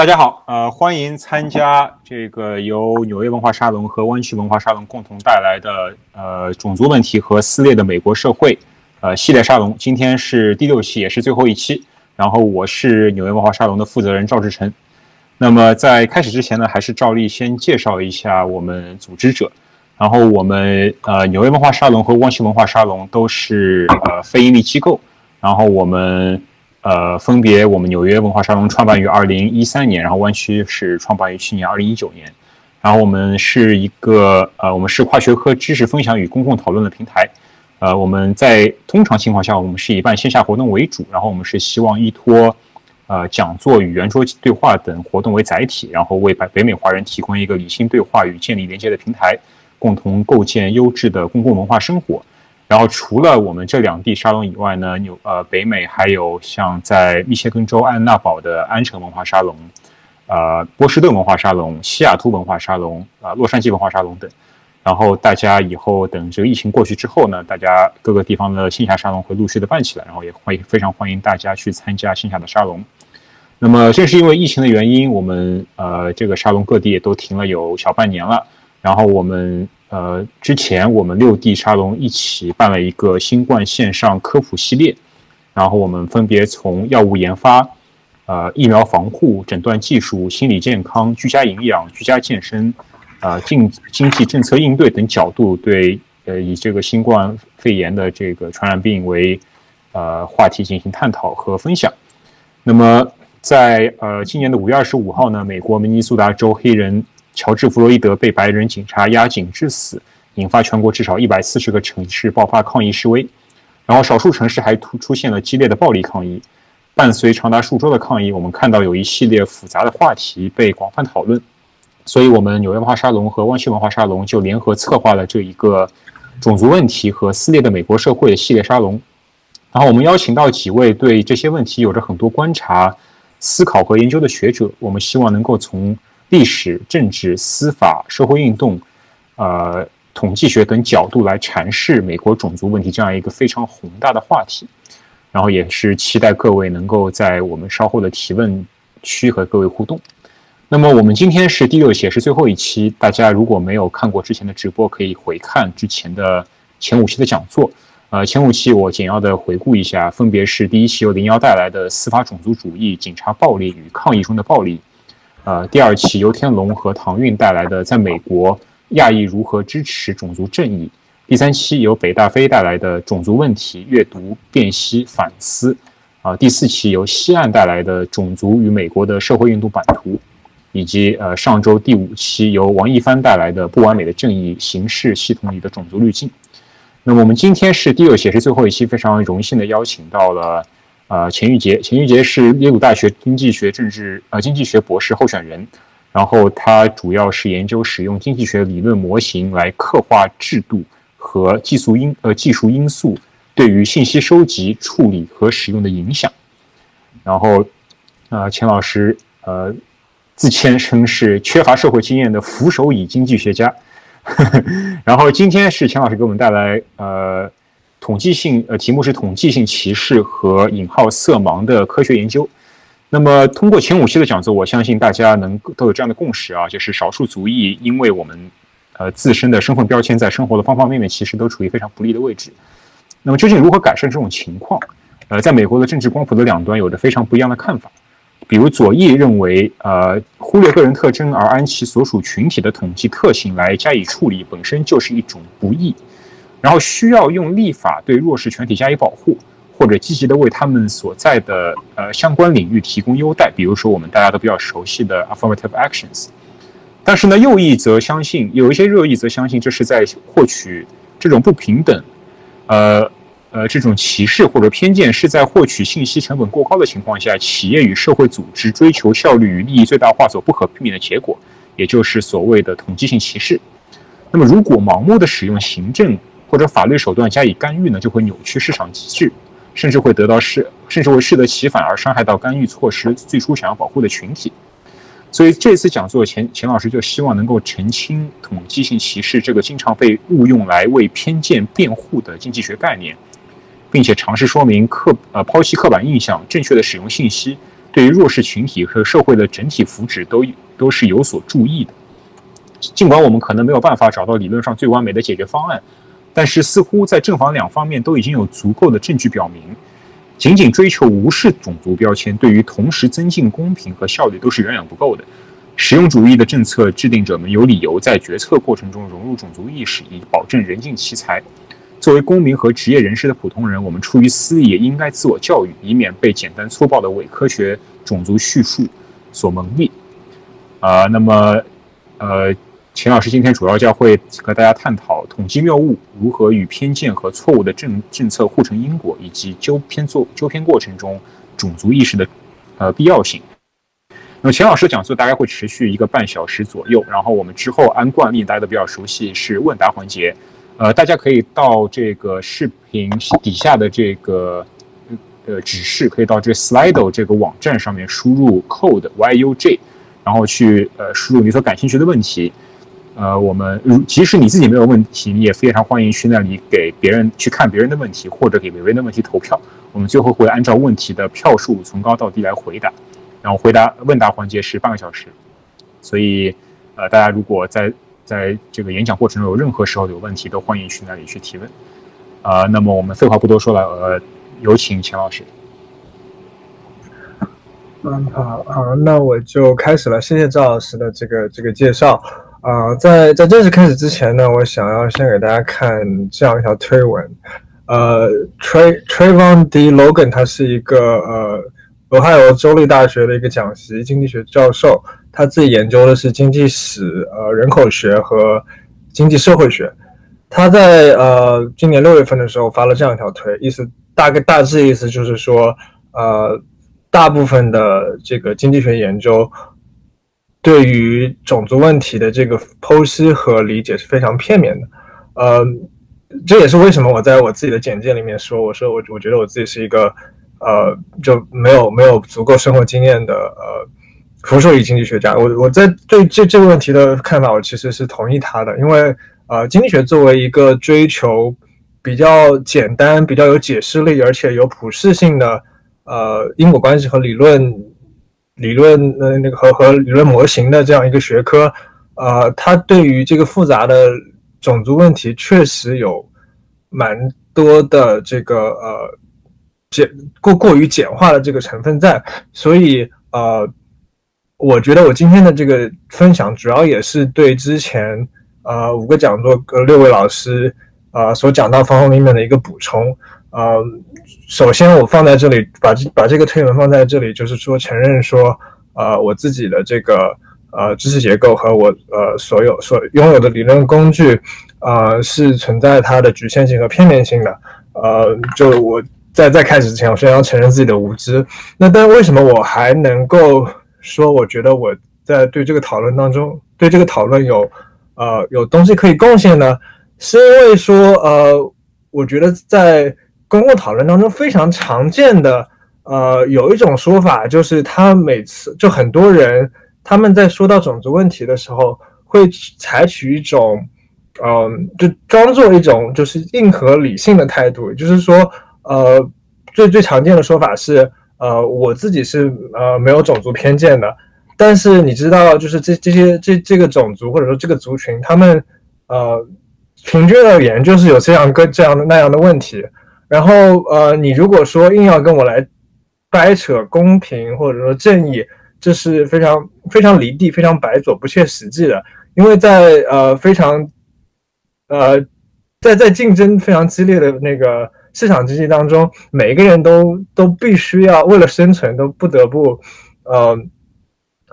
大家好，呃，欢迎参加这个由纽约文化沙龙和湾区文化沙龙共同带来的呃种族问题和撕裂的美国社会呃系列沙龙。今天是第六期，也是最后一期。然后我是纽约文化沙龙的负责人赵志成。那么在开始之前呢，还是照例先介绍一下我们组织者。然后我们呃纽约文化沙龙和湾区文化沙龙都是呃非盈利机构。然后我们呃分别我们纽约文化沙龙创办于二零一三年，然后湾区是创办于去年二零一九年。然后我们是一个呃我们是跨学科知识分享与公共讨论的平台。呃我们在通常情况下我们是以办线下活动为主，然后我们是希望依托。呃，讲座与圆桌对话等活动为载体，然后为北北美华人提供一个理性对话与建立连接的平台，共同构建优质的公共文化生活。然后，除了我们这两地沙龙以外呢，纽呃北美还有像在密歇根州安娜堡的安城文化沙龙，呃波士顿文化沙龙、西雅图文化沙龙、啊洛杉矶文化沙龙等。然后大家以后等这个疫情过去之后呢，大家各个地方的线下沙龙会陆续的办起来，然后也欢迎非常欢迎大家去参加线下的沙龙。那么正是因为疫情的原因，我们呃这个沙龙各地也都停了有小半年了。然后我们呃之前我们六地沙龙一起办了一个新冠线上科普系列，然后我们分别从药物研发、呃疫苗防护、诊断技术、心理健康、居家营养、居家健身、啊经经济政策应对等角度，对呃以这个新冠肺炎的这个传染病为呃话题进行探讨和分享。那么在呃今年的五月二十五号呢，美国明尼苏达州黑人乔治·弗洛伊德被白人警察压颈致死，引发全国至少一百四十个城市爆发抗议示威，然后少数城市还突出现了激烈的暴力抗议。伴随长达数周的抗议，我们看到有一系列复杂的话题被广泛讨论，所以我们纽约文化沙龙和湾区文化沙龙就联合策划了这一个种族问题和撕裂的美国社会的系列沙龙。然后我们邀请到几位对这些问题有着很多观察。思考和研究的学者，我们希望能够从历史、政治、司法、社会运动、呃统计学等角度来阐释美国种族问题这样一个非常宏大的话题。然后也是期待各位能够在我们稍后的提问区和各位互动。那么我们今天是第六期，也是最后一期。大家如果没有看过之前的直播，可以回看之前的前五期的讲座。呃，前五期我简要的回顾一下，分别是第一期由零幺带来的司法种族主义、警察暴力与抗议中的暴力，呃，第二期由天龙和唐韵带来的在美国亚裔如何支持种族正义，第三期由北大飞带来的种族问题阅读、辨析、反思，啊，第四期由西岸带来的种族与美国的社会运动版图，以及呃上周第五期由王一帆带来的不完美的正义形式系统里的种族滤镜。那么我们今天是第六期，是最后一期，非常荣幸的邀请到了，呃，钱玉杰。钱玉杰是耶鲁大学经济学政治呃经济学博士候选人，然后他主要是研究使用经济学理论模型来刻画制度和技术因呃技术因素对于信息收集、处理和使用的影响。然后，呃，钱老师呃自谦称是缺乏社会经验的扶手椅经济学家。然后今天是钱老师给我们带来呃统计性呃题目是统计性歧视和引号色盲的科学研究。那么通过前五期的讲座，我相信大家能都有这样的共识啊，就是少数族裔因为我们呃自身的身份标签，在生活的方方面面其实都处于非常不利的位置。那么究竟如何改善这种情况？呃，在美国的政治光谱的两端有着非常不一样的看法。比如左翼认为，呃，忽略个人特征而按其所属群体的统计特性来加以处理，本身就是一种不义。然后需要用立法对弱势群体加以保护，或者积极的为他们所在的呃相关领域提供优待，比如说我们大家都比较熟悉的 affirmative actions。但是呢，右翼则相信，有一些右翼则相信这是在获取这种不平等，呃。呃，这种歧视或者偏见是在获取信息成本过高的情况下，企业与社会组织追求效率与利益最大化所不可避免的结果，也就是所谓的统计性歧视。那么，如果盲目的使用行政或者法律手段加以干预呢，就会扭曲市场机制，甚至会得到适，甚至会适得其反而伤害到干预措施最初想要保护的群体。所以，这次讲座钱钱老师就希望能够澄清统计性歧视这个经常被误用来为偏见辩护的经济学概念。并且尝试说明刻呃抛弃刻板印象，正确的使用信息对于弱势群体和社会的整体福祉都都是有所注意的。尽管我们可能没有办法找到理论上最完美的解决方案，但是似乎在正反两方面都已经有足够的证据表明，仅仅追求无视种族标签，对于同时增进公平和效率都是远远不够的。实用主义的政策制定者们有理由在决策过程中融入种族意识，以保证人尽其才。作为公民和职业人士的普通人，我们出于私利也应该自我教育，以免被简单粗暴的伪科学种族叙述所蒙蔽。啊，那么，呃，钱老师今天主要将会和大家探讨统计谬误如何与偏见和错误的政政策互成因果，以及纠偏做纠偏过程中种族意识的呃必要性。那么钱老师的讲座大概会持续一个半小时左右，然后我们之后按惯例大家都比较熟悉是问答环节。呃，大家可以到这个视频底下的这个呃指示，可以到这 Slido 这个网站上面输入 code YUJ，然后去呃输入你所感兴趣的问题。呃，我们如即使你自己没有问题，你也非常欢迎去那里给别人去看别人的问题，或者给别人的问题投票。我们最后会按照问题的票数从高到低来回答。然后回答问答环节是半个小时，所以呃大家如果在在这个演讲过程中有任何时候有问题，都欢迎去那里去提问。啊，那么我们废话不多说了，呃，有请钱老师。嗯，好，好，那我就开始了。谢谢赵老师的这个这个介绍。啊，在在正式开始之前呢，我想要先给大家看这样一条推文。呃，Tray Trayvon D Logan，他是一个呃，俄亥俄州立大学的一个讲席经济学教授。他自己研究的是经济史、呃人口学和经济社会学。他在呃今年六月份的时候发了这样一条推，意思大概大致意思就是说，呃，大部分的这个经济学研究对于种族问题的这个剖析和理解是非常片面的。呃，这也是为什么我在我自己的简介里面说，我说我我觉得我自己是一个呃就没有没有足够生活经验的呃。福寿仪经济学家，我我在对这这个问题的看法，我其实是同意他的，因为呃，经济学作为一个追求比较简单、比较有解释力，而且有普适性的呃因果关系和理论理论呃那个和和理论模型的这样一个学科，呃，它对于这个复杂的种族问题确实有蛮多的这个呃简过过于简化的这个成分在，所以呃。我觉得我今天的这个分享主要也是对之前呃五个讲座呃六位老师呃所讲到方方面面的一个补充。呃，首先我放在这里把这把这个推文放在这里，就是说承认说呃我自己的这个呃知识结构和我呃所有所拥有的理论工具呃是存在它的局限性和片面性的。呃，就我在在开始之前，我先要承认自己的无知。那但为什么我还能够？说，我觉得我在对这个讨论当中，对这个讨论有，呃，有东西可以贡献呢，是因为说，呃，我觉得在公共讨论当中非常常见的，呃，有一种说法，就是他每次就很多人他们在说到种族问题的时候，会采取一种，嗯，就装作一种就是硬核理性的态度，就是说，呃，最最常见的说法是。呃，我自己是呃没有种族偏见的，但是你知道，就是这这些这这个种族或者说这个族群，他们呃平均而言就是有这样跟这样的那样的问题。然后呃，你如果说硬要跟我来掰扯公平或者说正义，这是非常非常离地、非常白左、不切实际的。因为在呃非常呃在在竞争非常激烈的那个。市场经济当中，每个人都都必须要为了生存，都不得不，呃，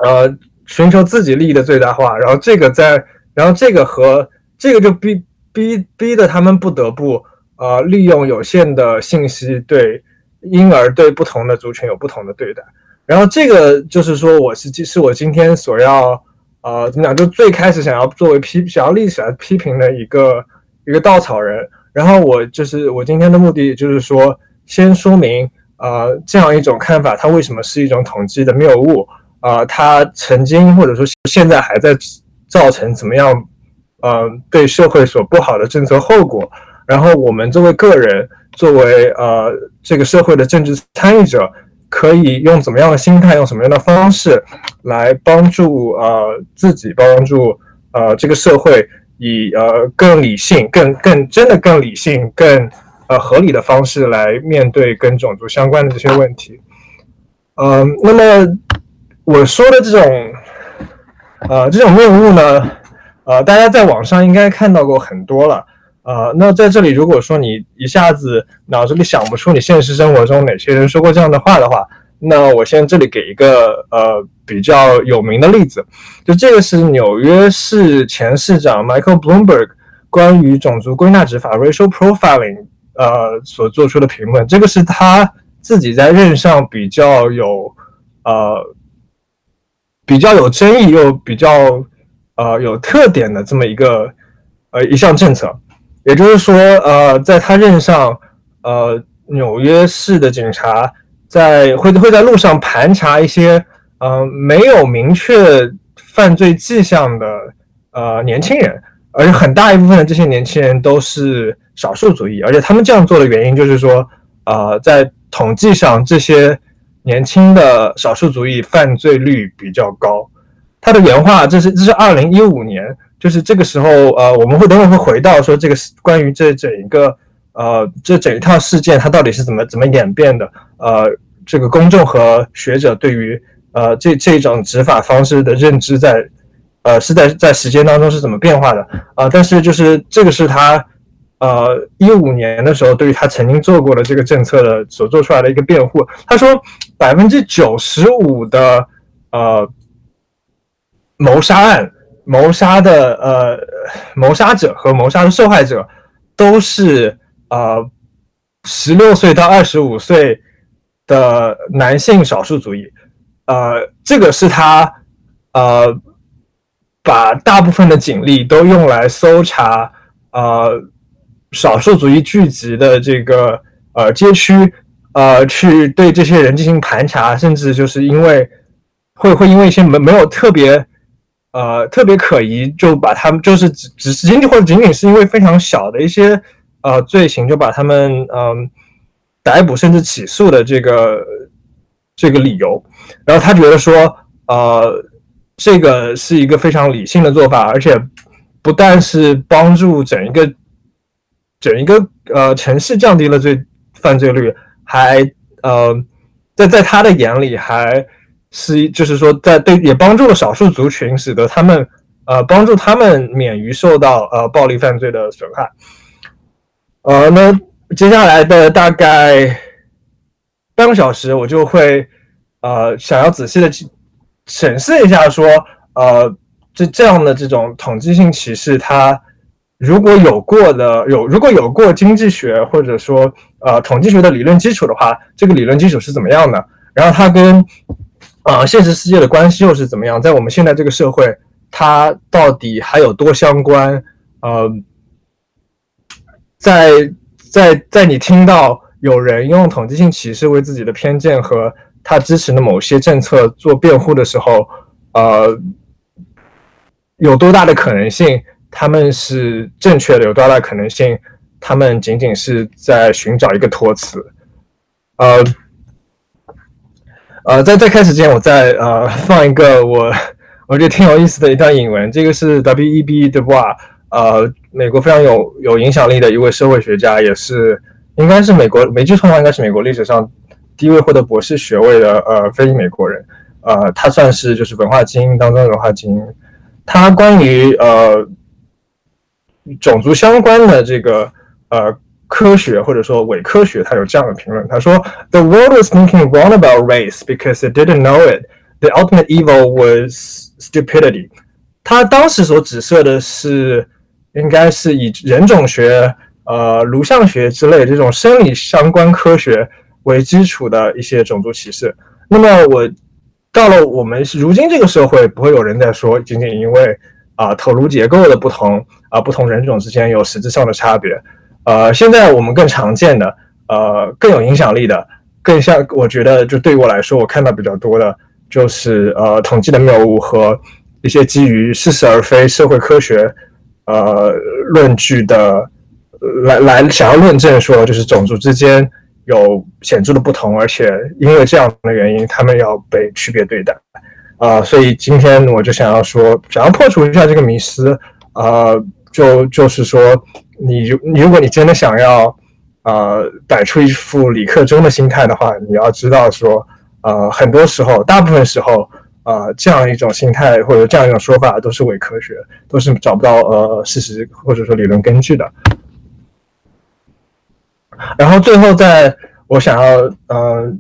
呃，寻求自己利益的最大化。然后这个在，然后这个和这个就逼逼逼的他们不得不，呃，利用有限的信息，对，因而对不同的族群有不同的对待。然后这个就是说，我是是我今天所要，呃，怎么讲？就最开始想要作为批想要立起来批评的一个一个稻草人。然后我就是我今天的目的，就是说先说明，呃，这样一种看法，它为什么是一种统计的谬误，啊，它曾经或者说现在还在造成怎么样，呃，对社会所不好的政策后果。然后我们作为个人，作为呃这个社会的政治参与者，可以用怎么样的心态，用什么样的方式来帮助呃自己，帮助呃这个社会，以呃更理性、更更真的更理性、更呃合理的方式来面对跟种族相关的这些问题。呃，那么我说的这种呃这种谬误呢，呃，大家在网上应该看到过很多了。呃，那在这里，如果说你一下子脑子里想不出你现实生活中哪些人说过这样的话的话，那我先这里给一个呃比较有名的例子，就这个是纽约市前市长 Michael Bloomberg 关于种族归纳执法 （racial profiling） 呃所做出的评论，这个是他自己在任上比较有呃比较有争议又比较呃有特点的这么一个呃一项政策。也就是说，呃，在他任上，呃，纽约市的警察在会会在路上盘查一些呃没有明确犯罪迹象的呃年轻人，而且很大一部分的这些年轻人都是少数族裔，而且他们这样做的原因就是说，呃，在统计上这些年轻的少数族裔犯罪率比较高。他的原话，这是这是二零一五年。就是这个时候，呃，我们会等会会回到说这个关于这整一个，呃，这整一套事件它到底是怎么怎么演变的，呃，这个公众和学者对于呃这这种执法方式的认知在，呃，是在在时间当中是怎么变化的啊？但是就是这个是他，呃，一五年的时候对于他曾经做过的这个政策的所做出来的一个辩护。他说百分之九十五的呃谋杀案。谋杀的呃，谋杀者和谋杀的受害者都是呃十六岁到二十五岁的男性少数族裔，呃，这个是他呃把大部分的警力都用来搜查呃少数族裔聚集的这个呃街区，呃，去对这些人进行盘查，甚至就是因为会会因为一些没没有特别。呃，特别可疑，就把他们就是只只是仅仅或者仅仅是因为非常小的一些呃罪行，就把他们嗯逮捕甚至起诉的这个这个理由，然后他觉得说呃这个是一个非常理性的做法，而且不但是帮助整一个整一个呃城市降低了罪犯罪率，还呃在在他的眼里还。是，就是说，在对也帮助了少数族群，使得他们呃帮助他们免于受到呃暴力犯罪的损害。呃，那接下来的大概半个小时，我就会呃想要仔细的去审视一下，说呃这这样的这种统计性歧视，它如果有过的有如果有过经济学或者说呃统计学的理论基础的话，这个理论基础是怎么样的？然后它跟啊，现实世界的关系又是怎么样？在我们现在这个社会，它到底还有多相关？呃，在在在你听到有人用统计性歧视为自己的偏见和他支持的某些政策做辩护的时候，呃，有多大的可能性他们是正确的？有多大的可能性他们仅仅是在寻找一个托词？呃。呃，在在开始之前，我再呃放一个我我觉得挺有意思的一段引文。这个是 W.E.B. 对吧？呃，美国非常有有影响力的一位社会学家，也是应该是美国没记错的话，应该是美国历史上第一位获得博士学位的呃非裔美国人。呃，他算是就是文化精英当中的文化精英。他关于呃种族相关的这个呃。科学或者说伪科学，他有这样的评论，他说：“The world was thinking wrong about race because it didn't know it. The ultimate evil was stupidity.” 他当时所指涉的是，应该是以人种学、呃颅相学之类这种生理相关科学为基础的一些种族歧视。那么我到了我们如今这个社会，不会有人在说，仅仅因为啊头颅结构的不同啊，不同人种之间有实质上的差别。呃，现在我们更常见的，呃，更有影响力的，更像我觉得，就对我来说，我看到比较多的，就是呃，统计的谬误和一些基于似是而非社会科学呃论据的，来来想要论证说，就是种族之间有显著的不同，而且因为这样的原因，他们要被区别对待。啊，所以今天我就想要说，想要破除一下这个迷思。呃，就就是说，你如如果你真的想要，呃，摆出一副李克中的心态的话，你要知道说，呃，很多时候，大部分时候，呃，这样一种心态或者这样一种说法都是伪科学，都是找不到呃事实或者说理论根据的。然后最后，在我想要，呃，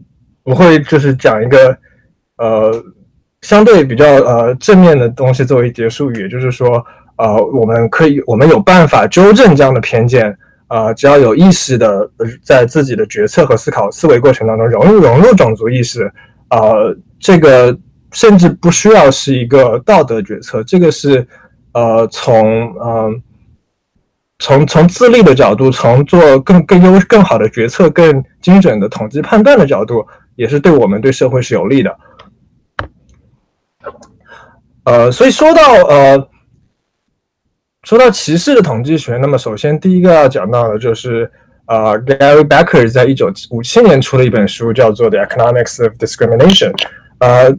我会就是讲一个，呃。相对比较呃正面的东西作为结束语，也就是说，呃，我们可以，我们有办法纠正这样的偏见，呃，只要有意识的在自己的决策和思考思维过程当中融入融入种族意识，呃，这个甚至不需要是一个道德决策，这个是呃从嗯从从自立的角度，从做更更优更好的决策、更精准的统计判断的角度，也是对我们对社会是有利的。呃，所以说到呃，说到歧视的统计学，那么首先第一个要讲到的就是呃，Gary Becker 在一九五七年出了一本书，叫做《The Economics of Discrimination》。呃，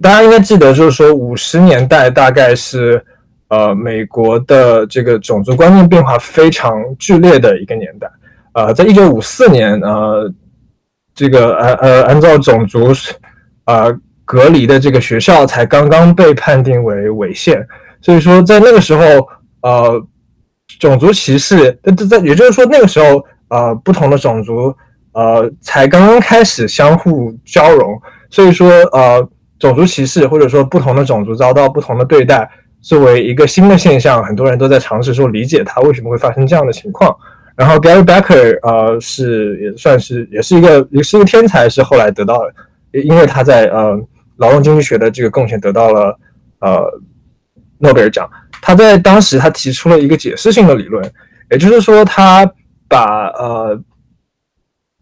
大家应该记得，就是说五十年代大概是呃美国的这个种族观念变化非常剧烈的一个年代。呃，在一九五四年，呃，这个呃呃，按照种族啊。隔离的这个学校才刚刚被判定为违宪，所以说在那个时候，呃，种族歧视，在在也就是说那个时候，呃，不同的种族，呃，才刚刚开始相互交融，所以说，呃，种族歧视或者说不同的种族遭到不同的对待，作为一个新的现象，很多人都在尝试说理解它为什么会发生这样的情况。然后 Gary Becker，呃，是也算是也是一个也是一个天才，是后来得到，因为他在呃。劳动经济学的这个贡献得到了呃诺贝尔奖。他在当时他提出了一个解释性的理论，也就是说他把呃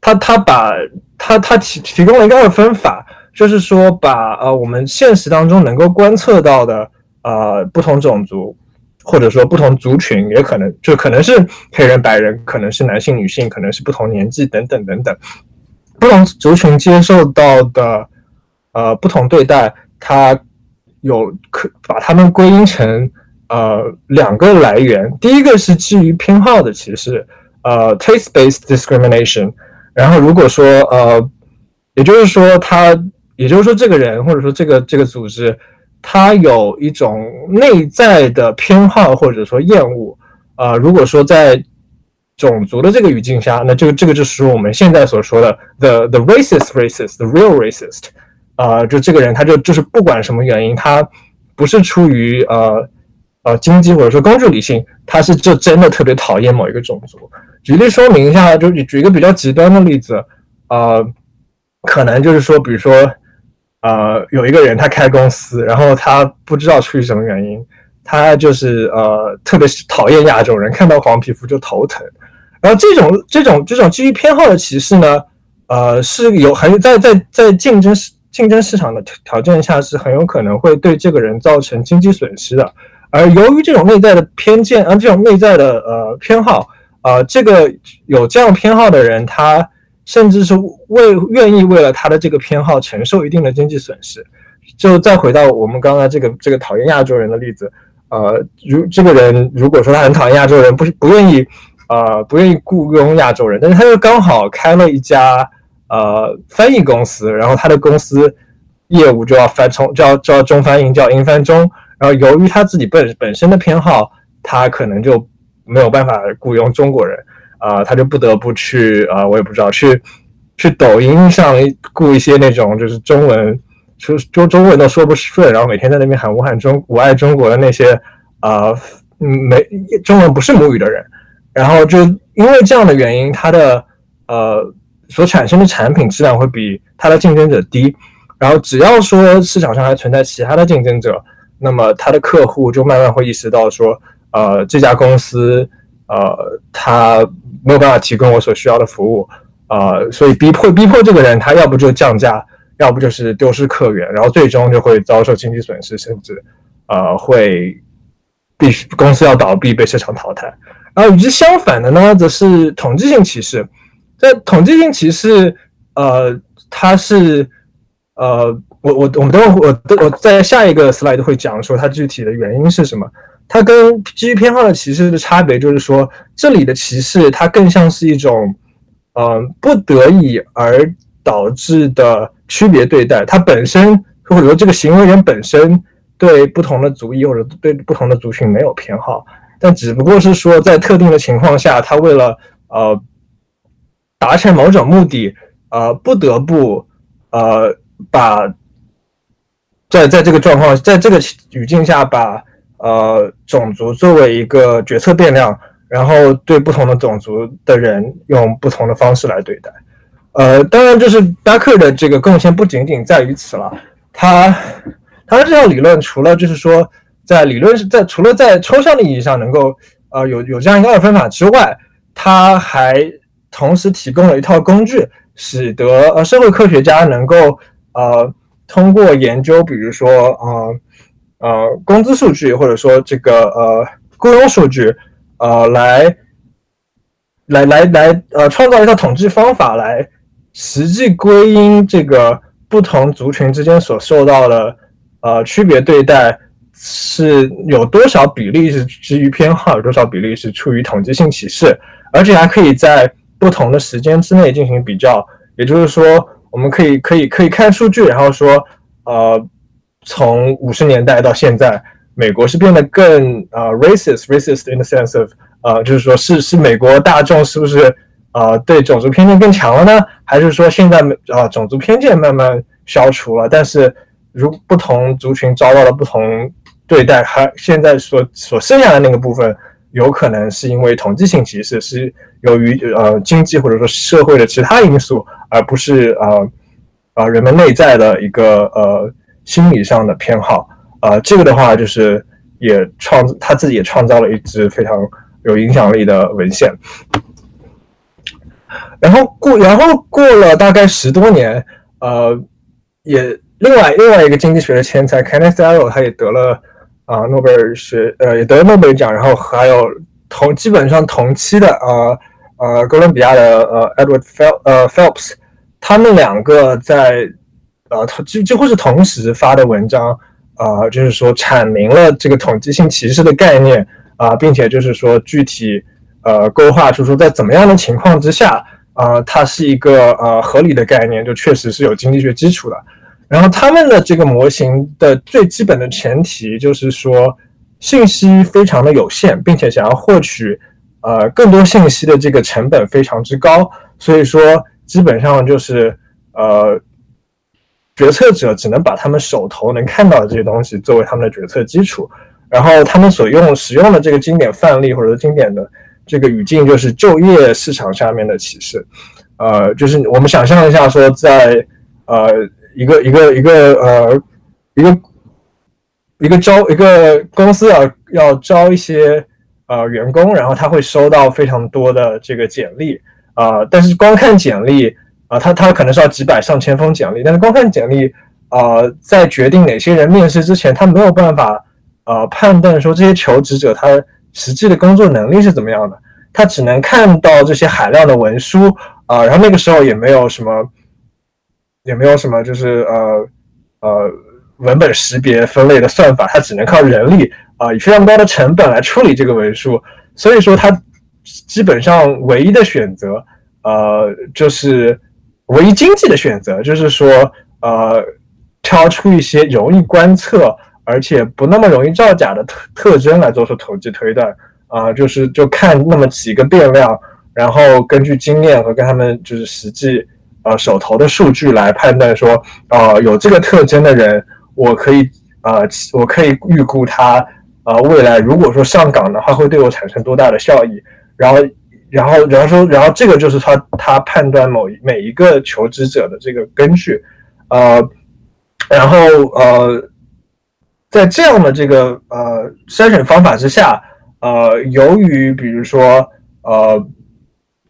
他他把他他提提供了一个二分法，就是说把呃我们现实当中能够观测到的呃不同种族或者说不同族群，也可能就可能是黑人白人，可能是男性女性，可能是不同年纪等等等等不同族群接受到的。呃，不同对待，它有可把它们归因成呃两个来源。第一个是基于偏好的歧视，呃，taste-based discrimination。然后如果说呃，也就是说他，也就是说这个人或者说这个这个组织，他有一种内在的偏好或者说厌恶。呃，如果说在种族的这个语境下，那这个这个就是我们现在所说的 the the racist racist，the real racist。啊，就这个人，他就就是不管什么原因，他不是出于呃呃经济或者说工具理性，他是就真的特别讨厌某一个种族。举例说明一下，就举一个比较极端的例子，呃，可能就是说，比如说，呃，有一个人他开公司，然后他不知道出于什么原因，他就是呃特别讨厌亚洲人，看到黄皮肤就头疼。然后这种这种这种基于偏好的歧视呢，呃，是有很在在在竞争。竞争市场的条件下是很有可能会对这个人造成经济损失的，而由于这种内在的偏见，啊，这种内在的呃偏好，啊，这个有这样偏好的人，他甚至是为愿意为了他的这个偏好承受一定的经济损失。就再回到我们刚才这个这个讨厌亚洲人的例子，呃，如这个人如果说他很讨厌亚洲人，不是不愿意，呃，不愿意雇佣亚洲人，但是他又刚好开了一家。呃，翻译公司，然后他的公司业务就要翻从就要就要中翻英，叫英翻中。然后由于他自己本本身的偏好，他可能就没有办法雇佣中国人，啊，他就不得不去啊，我也不知道去去抖音上雇一些那种就是中文说中中文都说不顺，然后每天在那边喊我喊中我爱中国的那些啊，没中文不是母语的人，然后就因为这样的原因，他的呃。所产生的产品质量会比它的竞争者低，然后只要说市场上还存在其他的竞争者，那么他的客户就慢慢会意识到说，呃，这家公司，呃，他没有办法提供我所需要的服务，呃，所以逼迫逼迫这个人，他要不就降价，要不就是丢失客源，然后最终就会遭受经济损失，甚至，呃，会必须公司要倒闭，被市场淘汰。然后与之相反的呢，则是统计性歧视。在统计性歧视，呃，它是呃，我我我们等会我我在下一个 slide 会讲说它具体的原因是什么。它跟基于偏好的歧视的差别就是说，这里的歧视它更像是一种，呃，不得已而导致的区别对待。它本身或者说这个行为人本身对不同的族裔或者对不同的族群没有偏好，但只不过是说在特定的情况下，他为了呃达成某种目的，呃，不得不呃把在在这个状况在这个语境下把。呃，种族作为一个决策变量，然后对不同的种族的人用不同的方式来对待。呃，当然，就是 Becker 的这个贡献不仅仅在于此了。他他的这套理论，除了就是说在理论是在除了在抽象的意义上能够呃有有这样一个二分法之外，他还同时提供了一套工具，使得呃社会科学家能够呃通过研究，比如说啊。呃，工资数据或者说这个呃雇佣数据，呃，来来来来呃，创造一套统计方法来实际归因这个不同族群之间所受到的呃区别对待是有多少比例是基于偏好，有多少比例是出于统计性歧视，而且还可以在不同的时间之内进行比较。也就是说，我们可以可以可以看数据，然后说呃。从五十年代到现在，美国是变得更呃 racist，racist in the sense of 呃，就是说是是美国大众是不是呃对种族偏见更强了呢？还是说现在啊种族偏见慢慢消除了？但是如不同族群遭到了不同对待，还现在所所剩下的那个部分，有可能是因为统计性歧视，是由于呃经济或者说社会的其他因素，而不是呃呃人们内在的一个呃。心理上的偏好，呃，这个的话就是也创他自己也创造了一支非常有影响力的文献。然后过，然后过了大概十多年，呃，也另外另外一个经济学的天才 Kenneth Arrow，他也得了啊诺贝尔学呃也得了诺贝尔奖，然后还有同基本上同期的呃呃哥伦比亚的呃 Edward Phil 呃 Phelps，他们两个在。呃，几几乎是同时发的文章，呃，就是说阐明了这个统计性歧视的概念啊，并且就是说具体呃勾画出说在怎么样的情况之下，啊，它是一个呃合理的概念，就确实是有经济学基础的。然后他们的这个模型的最基本的前提就是说信息非常的有限，并且想要获取呃更多信息的这个成本非常之高，所以说基本上就是呃。决策者只能把他们手头能看到的这些东西作为他们的决策基础，然后他们所用使用的这个经典范例或者经典的这个语境就是就业市场下面的歧视，呃，就是我们想象一下说，在呃一个一个一个呃一个一个招一个公司要要招一些呃员工，然后他会收到非常多的这个简历啊，但是光看简历。啊，他他可能是要几百上千封简历，但是光看简历，呃，在决定哪些人面试之前，他没有办法，呃，判断说这些求职者他实际的工作能力是怎么样的，他只能看到这些海量的文书，啊，然后那个时候也没有什么，也没有什么就是呃呃文本识别分类的算法，它只能靠人力，啊，以非常高的成本来处理这个文书，所以说它基本上唯一的选择，呃，就是。唯一经济的选择就是说，呃，挑出一些容易观测而且不那么容易造假的特特征来做出统计推断，啊，就是就看那么几个变量，然后根据经验和跟他们就是实际呃手头的数据来判断说，呃，有这个特征的人，我可以呃，我可以预估他呃未来如果说上岗的话会对我产生多大的效益，然后。然后，然后说，然后这个就是他他判断某每一个求职者的这个根据，呃，然后呃，在这样的这个呃筛选方法之下，呃，由于比如说呃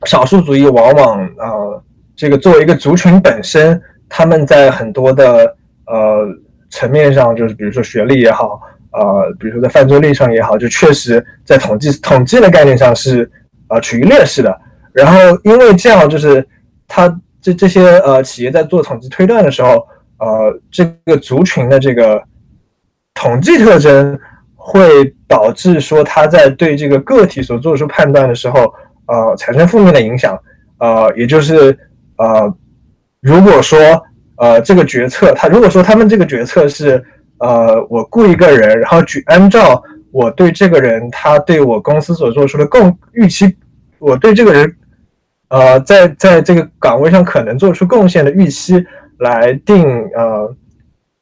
少数族裔往往呃这个作为一个族群本身，他们在很多的呃层面上，就是比如说学历也好，呃，比如说在犯罪率上也好，就确实在统计统计的概念上是。呃，处于劣势的，然后因为这样，就是他这这些呃企业在做统计推断的时候，呃，这个族群的这个统计特征会导致说他在对这个个体所做出判断的时候，呃，产生负面的影响。呃，也就是呃，如果说呃这个决策，他如果说他们这个决策是呃我雇一个人，然后举按照我对这个人他对我公司所做出的贡预期，我对这个人呃在在这个岗位上可能做出贡献的预期来定呃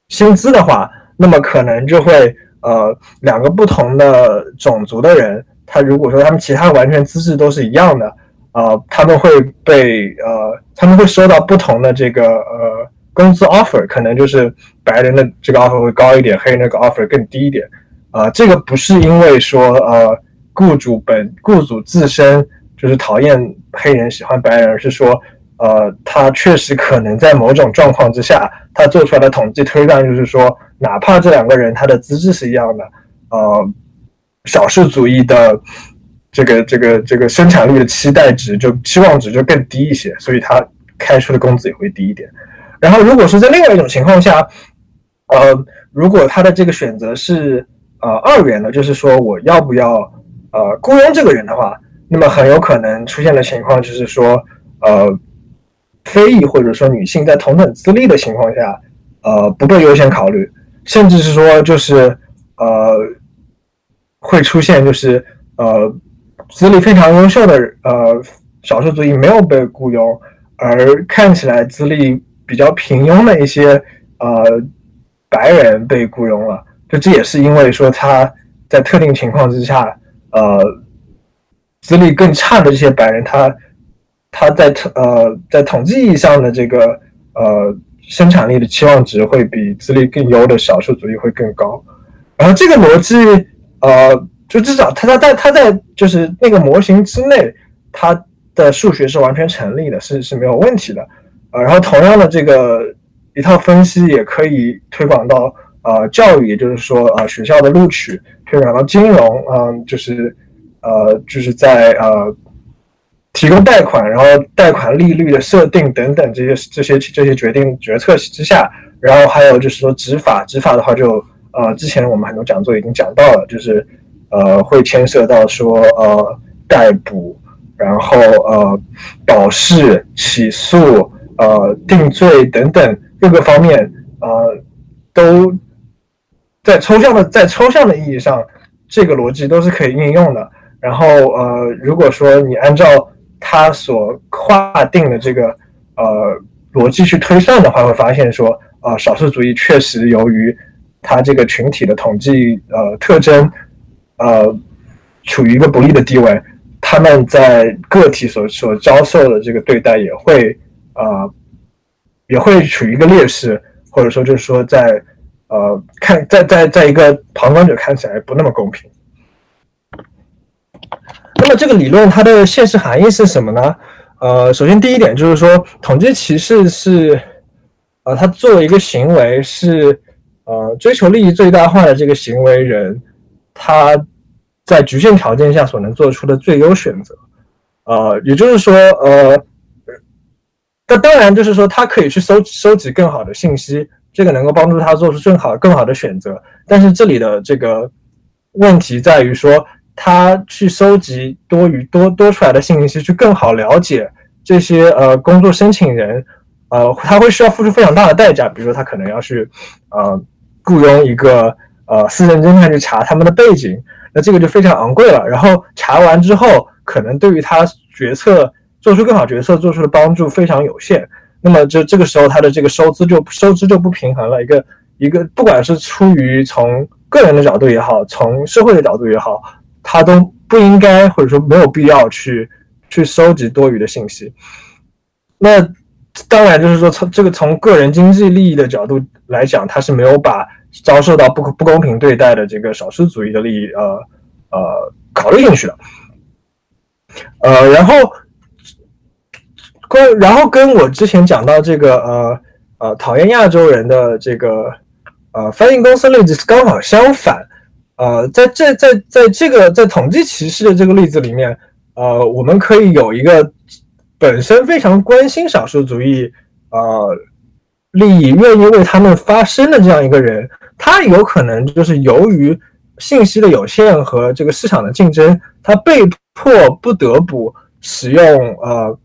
薪资的话，那么可能就会呃两个不同的种族的人，他如果说他们其他完全资质都是一样的。呃，他们会被呃，他们会收到不同的这个呃工资 offer，可能就是白人的这个 offer 会高一点，黑人那个 offer 更低一点。啊，这个不是因为说呃雇主本雇主自身就是讨厌黑人喜欢白人，而是说呃他确实可能在某种状况之下，他做出来的统计推断就是说，哪怕这两个人他的资质是一样的，呃，少数主义的。这个这个这个生产力的期待值就期望值就更低一些，所以他开出的工资也会低一点。然后，如果是在另外一种情况下，呃，如果他的这个选择是呃二元的，就是说我要不要呃雇佣这个人的话，那么很有可能出现的情况就是说，呃，非裔或者说女性在同等资历的情况下，呃，不被优先考虑，甚至是说就是呃会出现就是呃。资历非常优秀的呃少数族裔没有被雇佣，而看起来资历比较平庸的一些呃白人被雇佣了。就这也是因为说他在特定情况之下，呃资历更差的这些白人，他他在统呃在统计意义上的这个呃生产力的期望值会比资历更优的少数族裔会更高。然后这个逻辑呃。就至少他他在他在就是那个模型之内，他的数学是完全成立的，是是没有问题的。呃，然后同样的这个一套分析也可以推广到呃教育，也就是说呃学校的录取，推广到金融，嗯，就是呃就是在呃提供贷款，然后贷款利率的设定等等这些这些这些决定决策之下，然后还有就是说执法，执法的话就呃之前我们很多讲座已经讲到了，就是。呃，会牵涉到说呃逮捕，然后呃保释、起诉、呃定罪等等各个方面，呃都在抽象的在抽象的意义上，这个逻辑都是可以应用的。然后呃，如果说你按照他所划定的这个呃逻辑去推算的话，会发现说啊，少数主义确实由于它这个群体的统计呃特征。呃，处于一个不利的地位，他们在个体所所遭受的这个对待也会呃，也会处于一个劣势，或者说就是说在呃看在在在一个旁观者看起来不那么公平。那么这个理论它的现实含义是什么呢？呃，首先第一点就是说，统计歧视是呃，它作为一个行为是呃追求利益最大化的这个行为人。他在局限条件下所能做出的最优选择，呃，也就是说，呃，那当然就是说，他可以去收收集更好的信息，这个能够帮助他做出更好更好的选择。但是这里的这个问题在于说，他去收集多余多多出来的信息，去更好了解这些呃工作申请人，呃，他会需要付出非常大的代价，比如说他可能要去呃雇佣一个。呃，私人侦探去查他们的背景，那这个就非常昂贵了。然后查完之后，可能对于他决策做出更好决策做出的帮助非常有限。那么就这个时候，他的这个收支就收支就不平衡了。一个一个，不管是出于从个人的角度也好，从社会的角度也好，他都不应该或者说没有必要去去收集多余的信息。那当然就是说，从这个从个人经济利益的角度来讲，他是没有把。遭受到不不公平对待的这个少数族裔的利益，呃呃，考虑进去的，呃，然后跟然后跟我之前讲到这个呃呃讨厌亚洲人的这个呃翻译公司例子刚好相反，呃，在这在在这个在统计歧视的这个例子里面，呃，我们可以有一个本身非常关心少数族裔呃利益，愿意为他们发声的这样一个人，他有可能就是由于信息的有限和这个市场的竞争，他被迫不得不使用呃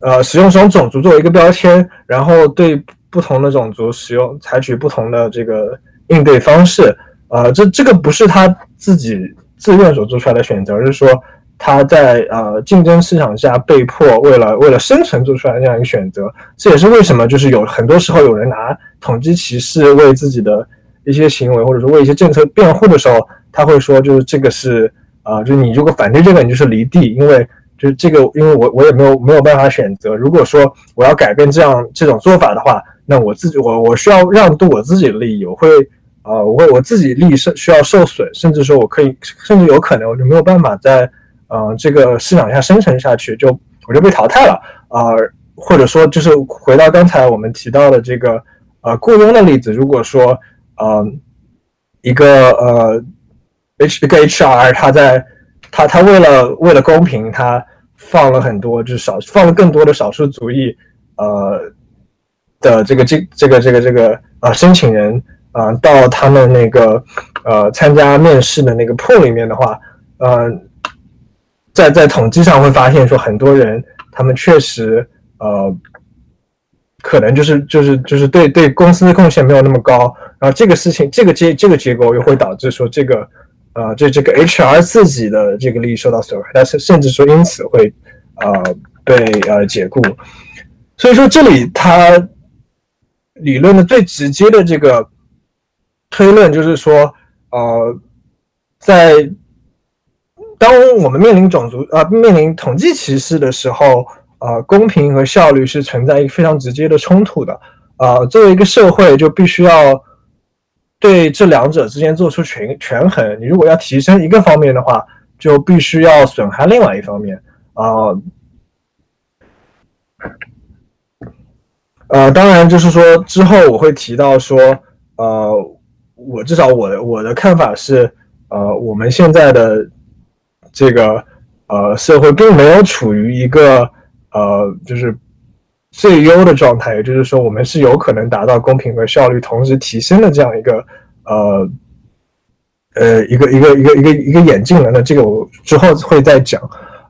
呃使用这种种族作为一个标签，然后对不同的种族使用采取不同的这个应对方式。呃，这这个不是他自己自愿所做出来的选择，而是说他在呃竞争市场下被迫为了为了生存做出来这样一个选择。这也是为什么就是有很多时候有人拿统计歧视为自己的一些行为或者说为一些政策辩护的时候，他会说就是这个是啊，就是你如果反对这个，你就是离地，因为就是这个，因为我我也没有没有办法选择。如果说我要改变这样这种做法的话，那我自己我我需要让渡我自己的利益，我会。啊，我会我自己利益是需要受损，甚至说我可以，甚至有可能我就没有办法在呃这个市场下生存下去，就我就被淘汰了啊，或者说就是回到刚才我们提到的这个呃雇佣的例子，如果说呃一个呃 H 一个 HR 他在他他为了为了公平，他放了很多就是少放了更多的少数族裔呃的这个这这个这个这个呃申请人。啊，到他们那个呃参加面试的那个 pool 里面的话，呃，在在统计上会发现说，很多人他们确实呃，可能就是就是就是对对公司的贡献没有那么高，然后这个事情这个结这个结果又会导致说这个呃这这个 HR 自己的这个利益受到损害，但是甚至说因此会呃被呃解雇，所以说这里他理论的最直接的这个。推论就是说，呃，在当我们面临种族啊面临统计歧视的时候，呃，公平和效率是存在一个非常直接的冲突的。呃，作为一个社会，就必须要对这两者之间做出权权衡。你如果要提升一个方面的话，就必须要损害另外一方面。啊，呃，当然就是说之后我会提到说，呃。我至少我的我的看法是，呃，我们现在的这个呃社会并没有处于一个呃就是最优的状态，也就是说，我们是有可能达到公平和效率同时提升的这样一个呃呃一个一个一个一个一个眼镜了。那这个我之后会再讲。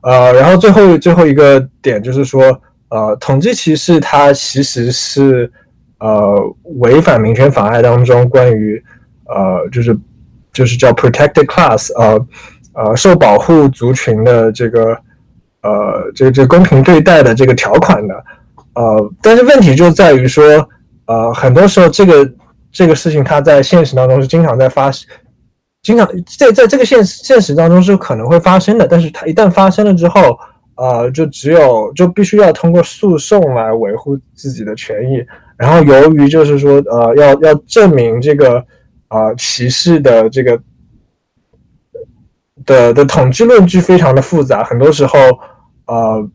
呃，然后最后最后一个点就是说，呃，统计歧视它其实是呃违反民权法案当中关于呃，就是就是叫 protected class，呃呃，受保护族群的这个呃这这公平对待的这个条款的，呃，但是问题就在于说，呃，很多时候这个这个事情它在现实当中是经常在发生，经常在在这个现现实当中是可能会发生的，但是它一旦发生了之后，呃，就只有就必须要通过诉讼来维护自己的权益，然后由于就是说，呃，要要证明这个。啊，歧视的这个的的统计论据非常的复杂，很多时候，呃，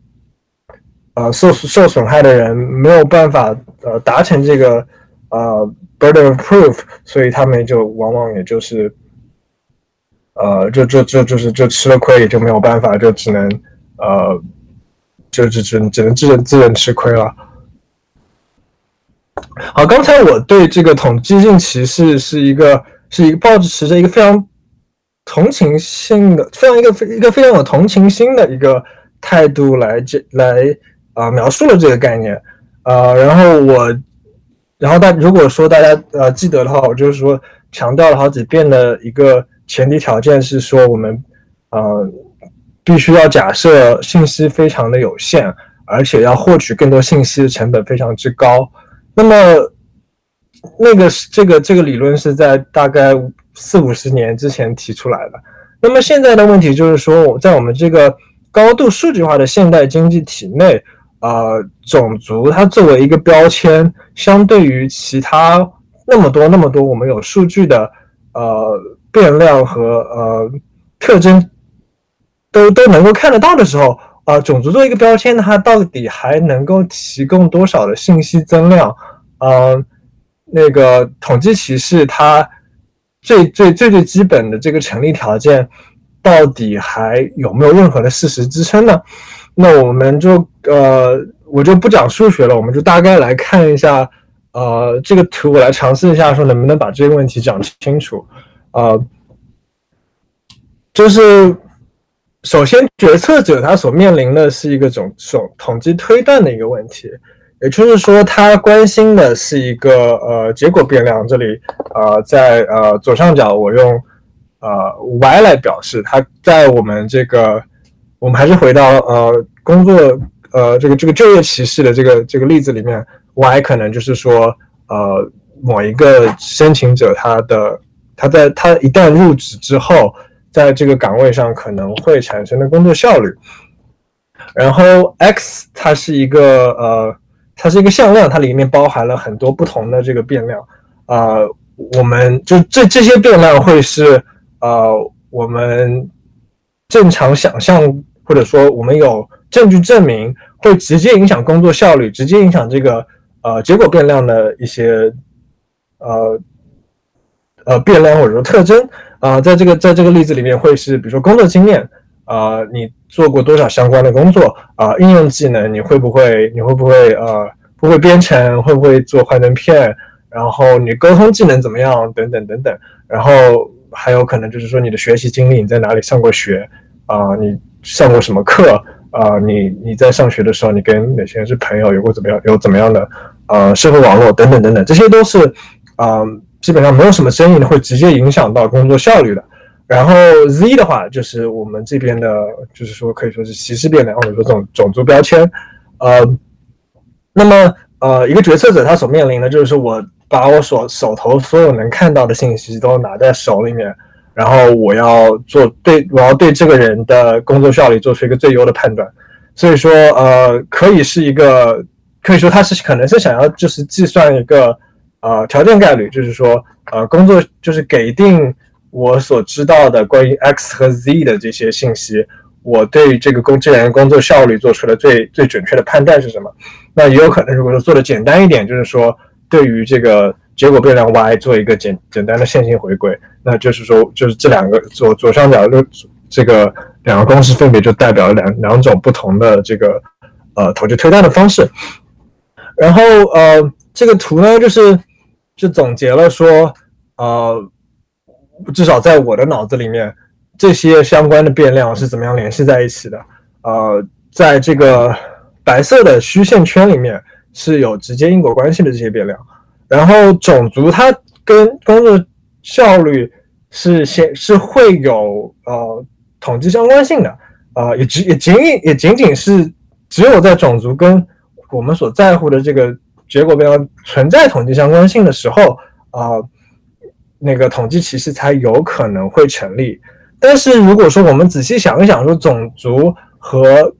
呃，受受损害的人没有办法呃达成这个呃 burden of proof，所以他们就往往也就是，呃，就就就就是就吃了亏，也就没有办法，就只能呃，就只只只能自认自认吃亏了。好，刚才我对这个统计性歧视是一个是一个抱持着一个非常同情心的，非常一个非一个非常有同情心的一个态度来这来啊描述了这个概念，呃，然后我，然后大如果说大家呃记得的话，我就是说强调了好几遍的一个前提条件是说我们呃必须要假设信息非常的有限，而且要获取更多信息的成本非常之高。那么，那个是这个这个理论是在大概四五十年之前提出来的。那么现在的问题就是说，在我们这个高度数据化的现代经济体内，呃，种族它作为一个标签，相对于其他那么多那么多我们有数据的呃变量和呃特征都都能够看得到的时候。啊，种族作为一个标签，它到底还能够提供多少的信息增量？呃，那个统计歧视它最最最最基本的这个成立条件，到底还有没有任何的事实支撑呢？那我们就呃，我就不讲数学了，我们就大概来看一下，呃，这个图我来尝试一下，说能不能把这个问题讲清楚。呃，就是首先决策者他所面临的是一个总总统计推断的一个问题，也就是说他关心的是一个呃结果变量。这里呃在呃左上角我用呃 y 来表示，它在我们这个。我们还是回到呃工作呃这个这个就业歧视的这个这个例子里面，Y 可能就是说呃某一个申请者他的他在他一旦入职之后，在这个岗位上可能会产生的工作效率，然后 X 它是一个呃它是一个向量，它里面包含了很多不同的这个变量啊，我们就这这些变量会是呃我们正常想象。或者说，我们有证据证明会直接影响工作效率，直接影响这个呃结果变量的一些呃呃变量或者说特征啊，在这个在这个例子里面会是，比如说工作经验啊，你做过多少相关的工作啊，应用技能你会不会你会不会呃不会编程，会不会做幻灯片，然后你沟通技能怎么样等等等等，然后还有可能就是说你的学习经历，你在哪里上过学啊，你。上过什么课啊？你你在上学的时候，你跟哪些人是朋友？有过怎么样？有怎么样的呃社会网络等等等等，这些都是啊，基本上没有什么争议的，会直接影响到工作效率的。然后 Z 的话，就是我们这边的，就是说可以说是歧视变量，或者说这种种族标签。呃，那么呃，一个决策者他所面临的，就是我把我所手头所有能看到的信息都拿在手里面。然后我要做对，我要对这个人的工作效率做出一个最优的判断，所以说，呃，可以是一个，可以说他是可能是想要就是计算一个，呃，条件概率，就是说，呃，工作就是给定我所知道的关于 X 和 Z 的这些信息，我对这个工这人工作效率做出了最最准确的判断是什么？那也有可能，如果说做的简单一点，就是说对于这个。结果变量 y 做一个简简单的线性回归，那就是说，就是这两个左左上角的这个两个公式分别就代表了两两种不同的这个呃统计推断的方式。然后呃这个图呢，就是就总结了说，呃至少在我的脑子里面，这些相关的变量是怎么样联系在一起的？呃，在这个白色的虚线圈里面是有直接因果关系的这些变量。然后种族它跟工作效率是先是会有呃统计相关性的，呃也只也仅仅也仅仅是只有在种族跟我们所在乎的这个结果变量存在统计相关性的时候，啊那个统计歧视才有可能会成立。但是如果说我们仔细想一想，说种族和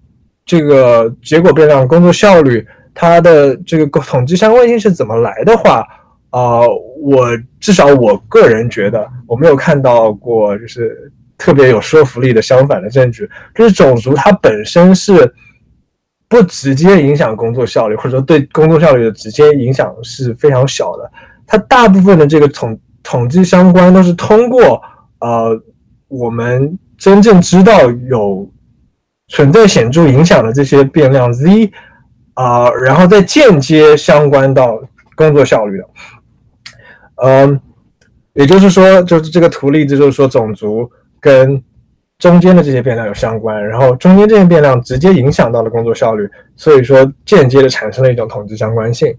这个结果变量工作效率。它的这个统计相关性是怎么来的话，啊，我至少我个人觉得我没有看到过，就是特别有说服力的相反的证据。就是种族它本身是不直接影响工作效率，或者说对工作效率的直接影响是非常小的。它大部分的这个统统计相关都是通过呃我们真正知道有存在显著影响的这些变量 z。啊，然后再间接相关到工作效率的，嗯，也就是说，就是这个图例子就是说，种族跟中间的这些变量有相关，然后中间这些变量直接影响到了工作效率，所以说间接的产生了一种统计相关性。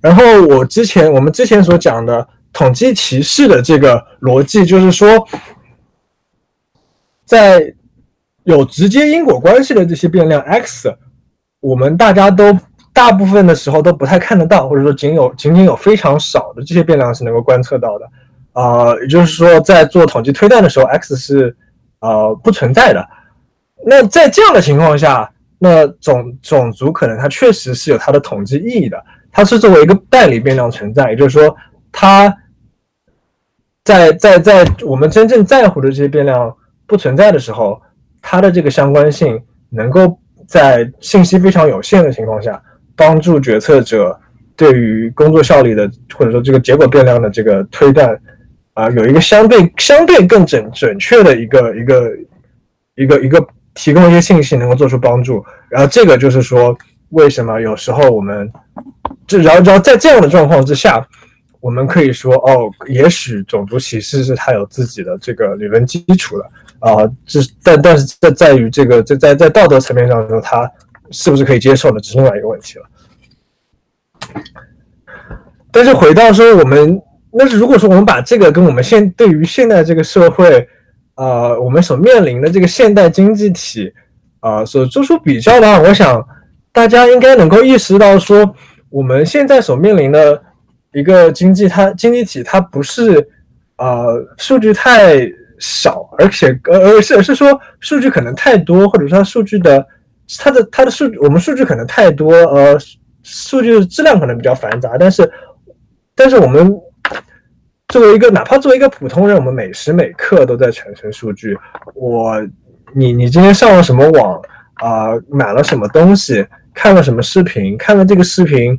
然后我之前我们之前所讲的统计歧视的这个逻辑，就是说，在有直接因果关系的这些变量 x。我们大家都大部分的时候都不太看得到，或者说仅有仅仅有非常少的这些变量是能够观测到的，啊，也就是说在做统计推断的时候，x 是呃不存在的。那在这样的情况下，那种种族可能它确实是有它的统计意义的，它是作为一个代理变量存在，也就是说它在在在我们真正在乎的这些变量不存在的时候，它的这个相关性能够。在信息非常有限的情况下，帮助决策者对于工作效率的或者说这个结果变量的这个推断，啊，有一个相对相对更准准确的一个一个一个一个提供一些信息，能够做出帮助。然后这个就是说，为什么有时候我们，这然后然后在这样的状况之下，我们可以说，哦，也许种族歧视是它有自己的这个理论基础的啊。这但但是在在于这个在在在道德层面上说，它是不是可以接受的，这是另外一个问题了。但是回到说我们，那是如果说我们把这个跟我们现对于现在这个社会。呃，我们所面临的这个现代经济体，啊，所做出比较的话，我想大家应该能够意识到，说我们现在所面临的一个经济，它经济体它不是呃数据太少，而且呃而是是说数据可能太多，或者说数据的它的它的数我们数据可能太多，呃，数据质量可能比较繁杂，但是但是我们。作为一个，哪怕作为一个普通人，我们每时每刻都在产生数据。我，你，你今天上了什么网啊？买了什么东西？看了什么视频？看了这个视频，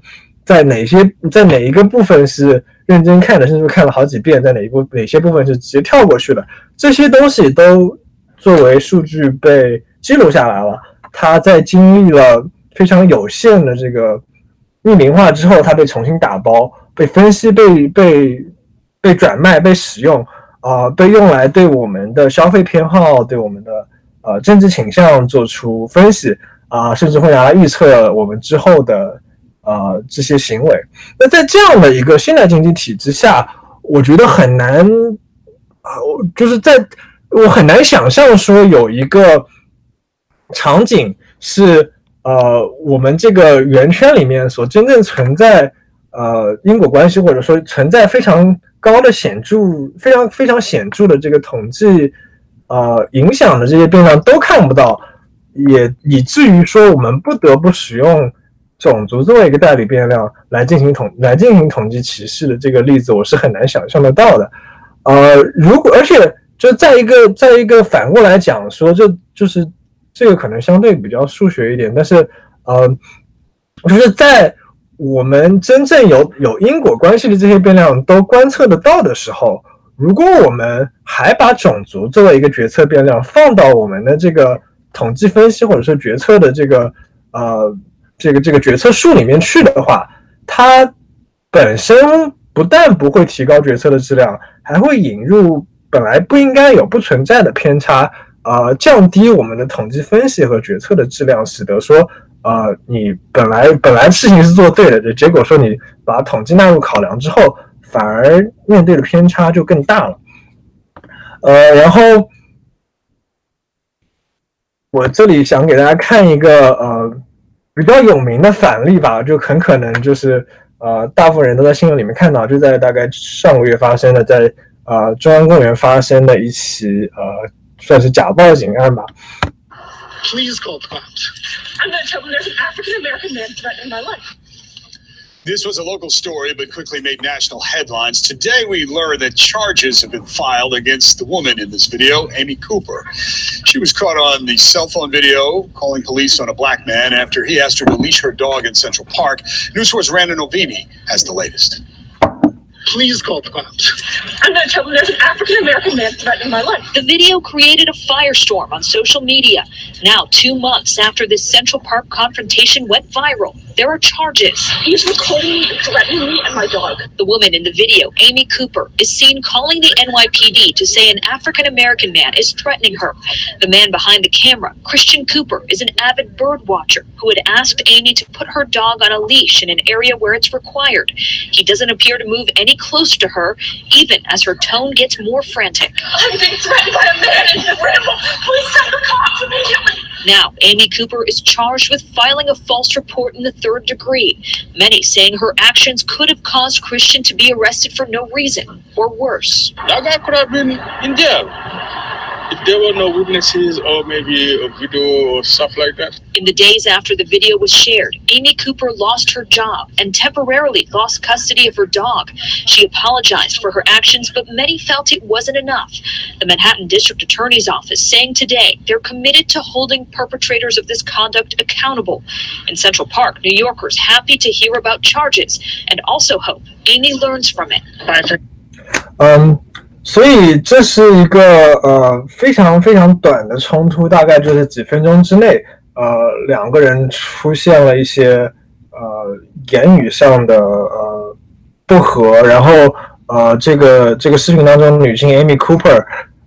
在哪些，在哪一个部分是认真看的，甚至看了好几遍？在哪一部哪些部分是直接跳过去的？这些东西都作为数据被记录下来了。它在经历了非常有限的这个匿名化之后，它被重新打包、被分析、被被。被转卖、被使用，啊，被用来对我们的消费偏好、对我们的呃政治倾向做出分析，啊，甚至会拿来预测我们之后的呃这些行为。那在这样的一个现代经济体制下，我觉得很难啊，就是在我很难想象说有一个场景是呃我们这个圆圈里面所真正存在呃因果关系，或者说存在非常。高的显著，非常非常显著的这个统计，呃，影响的这些变量都看不到，也以至于说我们不得不使用种族作为一个代理变量来进行统来进行统计歧视的这个例子，我是很难想象得到的。呃，如果而且就在一个在一个反过来讲说，这就是这个可能相对比较数学一点，但是呃，就是在。我们真正有有因果关系的这些变量都观测得到的时候，如果我们还把种族作为一个决策变量放到我们的这个统计分析或者说决策的这个呃这个这个决策树里面去的话，它本身不但不会提高决策的质量，还会引入本来不应该有不存在的偏差，呃，降低我们的统计分析和决策的质量，使得说。呃，你本来本来事情是做对的，结果说你把统计纳入考量之后，反而面对的偏差就更大了。呃，然后我这里想给大家看一个呃比较有名的反例吧，就很可能就是呃大部分人都在新闻里面看到，就在大概上个月发生的，在呃中央公园发生的一起呃算是假报警案吧。Please call the cops. I'm going to tell them there's an African American man threatening my life. This was a local story, but quickly made national headlines. Today, we learned that charges have been filed against the woman in this video, Amy Cooper. She was caught on the cell phone video calling police on a black man after he asked her to leash her dog in Central Park. News Source Randa Novini has the latest. Please call the cops. I'm going to tell them there's an African American man threatening my life. The video created a firestorm on social media. Now, two months after this Central Park confrontation went viral, there are charges. He's recording me and threatening me and my dog. The woman in the video, Amy Cooper, is seen calling the NYPD to say an African American man is threatening her. The man behind the camera, Christian Cooper, is an avid bird watcher who had asked Amy to put her dog on a leash in an area where it's required. He doesn't appear to move any closer to her, even as her tone gets more frantic. I'm being threatened by a man in the. Please send the cops. Now, Amy Cooper is charged with filing a false report in the third degree, many saying her actions could have caused Christian to be arrested for no reason, or worse. That guy could have been in jail there were no witnesses or maybe a video or stuff like that. In the days after the video was shared, Amy Cooper lost her job and temporarily lost custody of her dog. She apologized for her actions, but many felt it wasn't enough. The Manhattan District Attorney's Office saying today they're committed to holding perpetrators of this conduct accountable. In Central Park, New Yorkers happy to hear about charges and also hope Amy learns from it. Um, 所以这是一个呃非常非常短的冲突，大概就是几分钟之内，呃两个人出现了一些呃言语上的呃不和，然后呃这个这个视频当中女性 Amy Cooper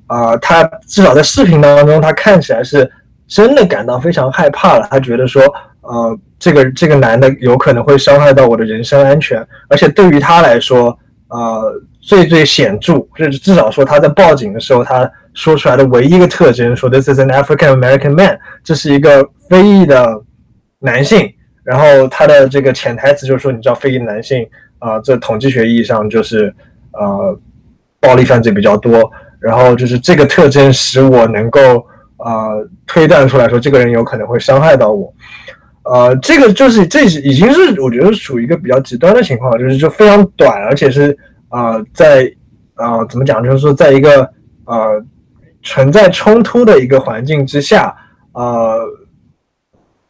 啊，她至少在视频当中，她看起来是真的感到非常害怕了，她觉得说呃这个这个男的有可能会伤害到我的人身安全，而且对于她来说，呃。最最显著，就是至少说他在报警的时候，他说出来的唯一一个特征，说 This is an African American man，这是一个非裔的男性。然后他的这个潜台词就是说，你知道非裔男性啊，这统计学意义上就是呃暴力犯罪比较多。然后就是这个特征使我能够呃推断出来说，这个人有可能会伤害到我。呃，这个就是这已经是我觉得属于一个比较极端的情况，就是就非常短，而且是。啊，在啊，怎么讲？就是说，在一个呃存在冲突的一个环境之下，呃，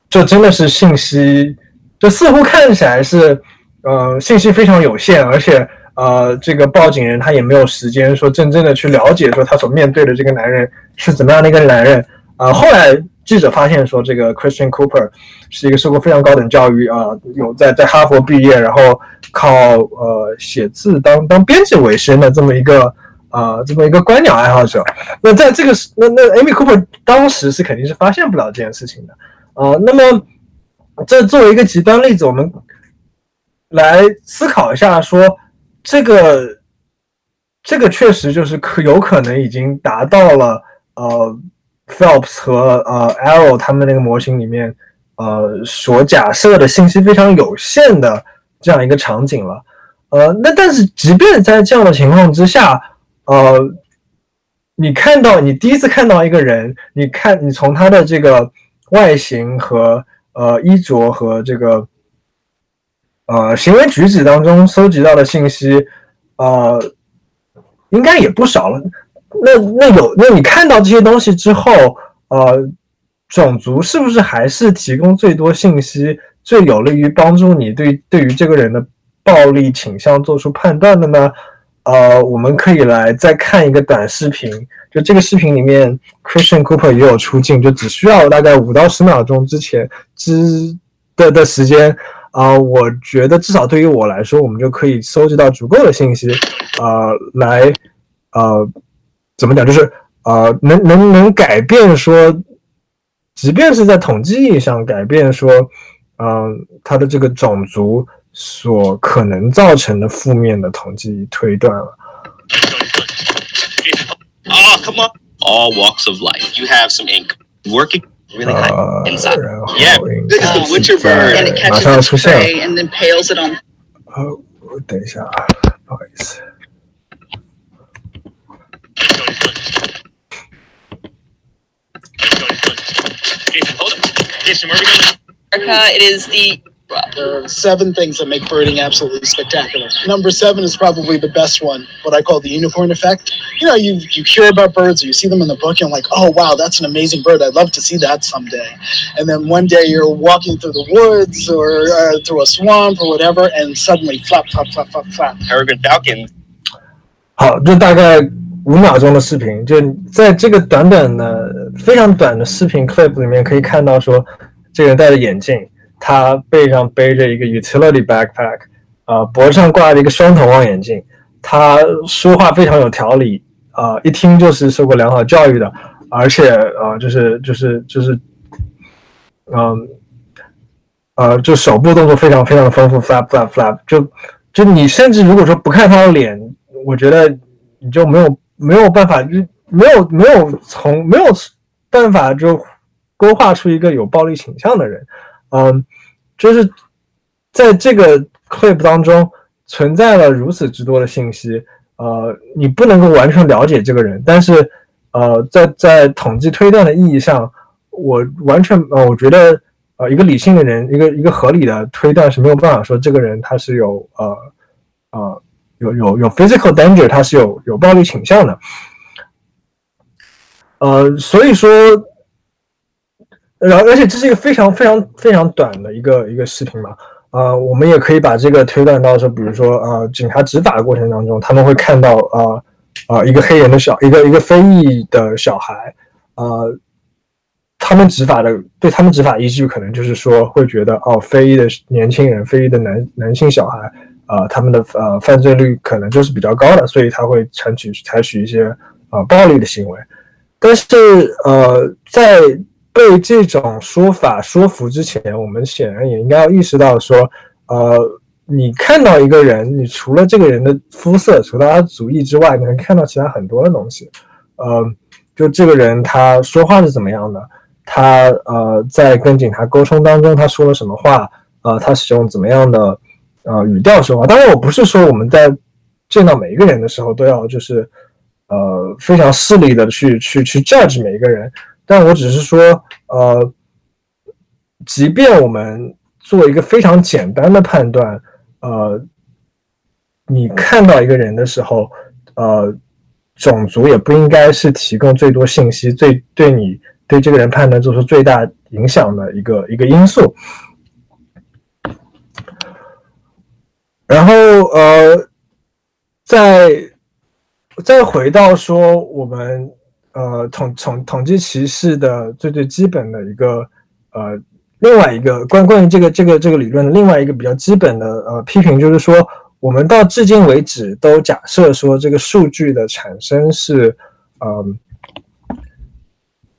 这真的是信息，这似乎看起来是呃信息非常有限，而且呃，这个报警人他也没有时间说真正的去了解说他所面对的这个男人是怎么样的一个男人啊。后来记者发现说，这个 Christian Cooper 是一个受过非常高等教育啊，有在在哈佛毕业，然后。靠呃写字当当编辑为生的这么一个啊这么一个观鸟爱好者，那在这个那那 Amy Cooper 当时是肯定是发现不了这件事情的啊。那么这作为一个极端例子，我们来思考一下，说这个这个确实就是可有可能已经达到了呃 Phelps 和呃 Arrow 他们那个模型里面呃所假设的信息非常有限的。这样一个场景了，呃，那但是即便在这样的情况之下，呃，你看到你第一次看到一个人，你看你从他的这个外形和呃衣着和这个呃行为举止当中搜集到的信息，呃，应该也不少了。那那有那你看到这些东西之后，呃，种族是不是还是提供最多信息？最有利于帮助你对对于这个人的暴力倾向做出判断的呢？呃，我们可以来再看一个短视频，就这个视频里面，Christian Cooper 也有出镜，就只需要大概五到十秒钟之前之的的时间啊，我觉得至少对于我来说，我们就可以收集到足够的信息，呃，来呃怎么讲，就是呃能能能改变说，即便是在统计意义上改变说。嗯，他的这个种族所可能造成的负面的统计推断了。Oh, come on! All walks of life. You have some ink working really high inside. Yeah, this is the Witcher bird, and it catches its prey and then pales it on. 呃，等一下啊，不好意思。Jason, hold up. Jason, where are we going? America. It is the there are seven things that make birding absolutely spectacular. Number seven is probably the best one, what I call the unicorn effect. You know, you you hear about birds, or you see them in the book, and you're like, oh wow, that's an amazing bird. I'd love to see that someday. And then one day you're walking through the woods or uh, through a swamp or whatever, and suddenly flap, flap, flap, flap, flap. Peregrine falcon. 好，这大概 五秒钟的视频，就在这个短短的、非常短的视频 clip 里面可以看到说。这个人戴着眼镜，他背上背着一个 utility backpack，啊，脖子上挂着一个双筒望远镜。他说话非常有条理，啊，一听就是受过良好教育的，而且啊，就是就是就是，嗯，呃，就手部动作非常非常的丰富，flap flap flap，就就你甚至如果说不看他的脸，我觉得你就没有没有办法，就没有没有从没有办法就。勾画出一个有暴力倾向的人，嗯，就是在这个 clip 当中存在了如此之多的信息，呃，你不能够完全了解这个人，但是，呃，在在统计推断的意义上，我完全呃，我觉得呃，一个理性的人，一个一个合理的推断是没有办法说这个人他是有呃呃有有有 physical danger，他是有有暴力倾向的，呃，所以说。然后，而且这是一个非常非常非常短的一个一个视频嘛，啊，我们也可以把这个推断到说，比如说，呃，警察执法的过程当中，他们会看到，啊，呃一个黑人的小一个一个非裔的小孩，呃，他们执法的对他们执法依据可能就是说会觉得哦，非裔的年轻人、非裔的男男性小孩，呃，他们的呃犯罪率可能就是比较高的，所以他会采取采取一些呃暴力的行为。但是呃，在被这种说法说服之前，我们显然也应该要意识到说，呃，你看到一个人，你除了这个人的肤色，除了他的族裔之外，你能看到其他很多的东西。呃，就这个人他说话是怎么样的，他呃在跟警察沟通当中他说了什么话，呃，他使用怎么样的呃语调说话。当然，我不是说我们在见到每一个人的时候都要就是呃非常势利的去去去 judge 每一个人。但我只是说，呃，即便我们做一个非常简单的判断，呃，你看到一个人的时候，呃，种族也不应该是提供最多信息、最对你对这个人判断做出最大影响的一个一个因素。然后，呃，再再回到说我们。呃，统统统计歧视的最最基本的一个呃，另外一个关关于这个这个这个理论的另外一个比较基本的呃批评，就是说，我们到至今为止都假设说这个数据的产生是呃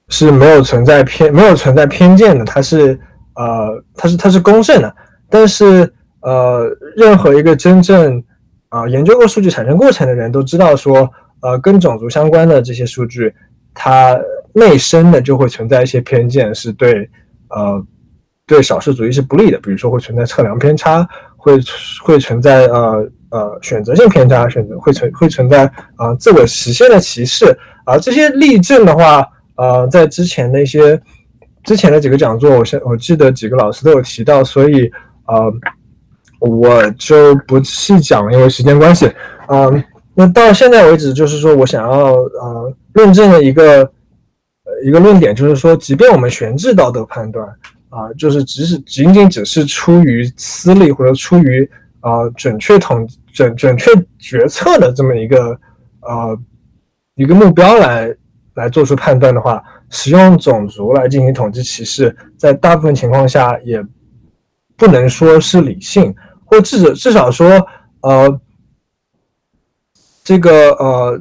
是没有存在偏没有存在偏见的，它是呃它是它是公正的，但是呃任何一个真正啊研究过数据产生过程的人都知道说。呃，跟种族相关的这些数据，它内生的就会存在一些偏见，是对呃对少数主义是不利的。比如说会存在测量偏差，会会存在呃呃选择性偏差，选择会存会存在啊自我实现的歧视啊这些例证的话，呃在之前的一些之前的几个讲座，我现我记得几个老师都有提到，所以呃我就不细讲了，因为时间关系，嗯。那到现在为止，就是说我想要呃论证的一个呃一个论点，就是说，即便我们悬置道德判断啊，就是只是仅仅只是出于私利或者出于啊准确统准准确决策的这么一个呃一个目标来来做出判断的话，使用种族来进行统计歧视，在大部分情况下也不能说是理性，或至少至少说呃。这个呃，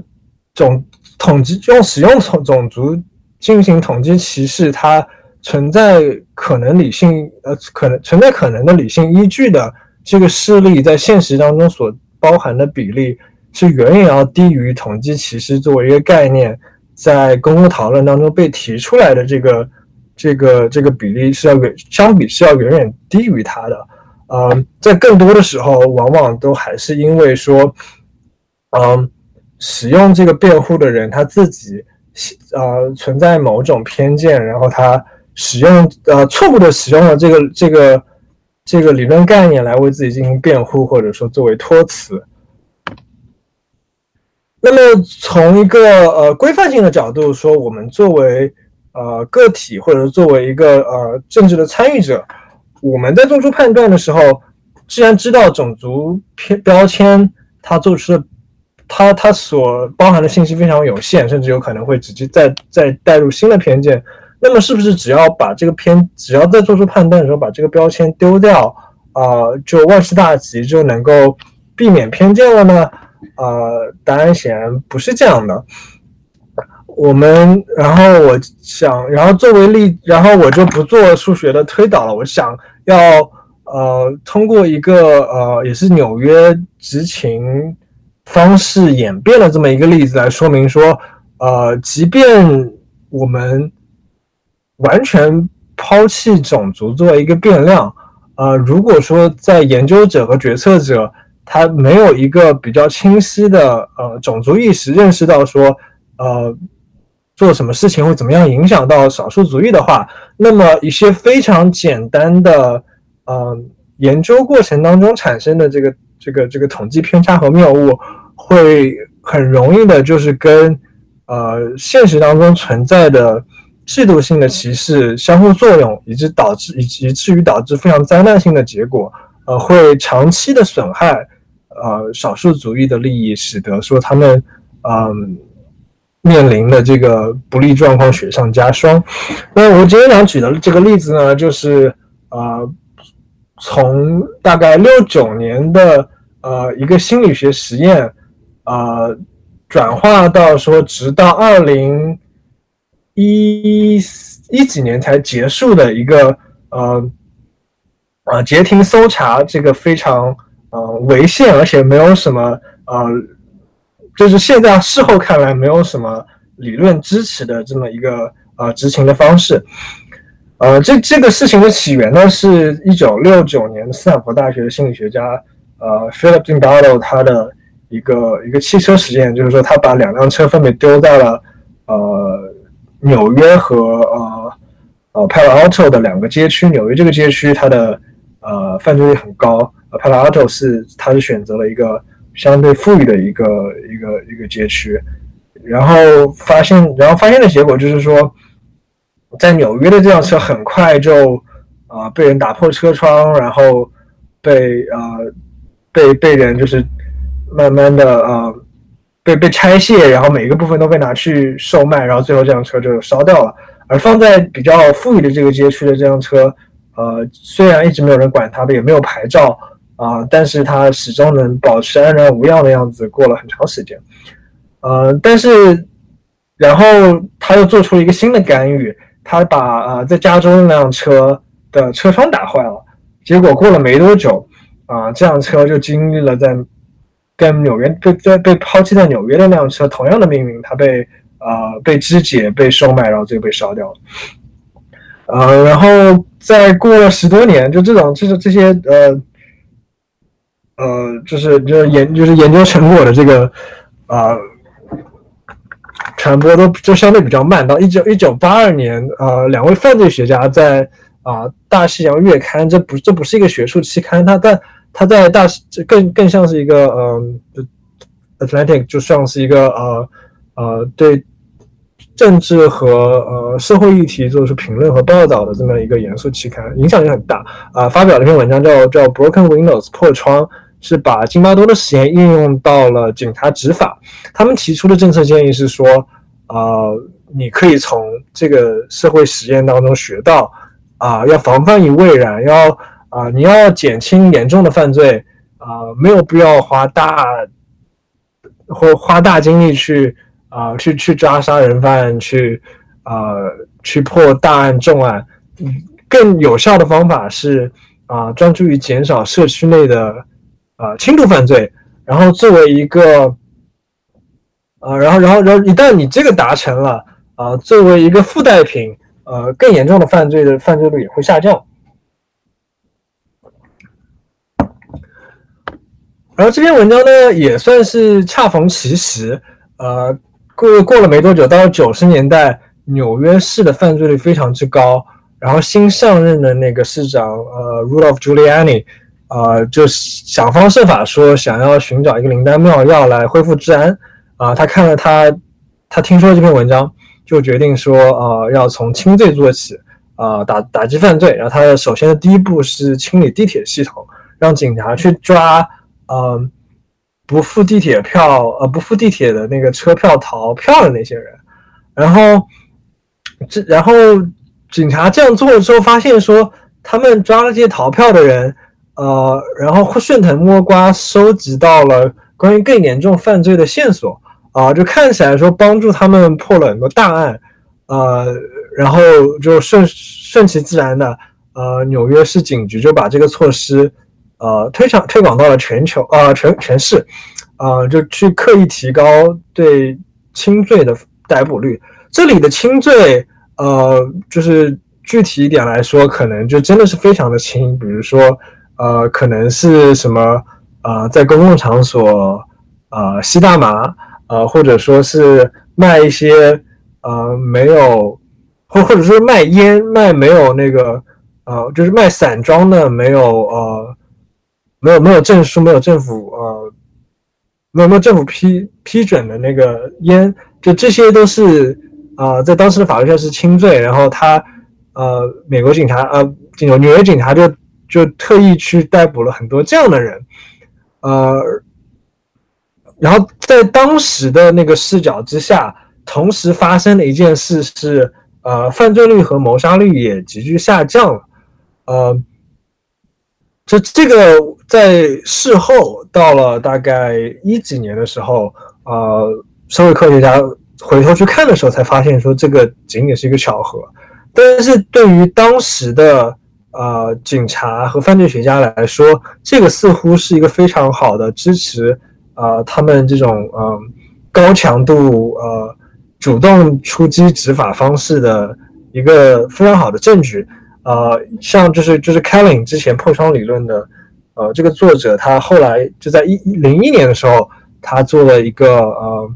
种统计用使用种种族进行统计歧视，它存在可能理性呃可能存在可能的理性依据的这个事例，在现实当中所包含的比例是远远要低于统计歧视作为一个概念在公共讨论当中被提出来的这个这个这个比例是要远相比是要远远低于它的。呃，在更多的时候，往往都还是因为说。嗯，使用这个辩护的人他自己，呃，存在某种偏见，然后他使用呃错误的使用了这个这个这个理论概念来为自己进行辩护，或者说作为托词。那么从一个呃规范性的角度说，我们作为呃个体，或者作为一个呃政治的参与者，我们在做出判断的时候，既然知道种族偏标签，它做出的。它它所包含的信息非常有限，甚至有可能会直接再再带入新的偏见。那么，是不是只要把这个偏，只要在做出判断的时候把这个标签丢掉，啊，就万事大吉，就能够避免偏见了呢？呃，答案显然不是这样的。我们，然后我想，然后作为例，然后我就不做数学的推导了。我想要呃，通过一个呃，也是纽约执勤。方式演变的这么一个例子来说明说，呃，即便我们完全抛弃种族作为一个变量，呃，如果说在研究者和决策者他没有一个比较清晰的呃种族意识，认识到说，呃，做什么事情会怎么样影响到少数族裔的话，那么一些非常简单的呃研究过程当中产生的这个这个这个统计偏差和谬误。会很容易的，就是跟呃现实当中存在的制度性的歧视相互作用，以致导致以以至于导致非常灾难性的结果，呃，会长期的损害呃少数族裔的利益，使得说他们嗯面临的这个不利状况雪上加霜。那我今天想举的这个例子呢，就是呃从大概六九年的呃一个心理学实验，呃转化到说直到二零一一几年才结束的一个呃。呃，截停搜查这个非常呃违宪，而且没有什么呃，就是现在事后看来没有什么理论支持的这么一个呃执行的方式。呃，这这个事情的起源呢，是一九六九年斯坦福大学的心理学家呃 Philip Zimbardo 他的一个一个汽车实验，就是说他把两辆车分别丢在了呃纽约和呃呃 Palo Alto 的两个街区，纽约这个街区它的呃，犯罪率很高。呃，Palo Alto 是，他是选择了一个相对富裕的一个一个一个街区，然后发现，然后发现的结果就是说，在纽约的这辆车很快就啊被人打破车窗，然后被呃被被人就是慢慢的呃被被拆卸，然后每一个部分都被拿去售卖，然后最后这辆车就烧掉了。而放在比较富裕的这个街区的这辆车。呃，虽然一直没有人管它的，也没有牌照啊，但是他始终能保持安然无恙的样子，过了很长时间。呃，但是，然后他又做出了一个新的干预，他把呃在加州那辆车的车窗打坏了，结果过了没多久，啊，这辆车就经历了在跟纽约被在被抛弃在纽约的那辆车同样的命运，它被呃被肢解、被售卖，然后最后被烧掉了。呃，然后再过了十多年，就这种，就是这些，呃，呃，就是就是研就是研究成果的这个，啊，传播都就相对比较慢。到一九一九八二年，呃，两位犯罪学家在啊《大西洋月刊》，这不这不是一个学术期刊，它在它在大这更更像是一个，嗯，Atlantic 就像是一个，呃呃，对。政治和呃社会议题做出评论和报道的这么一个严肃期刊，影响力很大啊。发表了一篇文章叫叫 Broken Windows 破窗，是把津巴多的实验应用到了警察执法。他们提出的政策建议是说，啊，你可以从这个社会实验当中学到啊，要防范于未然，要啊，你要减轻严重的犯罪啊，没有必要花大或花大精力去。啊，去去抓杀人犯，去啊，去破大案重案，更有效的方法是啊，专注于减少社区内的啊轻度犯罪。然后作为一个啊，然后然后然后一旦你这个达成了啊，作为一个附带品，呃，更严重的犯罪的犯罪率也会下降。然后这篇文章呢，也算是恰逢其时，呃。过过了没多久，到了九十年代，纽约市的犯罪率非常之高。然后新上任的那个市长，呃，Rudolph Giuliani，呃，就想方设法说想要寻找一个灵丹妙药来恢复治安。啊，他看了他，他听说了这篇文章，就决定说，呃，要从轻罪做起，啊，打打击犯罪。然后他的首先的第一步是清理地铁系统，让警察去抓，嗯。不付地铁票，呃，不付地铁的那个车票逃票的那些人，然后这，然后警察这样做了之后，发现说他们抓了这些逃票的人，呃，然后顺藤摸瓜收集到了关于更严重犯罪的线索，啊，就看起来说帮助他们破了很多大案，呃，然后就顺顺其自然的，呃，纽约市警局就把这个措施。呃，推上推广到了全球，呃，全全市，呃，就去刻意提高对轻罪的逮捕率。这里的轻罪，呃，就是具体一点来说，可能就真的是非常的轻，比如说，呃，可能是什么，呃，在公共场所，呃，吸大麻，呃，或者说是卖一些，呃，没有，或或者说卖烟，卖没有那个，呃，就是卖散装的，没有，呃。没有没有证书，没有政府呃，没有没有政府批批准的那个烟，就这些都是啊，在当时的法律上是轻罪。然后他呃，美国警察呃，纽纽约警察就就特意去逮捕了很多这样的人，呃，然后在当时的那个视角之下，同时发生的一件事是，呃，犯罪率和谋杀率也急剧下降了，呃，这这个在事后到了大概一几年的时候，呃，社会科学家回头去看的时候，才发现说这个仅仅是一个巧合，但是对于当时的呃警察和犯罪学家来说，这个似乎是一个非常好的支持。啊，他们这种呃高强度呃主动出击执法方式的一个非常好的证据，呃，像就是就是 Kelly 之前破窗理论的呃这个作者，他后来就在一零一年的时候，他做了一个呃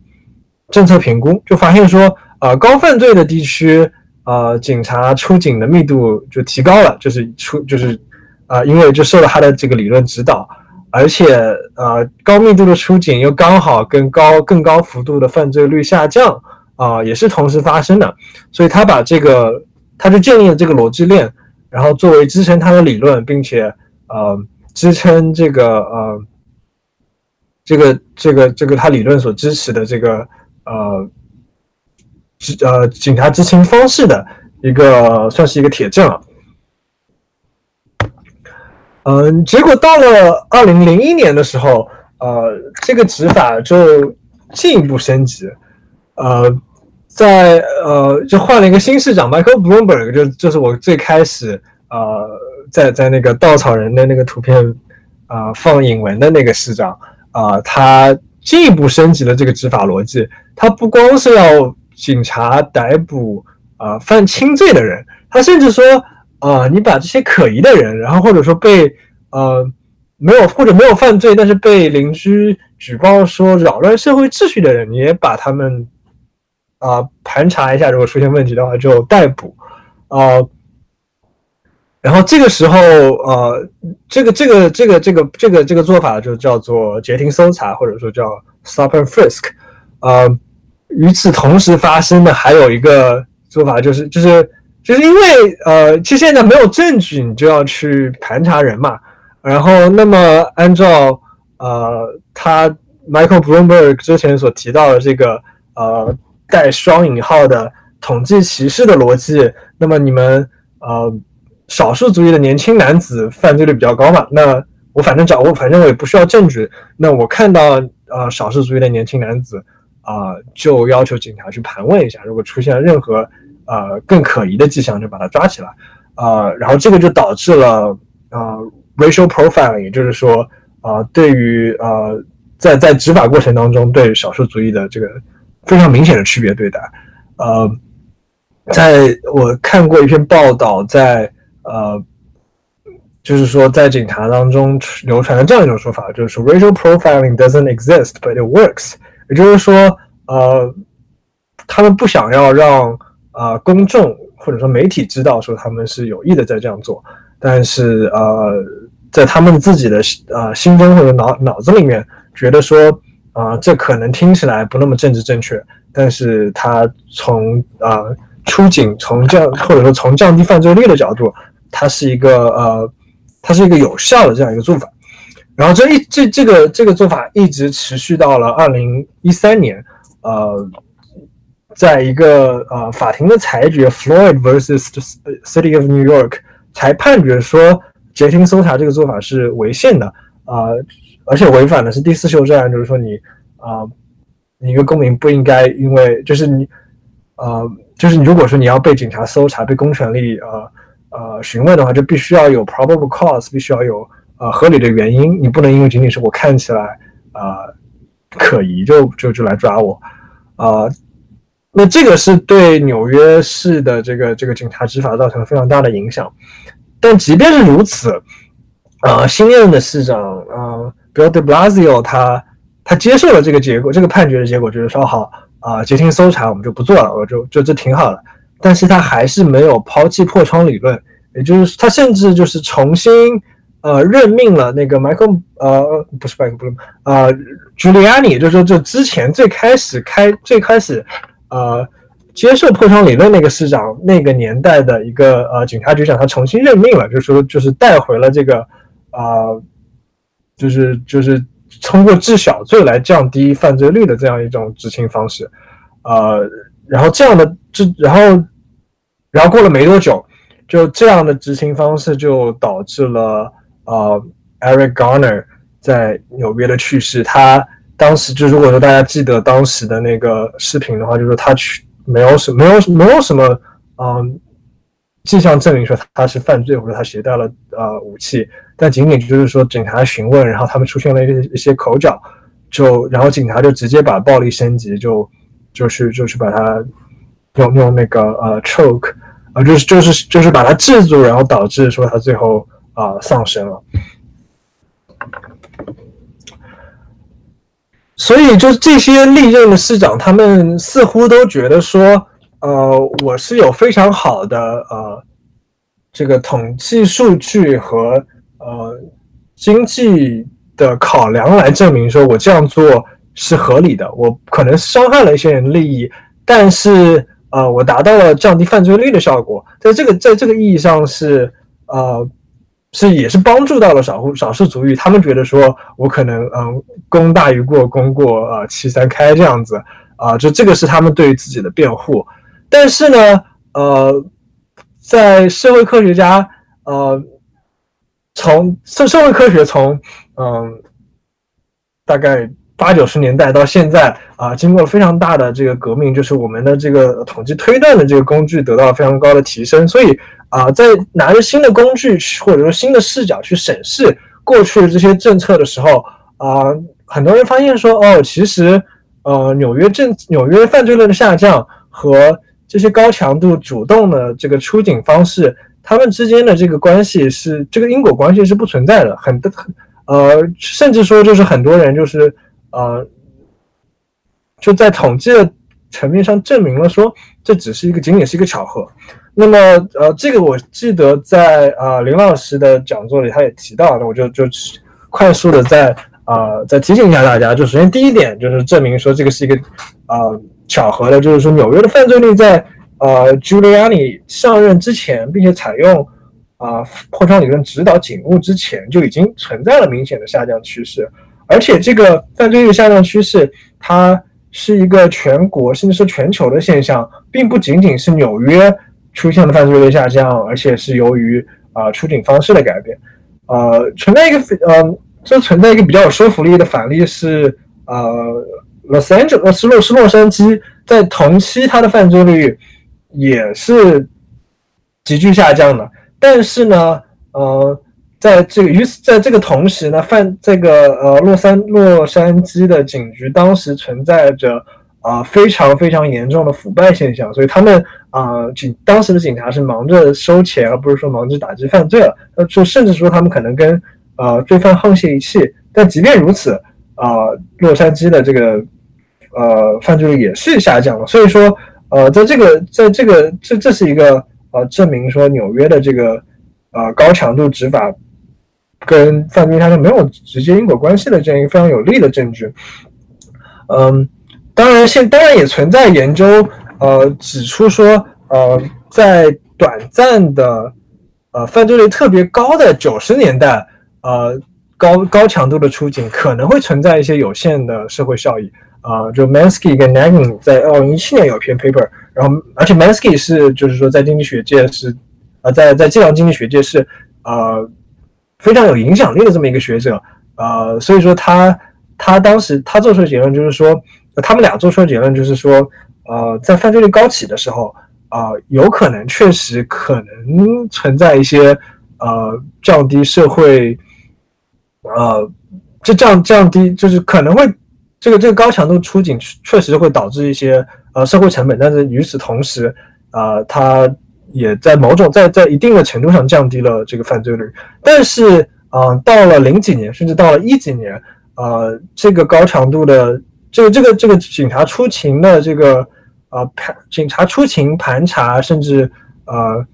政策评估，就发现说呃高犯罪的地区呃警察出警的密度就提高了，就是出就是啊因为就受了他的这个理论指导。而且，呃，高密度的出警又刚好跟高更高幅度的犯罪率下降，啊，也是同时发生的。所以他把这个，他就建立了这个逻辑链，然后作为支撑他的理论，并且，呃，支撑这个，呃，这个这个这个他理论所支持的这个，呃，呃，警察执勤方式的一个，算是一个铁证了。嗯，结果到了二零零一年的时候，呃，这个执法就进一步升级，呃，在呃就换了一个新市长 Michael Bloomberg，就就是我最开始呃在在那个稻草人的那个图片啊放引文的那个市长。啊，他进一步升级了这个执法逻辑，他不光是要警察逮捕啊犯轻罪的人，他甚至说。啊，你把这些可疑的人，然后或者说被呃没有或者没有犯罪，但是被邻居举报说扰乱社会秩序的人，你也把他们啊盘查一下，如果出现问题的话就逮捕啊。然后这个时候呃，这个这个这个这个这个这个做法就叫做截停搜查，或者说叫 stop and frisk。呃，与此同时发生的还有一个做法就是就是。就是因为呃，其实现在没有证据，你就要去盘查人嘛。然后，那么按照呃他 Michael Bloomberg 之前所提到的这个呃带双引号的统计歧视的逻辑，那么你们呃少数族裔的年轻男子犯罪率比较高嘛？那我反正找我反正我也不需要证据，那我看到呃少数族裔的年轻男子啊，就要求警察去盘问一下，如果出现任何。呃，更可疑的迹象就把他抓起来，呃，然后这个就导致了呃 racial profiling，也就是说，啊，对于呃，在在执法过程当中对少数族裔的这个非常明显的区别对待，呃，在我看过一篇报道，在呃，就是说在警察当中流传的这样一种说法，就是说 racial profiling doesn't exist，but it works，也就是说，呃，他们不想要让啊，公众或者说媒体知道说他们是有意的在这样做，但是呃，在他们自己的呃心中或者脑脑子里面觉得说啊，这可能听起来不那么政治正确，但是他从啊出警从降或者说从降低犯罪率的角度，它是一个呃，它是一个有效的这样一个做法。然后这一这这个这个做法一直持续到了二零一三年，呃。在一个呃法庭的裁决，Floyd vs City of New York，才判决说截停搜查这个做法是违宪的啊，而且违反的是第四修正案，就是说你啊，你一个公民不应该因为就是你呃，就是你如果说你要被警察搜查、被公权力呃呃询问的话，就必须要有 probable cause，必须要有呃合理的原因，你不能因为仅仅是我看起来啊可疑就就就来抓我啊。那这个是对纽约市的这个这个警察执法造成了非常大的影响，但即便是如此，啊，新任的市长啊，Bill De Blasio 他他接受了这个结果，这个判决的结果就是说好啊，截听搜查我们就不做了，我就就这挺好的，但是他还是没有抛弃破窗理论，也就是他甚至就是重新呃任命了那个 Michael 呃不是 Michael 不是呃 Giuliani，就是说就之前最开始开最开始。呃，接受破窗理论那个市长，那个年代的一个呃警察局长，他重新任命了，就是说就是带回了这个啊，就是就是通过治小罪来降低犯罪率的这样一种执行方式，呃，然后这样的这，然后，然后过了没多久，就这样的执行方式就导致了呃，Eric Garner 在纽约的去世。他当时就如果说大家记得当时的那个视频的话，就是他去没有什没有没有什么嗯迹象证明说他是犯罪或者他携带了呃武器。但仅仅就是说，警察询问，然后他们出现了一些一些口角，就然后警察就直接把暴力升级，就就是就是把他用用那个呃 choke，啊就是就是就是把他制住，然后导致说他最后啊丧生了。所以就是这些历任的市长，他们似乎都觉得说，呃，我是有非常好的呃这个统计数据和。呃，经济的考量来证明说，我这样做是合理的。我可能伤害了一些人利益，但是呃，我达到了降低犯罪率的效果。在这个在这个意义上是呃，是也是帮助到了少数少数族裔。他们觉得说我可能嗯，功大于过，功过呃七三开这样子啊，就这个是他们对于自己的辩护。但是呢，呃，在社会科学家呃。从社社会科学从嗯大概八九十年代到现在啊，经过了非常大的这个革命，就是我们的这个统计推断的这个工具得到了非常高的提升。所以啊，在拿着新的工具或者说新的视角去审视过去的这些政策的时候啊，很多人发现说哦，其实呃纽约政纽约犯罪率的下降和这些高强度主动的这个出警方式。他们之间的这个关系是这个因果关系是不存在的，很很呃，甚至说就是很多人就是呃，就在统计的层面上证明了说这只是一个仅仅是一个巧合。那么呃，这个我记得在啊林老师的讲座里他也提到，那我就就快速的在啊再提醒一下大家，就首先第一点就是证明说这个是一个啊巧合的，就是说纽约的犯罪率在。呃，Giuliani 上任之前，并且采用啊破窗理论指导警务之前，就已经存在了明显的下降趋势。而且这个犯罪率下降趋势，它是一个全国甚至是全球的现象，并不仅仅是纽约出现了犯罪率下降，而且是由于啊出警方式的改变。呃，存在一个呃，这存在一个比较有说服力的反例是呃，Los Angeles 是洛是洛杉矶，在同期它的犯罪率。也是急剧下降的，但是呢，呃，在这个于在这个同时呢，犯这个呃洛杉洛杉矶的警局当时存在着啊非常非常严重的腐败现象，所以他们啊警当时的警察是忙着收钱，而不是说忙着打击犯罪了。那就甚至说他们可能跟呃罪犯沆瀣一气。但即便如此，啊洛杉矶的这个呃犯罪率也是下降了。所以说。呃，在这个，在这个，这这是一个呃，证明说纽约的这个呃高强度执法跟犯罪下降没有直接因果关系的这样一个非常有力的证据。嗯，当然现当然也存在研究呃指出说呃在短暂的呃犯罪率特别高的九十年代呃高高强度的出警可能会存在一些有限的社会效益。啊，就 Mansky 跟 Nagin 在二零一七年有一篇 paper，然后而且 Mansky 是就是说在经济学界是，呃，在在计量经济学界是呃非常有影响力的这么一个学者，呃，所以说他他当时他做出的结论就是说，他们俩做出的结论就是说，呃，在犯罪率高起的时候，啊，有可能确实可能存在一些呃降低社会，呃，就降降低就是可能会。这个这个高强度出警确实会导致一些呃社会成本，但是与此同时，啊，他也在某种在在一定的程度上降低了这个犯罪率。但是啊，到了零几年，甚至到了一几年，呃，这个高强度的这个这个这个警察出勤的这个呃盘警察出勤盘查，甚至呃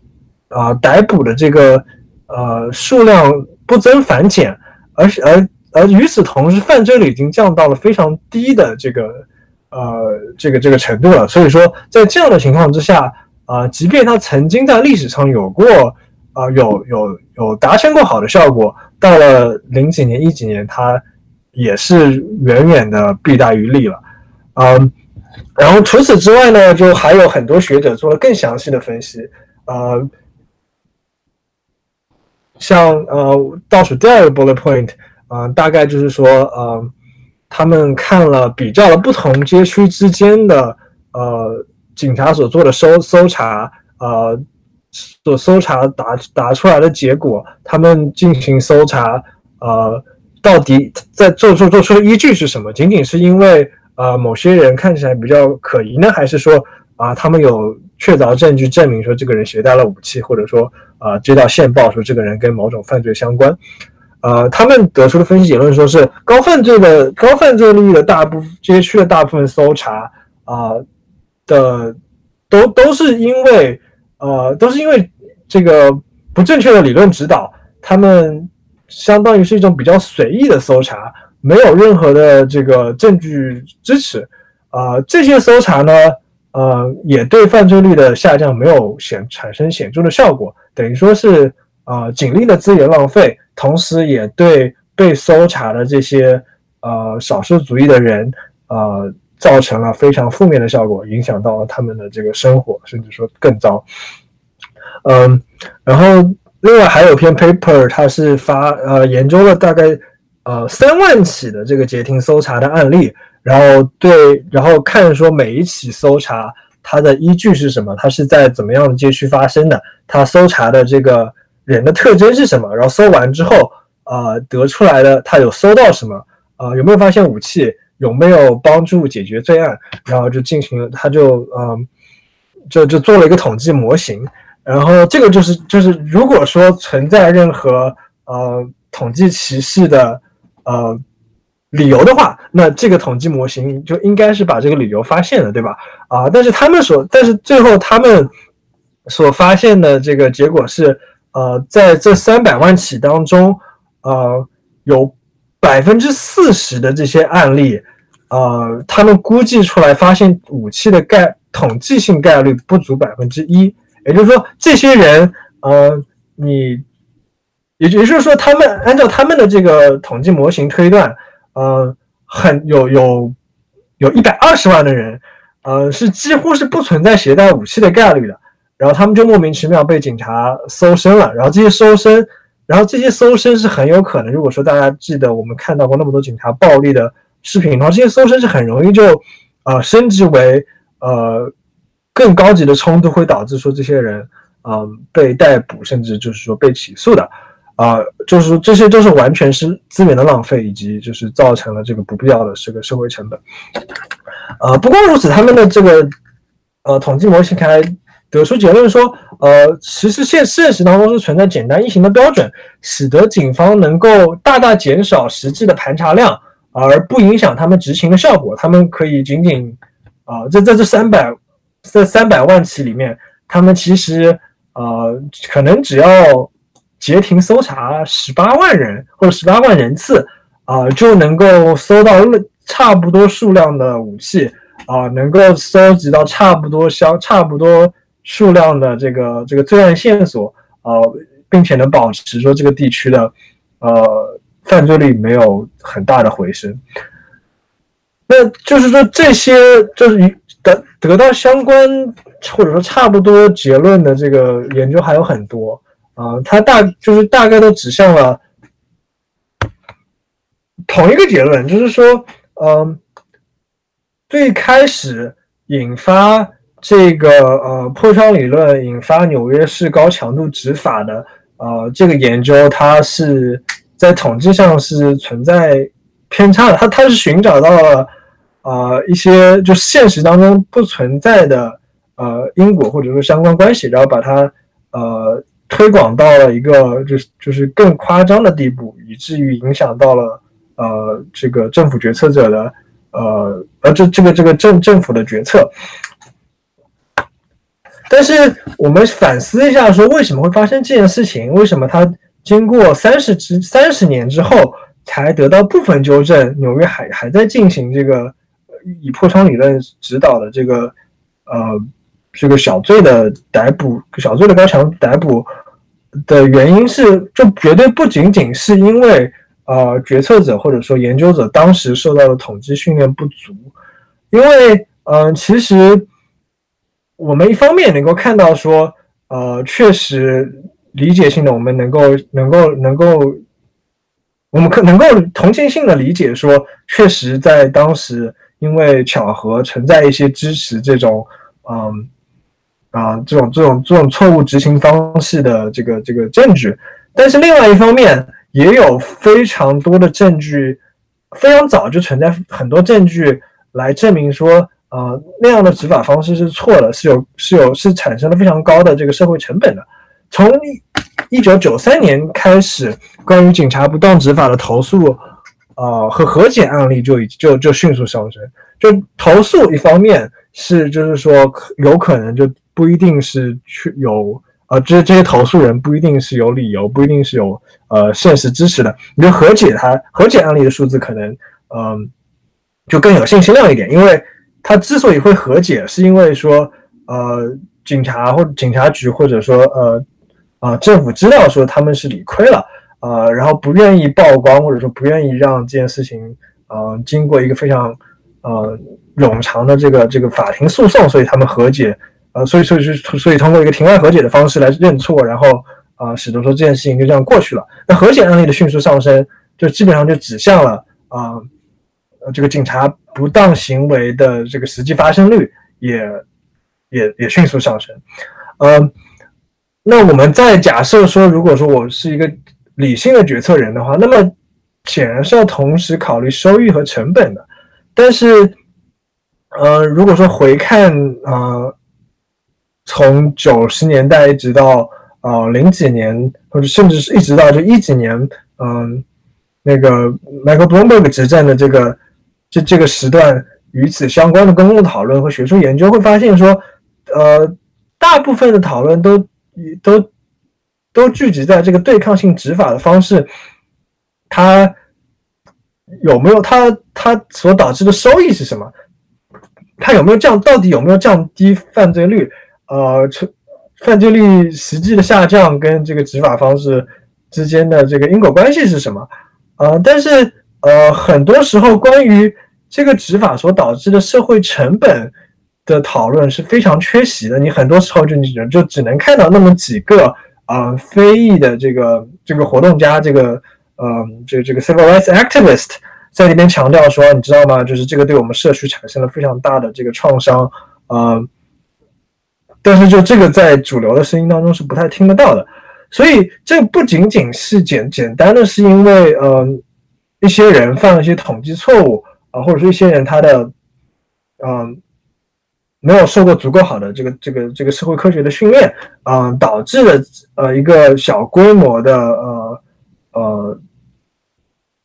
啊逮捕的这个呃数量不增反减，而且而。而与此同时，犯罪率已经降到了非常低的这个呃这个这个程度了。所以说，在这样的情况之下，啊，即便它曾经在历史上有过啊有有有达成过好的效果，到了零几年一几年，它也是远远的弊大于利了。嗯，然后除此之外呢，就还有很多学者做了更详细的分析。呃，像呃倒数第二个 bullet point，嗯，大概就是说，呃，他们看了比较了不同街区之间的呃警察所做的搜搜查，呃。所搜查打打出来的结果，他们进行搜查，呃，到底在做做做出的依据是什么？仅仅是因为呃某些人看起来比较可疑呢，还是说啊他们有确凿证据证明说这个人携带了武器，或者说啊接到线报说这个人跟某种犯罪相关？呃，他们得出的分析结论说是高犯罪的高犯罪率的大部分街区的大部分搜查啊的都都是因为。呃，都是因为这个不正确的理论指导，他们相当于是一种比较随意的搜查，没有任何的这个证据支持。啊，这些搜查呢，呃，也对犯罪率的下降没有显产生显著的效果，等于说是啊，警力的资源浪费，同时也对被搜查的这些呃少数族裔的人，呃。造成了非常负面的效果，影响到了他们的这个生活，甚至说更糟。嗯，然后另外还有篇 paper，它是发呃研究了大概呃三万起的这个截停搜查的案例，然后对，然后看说每一起搜查它的依据是什么，它是在怎么样的街区发生的，它搜查的这个人的特征是什么，然后搜完之后呃得出来的他有搜到什么，呃有没有发现武器。有没有帮助解决罪案？然后就进行了，他就嗯，就就做了一个统计模型。然后这个就是就是，如果说存在任何呃统计歧视的呃理由的话，那这个统计模型就应该是把这个理由发现了，对吧？啊，但是他们所，但是最后他们所发现的这个结果是，呃，在这三百万起当中，呃，有百分之四十的这些案例。呃，他们估计出来发现武器的概统计性概率不足百分之一，也就是说，这些人，呃，你，也也就是说，他们按照他们的这个统计模型推断，呃，很有有有一百二十万的人，呃，是几乎是不存在携带武器的概率的，然后他们就莫名其妙被警察搜身了，然后这些搜身，然后这些搜身是很有可能，如果说大家记得我们看到过那么多警察暴力的。视频的话，这些搜身是很容易就，呃，升级为呃更高级的冲突，会导致说这些人，嗯，被逮捕，甚至就是说被起诉的，啊，就是说这些都是完全是资源的浪费，以及就是造成了这个不必要的这个社会成本。呃，不光如此，他们的这个呃统计模型还得出结论说，呃，其实现现实当中是存在简单易行的标准，使得警方能够大大减少实际的盘查量。而不影响他们执行的效果，他们可以仅仅啊，在在这三百这三百万起里面，他们其实呃，可能只要截停搜查十八万人或者十八万人次啊，就能够搜到差不多数量的武器啊，能够搜集到差不多相差不多数量的这个这个罪案线索啊，并且能保持说这个地区的呃。犯罪率没有很大的回升，那就是说这些就是得得到相关或者说差不多结论的这个研究还有很多啊，它大就是大概都指向了同一个结论，就是说，嗯，最开始引发这个呃破窗理论、引发纽约市高强度执法的呃这个研究，它是。在统计上是存在偏差的，他他是寻找到了呃一些就是现实当中不存在的呃因果或者说相关关系，然后把它呃推广到了一个就是就是更夸张的地步，以至于影响到了呃这个政府决策者的呃呃这这个这个政政府的决策。但是我们反思一下，说为什么会发生这件事情？为什么他？经过三十之三十年之后，才得到部分纠正。纽约还还在进行这个以破窗理论指导的这个呃这个小罪的逮捕，小罪的高强逮捕的原因是，就绝对不仅仅是因为呃决策者或者说研究者当时受到的统计训练不足，因为嗯，其实我们一方面能够看到说，呃，确实理解性的我们能够能够能够，我们可能够同情性的理解说，确实在当时因为巧合存在一些支持这种嗯。啊，这种这种这种错误执行方式的这个这个证据，但是另外一方面也有非常多的证据，非常早就存在很多证据来证明说，呃，那样的执法方式是错的，是有是有是产生了非常高的这个社会成本的。从一九九三年开始，关于警察不当执法的投诉，呃和和解案例就已就就迅速上升。就投诉一方面是就是说有可能就。不一定是去有呃，这这些投诉人不一定是有理由，不一定是有呃现实支持的。你就和解，他和解案例的数字可能嗯就更有信息量一点，因为他之所以会和解，是因为说呃警察或警察局或者说呃啊政府知道说他们是理亏了啊，然后不愿意曝光或者说不愿意让这件事情嗯经过一个非常呃冗长的这个这个法庭诉讼，所以他们和解。呃，所以，所以，所以通过一个庭外和解的方式来认错，然后啊，使得说这件事情就这样过去了。那和解案例的迅速上升，就基本上就指向了啊，这个警察不当行为的这个实际发生率也也也迅速上升。嗯，那我们再假设说，如果说我是一个理性的决策人的话，那么显然是要同时考虑收益和成本的。但是，呃，如果说回看啊。从九十年代一直到呃零几年，或者甚至是一直到就一几年，嗯，那个 Michael Bloomberg 执政的这个这这个时段，与此相关的公共讨论和学术研究会发现说，呃，大部分的讨论都都都聚集在这个对抗性执法的方式，它有没有它它所导致的收益是什么？它有没有降？到底有没有降低犯罪率？呃，犯罪率实际的下降跟这个执法方式之间的这个因果关系是什么？呃，但是呃，很多时候关于这个执法所导致的社会成本的讨论是非常缺席的。你很多时候就你就只能看到那么几个啊非裔的这个这个活动家，这个呃这这个 civil rights activist 在那边强调说，你知道吗？就是这个对我们社区产生了非常大的这个创伤，呃。但是，就这个在主流的声音当中是不太听得到的，所以这不仅仅是简简单的是因为，嗯，一些人犯了一些统计错误啊，或者说一些人他的，嗯，没有受过足够好的这个这个这个社会科学的训练，嗯，导致了呃一个小规模的呃呃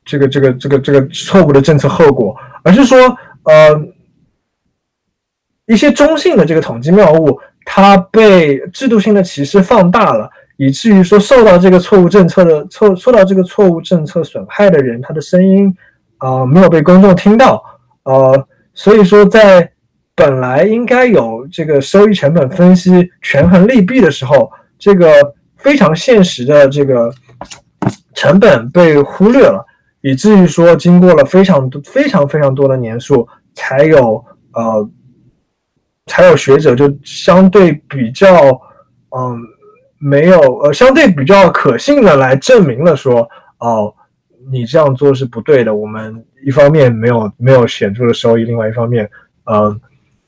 这个这个这个这个错误的政策后果，而是说，呃，一些中性的这个统计谬误。它被制度性的歧视放大了，以至于说受到这个错误政策的错受到这个错误政策损害的人，他的声音啊没有被公众听到，呃，所以说在本来应该有这个收益成本分析权衡利弊的时候，这个非常现实的这个成本被忽略了，以至于说经过了非常多非常非常多的年数，才有呃。才有学者就相对比较，嗯，没有呃，相对比较可信的来证明了说，哦，你这样做是不对的。我们一方面没有没有显著的收益，另外一方面，呃，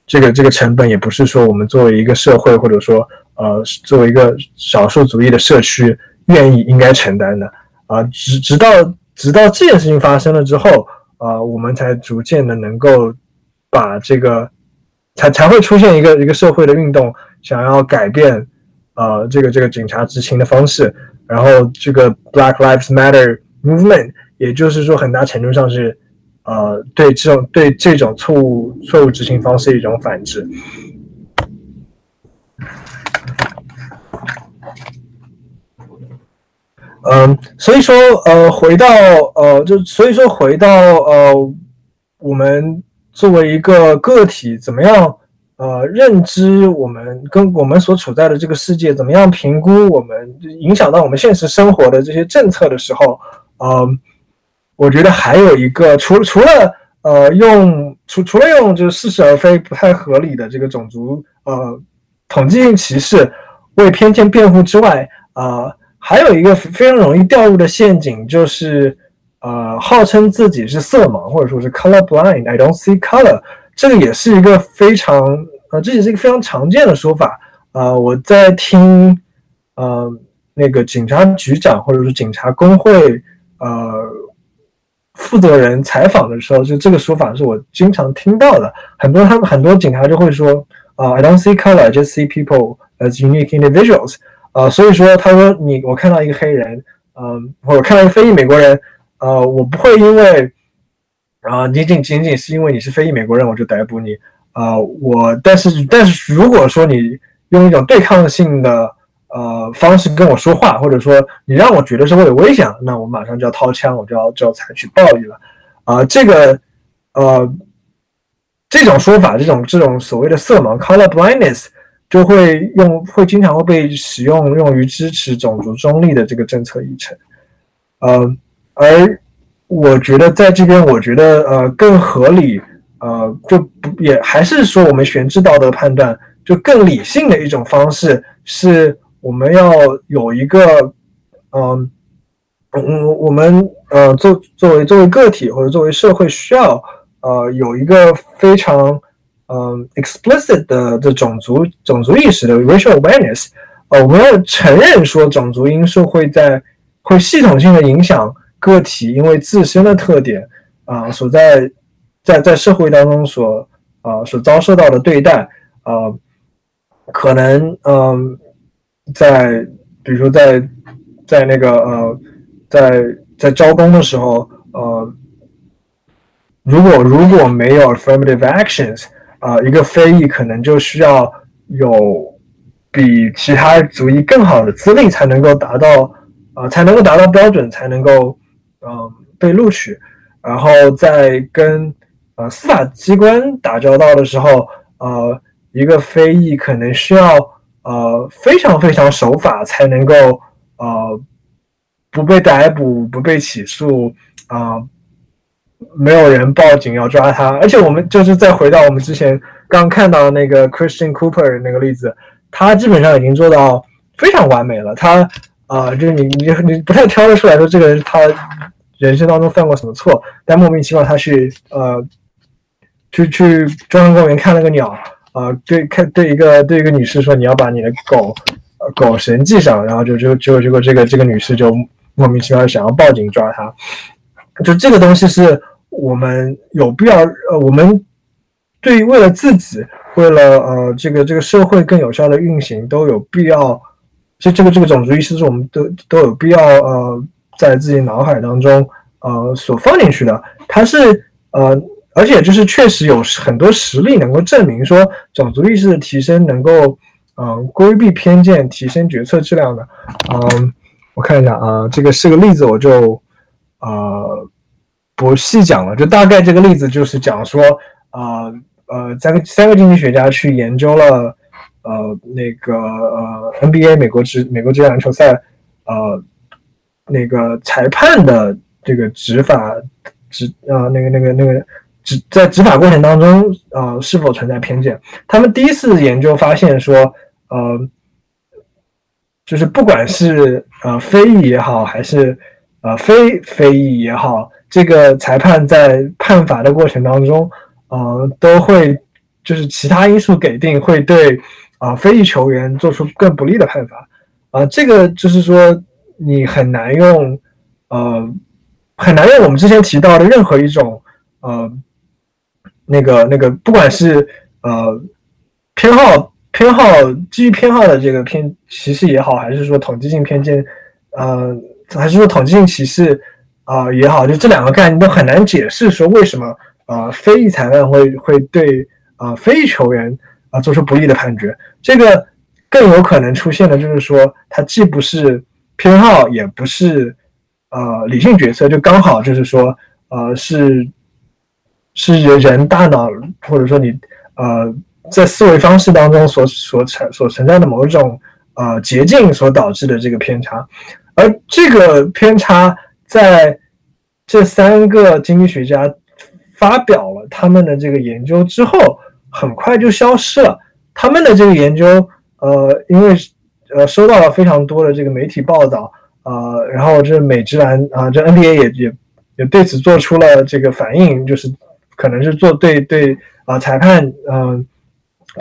这个这个成本也不是说我们作为一个社会或者说呃作为一个少数族裔的社区愿意应该承担的啊。直直到直到这件事情发生了之后，啊，我们才逐渐的能够把这个。才才会出现一个一个社会的运动，想要改变，呃，这个这个警察执勤的方式，然后这个 Black Lives Matter movement，也就是说，很大程度上是，呃，对这种对这种错误错误执行方式一种反制。嗯，所以说，呃，回到呃，就所以说回到呃，我们。作为一个个体，怎么样呃认知我们跟我们所处在的这个世界，怎么样评估我们影响到我们现实生活的这些政策的时候，呃，我觉得还有一个，除除了呃用除除了用就是似是而非、不太合理的这个种族呃统计性歧视为偏见辩护之外，啊，还有一个非常容易掉入的陷阱就是。呃，号称自己是色盲，或者说是 color blind，I don't see color，这个也是一个非常呃，这也是一个非常常见的说法。呃，我在听呃那个警察局长或者是警察工会呃负责人采访的时候，就这个说法是我经常听到的。很多他们很多警察就会说啊，I don't see color，just see people as unique individuals。啊，所以说他说你我看到一个黑人，嗯，或者看到一个非裔美国人。呃，我不会因为啊，仅仅仅仅是因为你是非裔美国人，我就逮捕你啊。我但是但是，如果说你用一种对抗性的呃方式跟我说话，或者说你让我觉得是会有危险，那我马上就要掏枪，我就要就要采取暴力了啊。这个呃这种说法，这种这种所谓的色盲 （color blindness） 就会用会经常会被使用用于支持种族中立的这个政策议程，呃。而我觉得在这边，我觉得呃更合理，呃就不也还是说我们悬置道德判断，就更理性的一种方式，是我们要有一个，嗯嗯我们呃作作为作为个体或者作为社会需要呃有一个非常嗯 explicit 的的种族种族意识的 racial awareness，呃我们要承认说种族因素会在会系统性的影响。个体因为自身的特点啊，所在在在社会当中所啊所遭受到的对待啊，可能嗯，在比如说在在那个呃在在招工的时候呃，如果如果没有 affirmative actions 啊，一个非裔可能就需要有比其他族裔更好的资历才能够达到啊才能够达到标准才能够。嗯，被录取，然后在跟呃司法机关打交道的时候，呃，一个非裔可能需要呃非常非常守法才能够呃不被逮捕、不被起诉啊，没有人报警要抓他。而且我们就是再回到我们之前刚看到那个 Christian Cooper 那个例子，他基本上已经做到非常完美了。他啊，就是你你你不太挑得出来说这个人他人生当中犯过什么错，但莫名其妙他去呃，去去中央公园看了个鸟啊，对看对一个对一个女士说你要把你的狗狗绳系上，然后就就就结果这个这个女士就莫名其妙想要报警抓他，就这个东西是我们有必要呃，我们对于为了自己，为了呃这个这个社会更有效的运行都有必要。这这个这个种族意识是我们都都有必要呃在自己脑海当中呃所放进去的，它是呃而且就是确实有很多实例能够证明说种族意识的提升能够嗯规避偏见，提升决策质量的。嗯，我看一下啊，这个是个例子，我就呃不细讲了，就大概这个例子就是讲说呃呃三个三个经济学家去研究了。呃，那个呃，NBA 美国职美国职业篮球赛，呃，那个裁判的这个执法执啊，那个那个那个执在执法过程当中，呃，是否存在偏见？他们第一次研究发现说，呃，就是不管是呃非裔也好，还是呃非非裔也好，这个裁判在判罚的过程当中，呃，都会就是其他因素给定，会对。啊，非裔球员做出更不利的判罚，啊，这个就是说你很难用，呃，很难用我们之前提到的任何一种，呃，那个那个，不管是呃偏好偏好基于偏好的这个偏歧视也好，还是说统计性偏见，呃，还是说统计性歧视啊也好，就这两个概念都很难解释说为什么啊非裔裁判会会对啊非裔球员。啊，做出不利的判决，这个更有可能出现的，就是说，它既不是偏好，也不是呃理性决策，就刚好就是说，呃，是是人人大脑或者说你呃在思维方式当中所所产所存在的某种呃捷径所导致的这个偏差，而这个偏差在这三个经济学家发表了他们的这个研究之后，很快就消失了。他们的这个研究，呃，因为呃收到了非常多的这个媒体报道，呃，然后这美职篮啊，这 NBA 也也也对此做出了这个反应，就是可能是做对对啊裁判嗯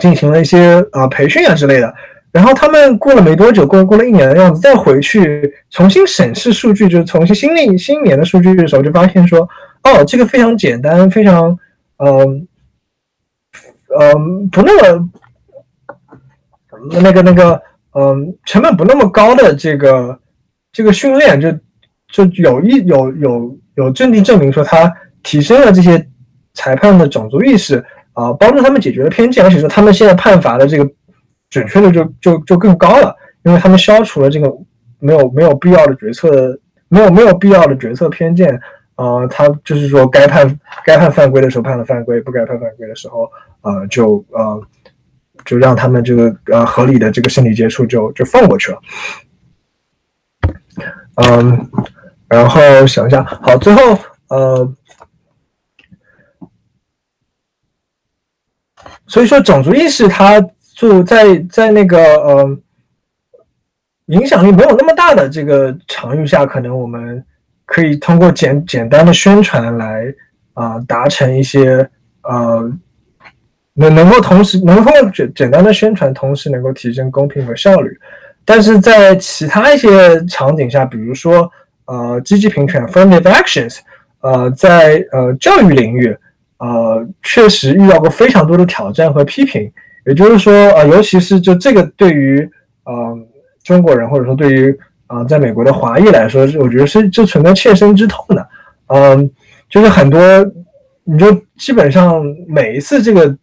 进行了一些啊培训啊之类的。然后他们过了没多久，过过了一年的样子，再回去重新审视数据，就是重新新历新年的数据的时候，就发现说，哦，这个非常简单，非常，嗯，嗯，不那么，那个那个，嗯，成本不那么高的这个这个训练，就就有一有有有证据证明说，它提升了这些裁判的种族意识啊，帮助他们解决了偏见，而且说他们现在判罚的这个。准确率就就就更高了，因为他们消除了这个没有没有必要的决策，没有没有必要的决策偏见啊，他就是说该判该判犯规的时候判了犯规，不该判犯规的时候，呃，就呃就让他们这个呃合理的这个身体接触就就放过去了，嗯，然后想一下，好，最后呃，所以说种族意识它。就在在那个呃影响力没有那么大的这个场域下，可能我们可以通过简简单的宣传来啊达成一些呃能能够同时能够简简单的宣传，同时能够提升公平和效率。但是在其他一些场景下，比如说呃积极平权 （affirmative actions），呃在呃教育领域，呃确实遇到过非常多的挑战和批评。也就是说，呃，尤其是就这个对于呃中国人或者说对于啊在美国的华裔来说，我觉得是就存在切身之痛的。嗯，就是很多你就基本上每一次这个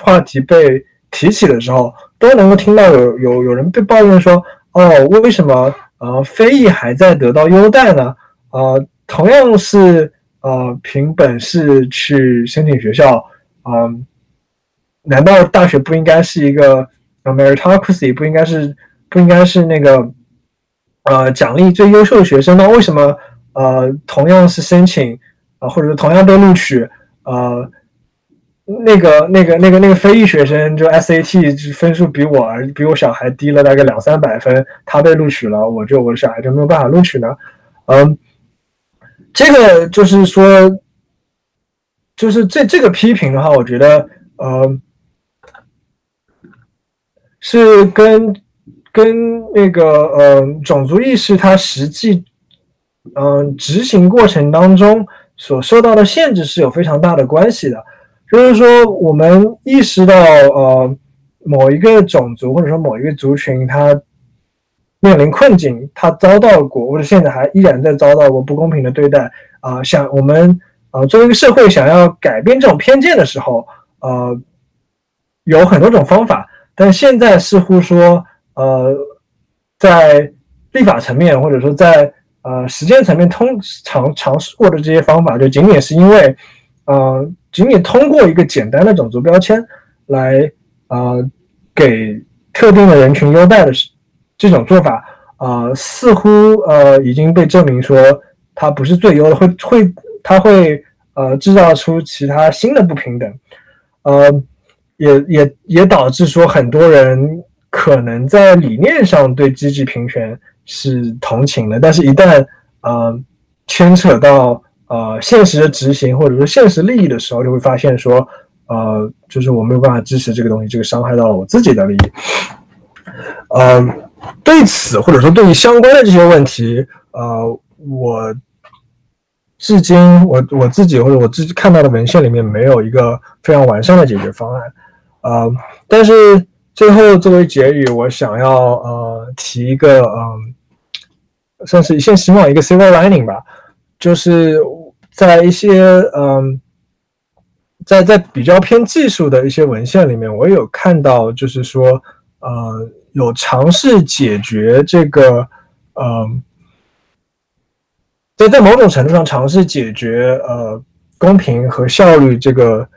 话题被提起的时候，都能够听到有有有人被抱怨说，哦，为什么呃非裔还在得到优待呢？呃，同样是呃凭本事去申请学校，嗯。难道大学不应该是一个 meritocracy？不应该是不应该是那个呃奖励最优秀的学生吗？为什么呃同样是申请啊，或者说同样被录取呃那个那个那个那个非裔学生就 SAT 分数比我比我小孩低了大概两三百分，他被录取了，我就我小孩就没有办法录取呢？嗯，这个就是说，就是这这个批评的话，我觉得呃。是跟跟那个呃种族意识，它实际嗯执行过程当中所受到的限制是有非常大的关系的。就是说，我们意识到呃某一个种族或者说某一个族群，它面临困境，它遭到过或者现在还依然在遭到过不公平的对待啊。想我们啊作为一个社会想要改变这种偏见的时候，呃有很多种方法。但现在似乎说，呃，在立法层面或者说在呃实践层面通尝尝试过的这些方法，就仅仅是因为，呃，仅仅通过一个简单的种族标签来呃给特定的人群优待的这种做法，啊，似乎呃已经被证明说它不是最优的，会会它会呃制造出其他新的不平等，呃。也也也导致说很多人可能在理念上对积极平权是同情的，但是一旦呃牵扯到呃现实的执行或者说现实利益的时候，就会发现说呃就是我没有办法支持这个东西，这个伤害到了我自己的利益。呃，对此或者说对于相关的这些问题，呃，我至今我我自己或者我自己看到的文献里面没有一个非常完善的解决方案。呃，但是最后作为结语，我想要呃提一个嗯，算是一线希望一个 silver lining 吧，就是在一些嗯，在在比较偏技术的一些文献里面，我有看到，就是说呃有尝试解决这个嗯，在在某种程度上尝试解决呃公平和效率这个。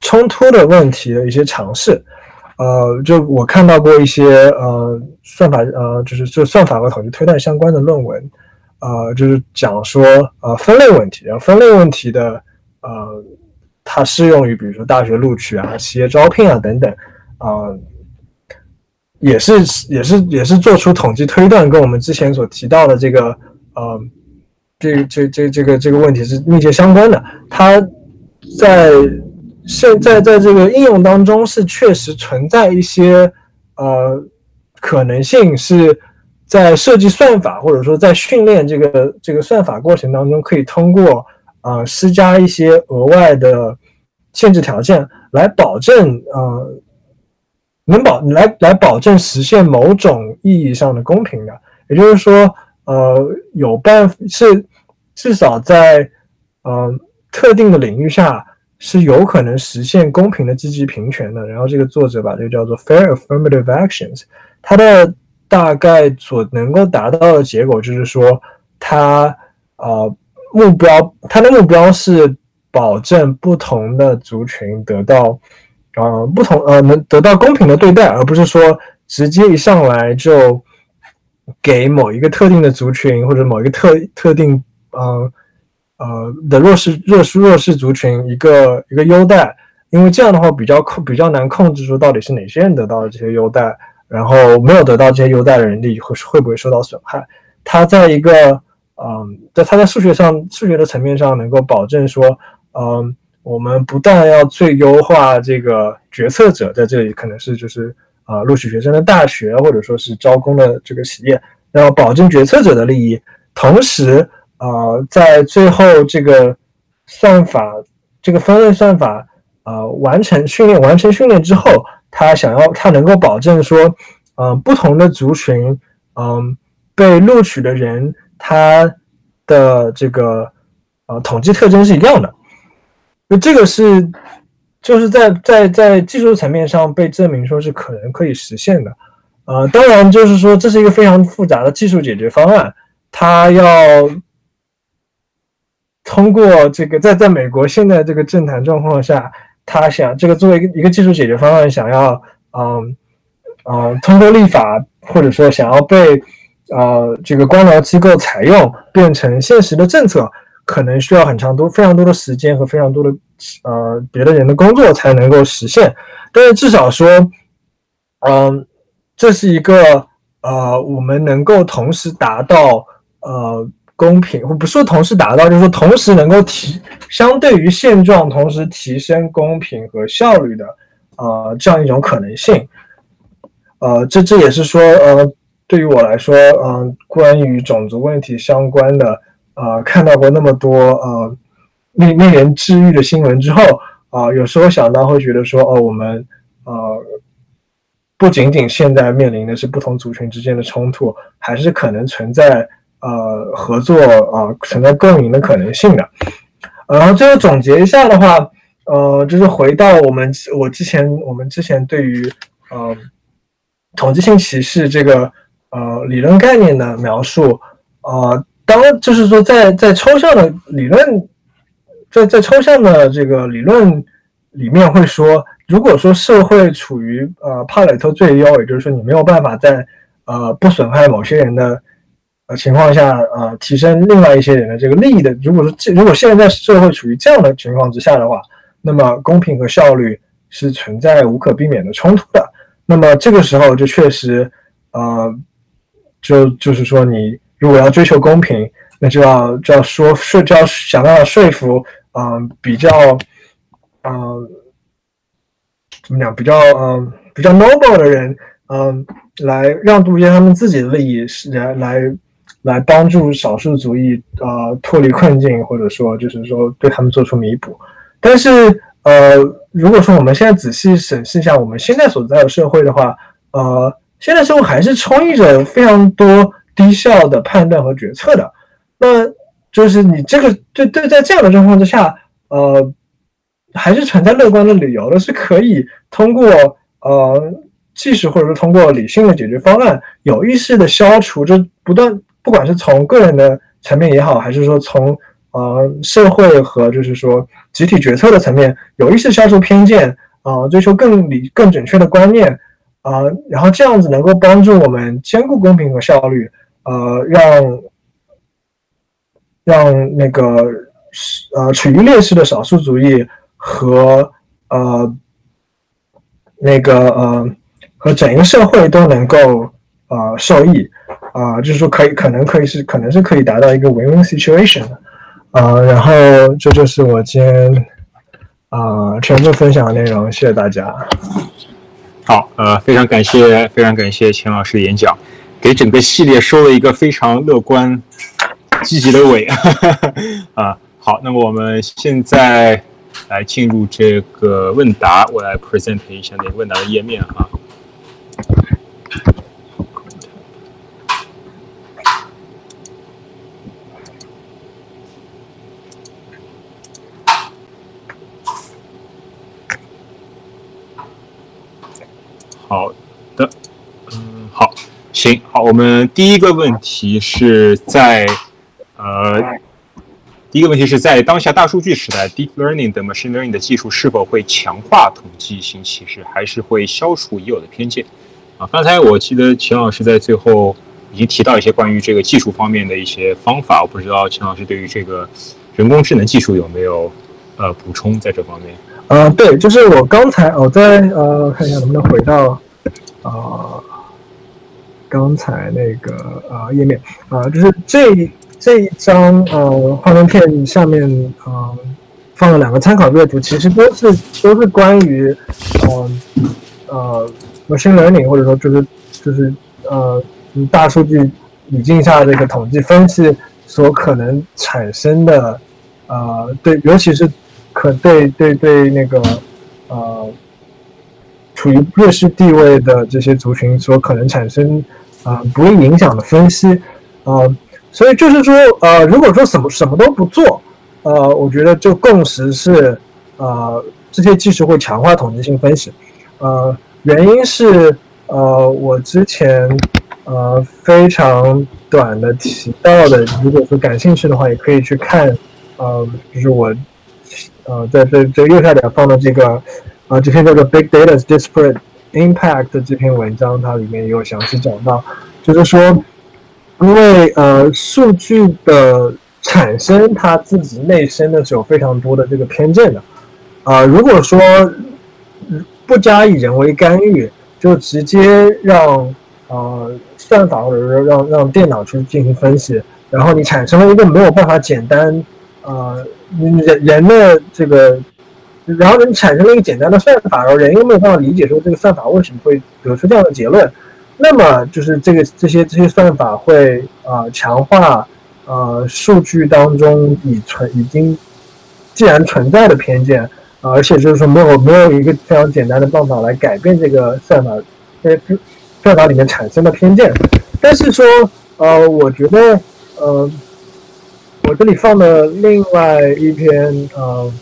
冲突的问题的一些尝试，呃，就我看到过一些呃算法呃，就是就算法和统计推断相关的论文，呃，就是讲说呃分类问题，然后分类问题的呃，它适用于比如说大学录取啊、企业招聘啊等等啊。也是也是也是做出统计推断，跟我们之前所提到的这个呃，这这这这个这个问题是密切相关的。它在现在在这个应用当中是确实存在一些呃可能性，是在设计算法或者说在训练这个这个算法过程当中，可以通过呃施加一些额外的限制条件来保证呃。能保来来保证实现某种意义上的公平的，也就是说，呃，有办是至少在呃特定的领域下是有可能实现公平的积极平权的。然后这个作者把这个叫做 fair affirmative actions，它的大概所能够达到的结果就是说，它呃目标它的目标是保证不同的族群得到。呃，不同呃，能得到公平的对待，而不是说直接一上来就给某一个特定的族群或者某一个特特定呃呃的弱势弱势弱势族群一个一个优待，因为这样的话比较控比较难控制住到底是哪些人得到了这些优待，然后没有得到这些优待的人力会会不会受到损害？他在一个嗯，在他在数学上数学的层面上能够保证说嗯。我们不但要最优化这个决策者在这里，可能是就是啊录取学生的大学或者说是招工的这个企业，要保证决策者的利益，同时啊在最后这个算法这个分类算法啊完成训练完成训练之后，他想要他能够保证说，嗯不同的族群嗯被录取的人他的这个呃统计特征是一样的。那这个是，就是在在在技术层面上被证明说是可能可以实现的，呃，当然就是说这是一个非常复杂的技术解决方案，它要通过这个在在美国现在这个政坛状况下，他想这个作为一个一个技术解决方案，想要嗯嗯通过立法或者说想要被呃这个官僚机构采用变成现实的政策。可能需要很长多、非常多的时间和非常多的呃别的人的工作才能够实现，但是至少说，嗯，这是一个呃我们能够同时达到呃公平，或不是说同时达到，就是说同时能够提相对于现状同时提升公平和效率的呃这样一种可能性，呃，这这也是说呃对于我来说，嗯，关于种族问题相关的。呃，看到过那么多呃令令人治愈的新闻之后，啊，有时候想到会觉得说，哦，我们呃不仅仅现在面临的是不同族群之间的冲突，还是可能存在呃合作啊，存在共赢的可能性的。然后最后总结一下的话，呃，就是回到我们我之前我们之前对于呃统计性歧视这个呃理论概念的描述，呃。当就是说，在在抽象的理论，在在抽象的这个理论里面会说，如果说社会处于呃帕累特最优，也就是说你没有办法在呃不损害某些人的呃情况下，呃提升另外一些人的这个利益的，如果说这如果现在社会处于这样的情况之下的话，那么公平和效率是存在无可避免的冲突的。那么这个时候就确实呃就就是说你。如果要追求公平，那就要就要说说就要想办法说服，嗯，比较，嗯，怎么讲？比较嗯比较 noble 的人，嗯，来让渡一些他们自己的利益，来来来帮助少数族裔啊脱离困境，或者说就是说对他们做出弥补。但是呃，如果说我们现在仔细审视一下我们现在所在的社会的话，呃，现在社会还是充溢着非常多。低效的判断和决策的，那就是你这个对对，在这样的状况之下，呃，还是存在乐观的理由的，是可以通过呃技术或者说通过理性的解决方案，有意识的消除就不断，不管是从个人的层面也好，还是说从呃社会和就是说集体决策的层面，有意识消除偏见啊，追求更理更准确的观念啊，然后这样子能够帮助我们兼顾公平和效率。呃，让让那个呃处于劣势的少数族裔和呃那个呃和整个社会都能够呃受益。啊，就是说可以可能可以是可能是可以达到一个 win-win situation 的。啊，然后这就是我今天啊全部分享的内容，谢谢大家。好，呃，非常感谢，非常感谢钱老师的演讲，给整个系列收了一个非常乐观、积极的尾。啊，好，那么我们现在来进入这个问答，我来 present 一下那个问答的页面啊。好的，嗯，好，行，好，我们第一个问题是在，呃，第一个问题是在当下大数据时代，deep learning 的 machine learning 的技术是否会强化统计性歧视，还是会消除已有的偏见？啊，刚才我记得秦老师在最后已经提到一些关于这个技术方面的一些方法，我不知道秦老师对于这个人工智能技术有没有呃补充在这方面？呃，对，就是我刚才我在呃看一下能不能回到啊刚才那个啊页面啊，就是这这一张呃幻灯片下面啊放了两个参考阅读，其实都是都是关于呃呃 machine learning 或者说就是就是呃大数据语境下这个统计分析所可能产生的呃对，尤其是。可对对对那个呃处于弱势地位的这些族群所可能产生啊不利影响的分析呃，所以就是说呃如果说什么什么都不做呃，我觉得就共识是呃这些技术会强化统计性分析呃原因是呃我之前呃非常短的提到的，如果说感兴趣的话，也可以去看呃就是我。呃，在这这右下角放的这个，呃，这篇叫做《Big Data's Disparate Impact》这篇文章，它里面也有详细讲到，就是说，因为呃，数据的产生它自己内生的是有非常多的这个偏见的，啊，如果说不加以人为干预，就直接让呃算法或者说让让电脑去进行分析，然后你产生了一个没有办法简单。呃，人人的这个，然后你产生了一个简单的算法，然后人又没有办法理解说这个算法为什么会得出这样的结论，那么就是这个这些这些算法会啊强化呃数据当中已存已经既然存在的偏见，而且就是说没有没有一个非常简单的办法来改变这个算法在算法里面产生的偏见，但是说呃，我觉得呃。我这里放的另外一篇呃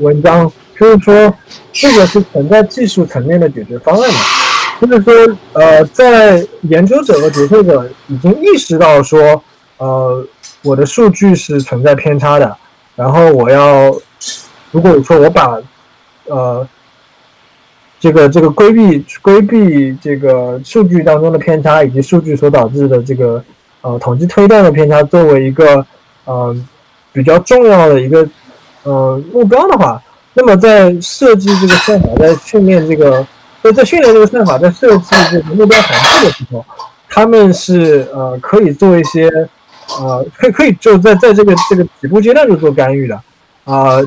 文章，就是说这个是存在技术层面的解决方案的，就是说呃，在研究者和决策者已经意识到说，呃，我的数据是存在偏差的，然后我要如果说我把呃这个这个规避规避这个数据当中的偏差以及数据所导致的这个。呃，统计推断的偏差作为一个呃比较重要的一个呃目标的话，那么在设计这个算法，在训练这个在在训练这个算法，在设计这个目标函数的时候，他们是呃可以做一些呃可以可以就在在这个这个起步阶段就做干预的啊，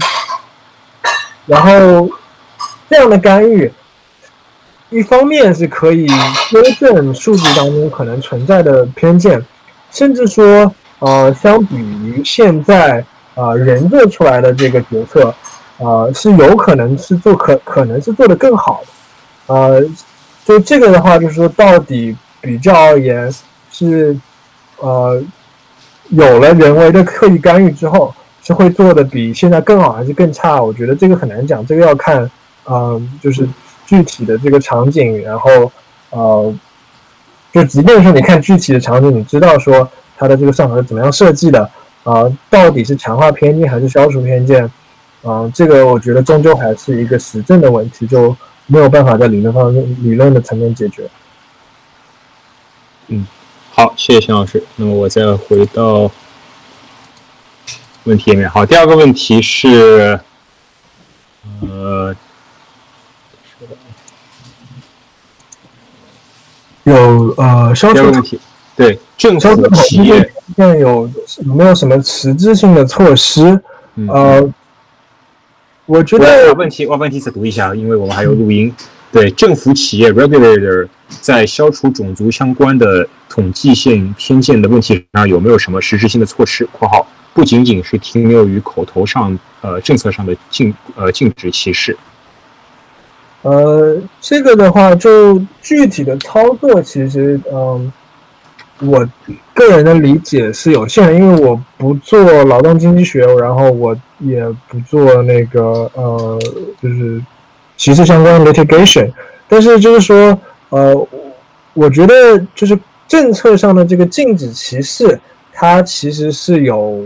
然后这样的干预。一方面是可以纠正数据当中可能存在的偏见。甚至说，呃，相比于现在，呃，人做出来的这个决策，呃，是有可能是做可可能是做的更好的，呃，就这个的话，就是说到底比较而言是，呃，有了人为的刻意干预之后，是会做的比现在更好还是更差？我觉得这个很难讲，这个要看，嗯，就是具体的这个场景，然后，呃。就即便是你看具体的场景，你知道说它的这个算法是怎么样设计的啊？到底是强化偏见还是消除偏见啊？这个我觉得终究还是一个实证的问题，就没有办法在理论方面、理论的层面解决。嗯，好，谢谢秦老师。那么我再回到问题里面。好，第二个问题是，呃，有呃，消除第二个问题，对政府企业，现在有有没有什么实质性的措施？嗯呃，我觉得问题我把问题再读一下，因为我们还有录音。对政府企业 regulator 在消除种族相关的统计性偏见的问题上有没有什么实质性的措施？（括号不仅仅是停留于口头上，呃，政策上的禁呃禁止歧视。呃，这个的话，就具体的操作，其实，嗯，我个人的理解是有限，因为我不做劳动经济学，然后我也不做那个呃，就是歧视相关的 litigation。但是就是说，呃，我觉得就是政策上的这个禁止歧视，它其实是有，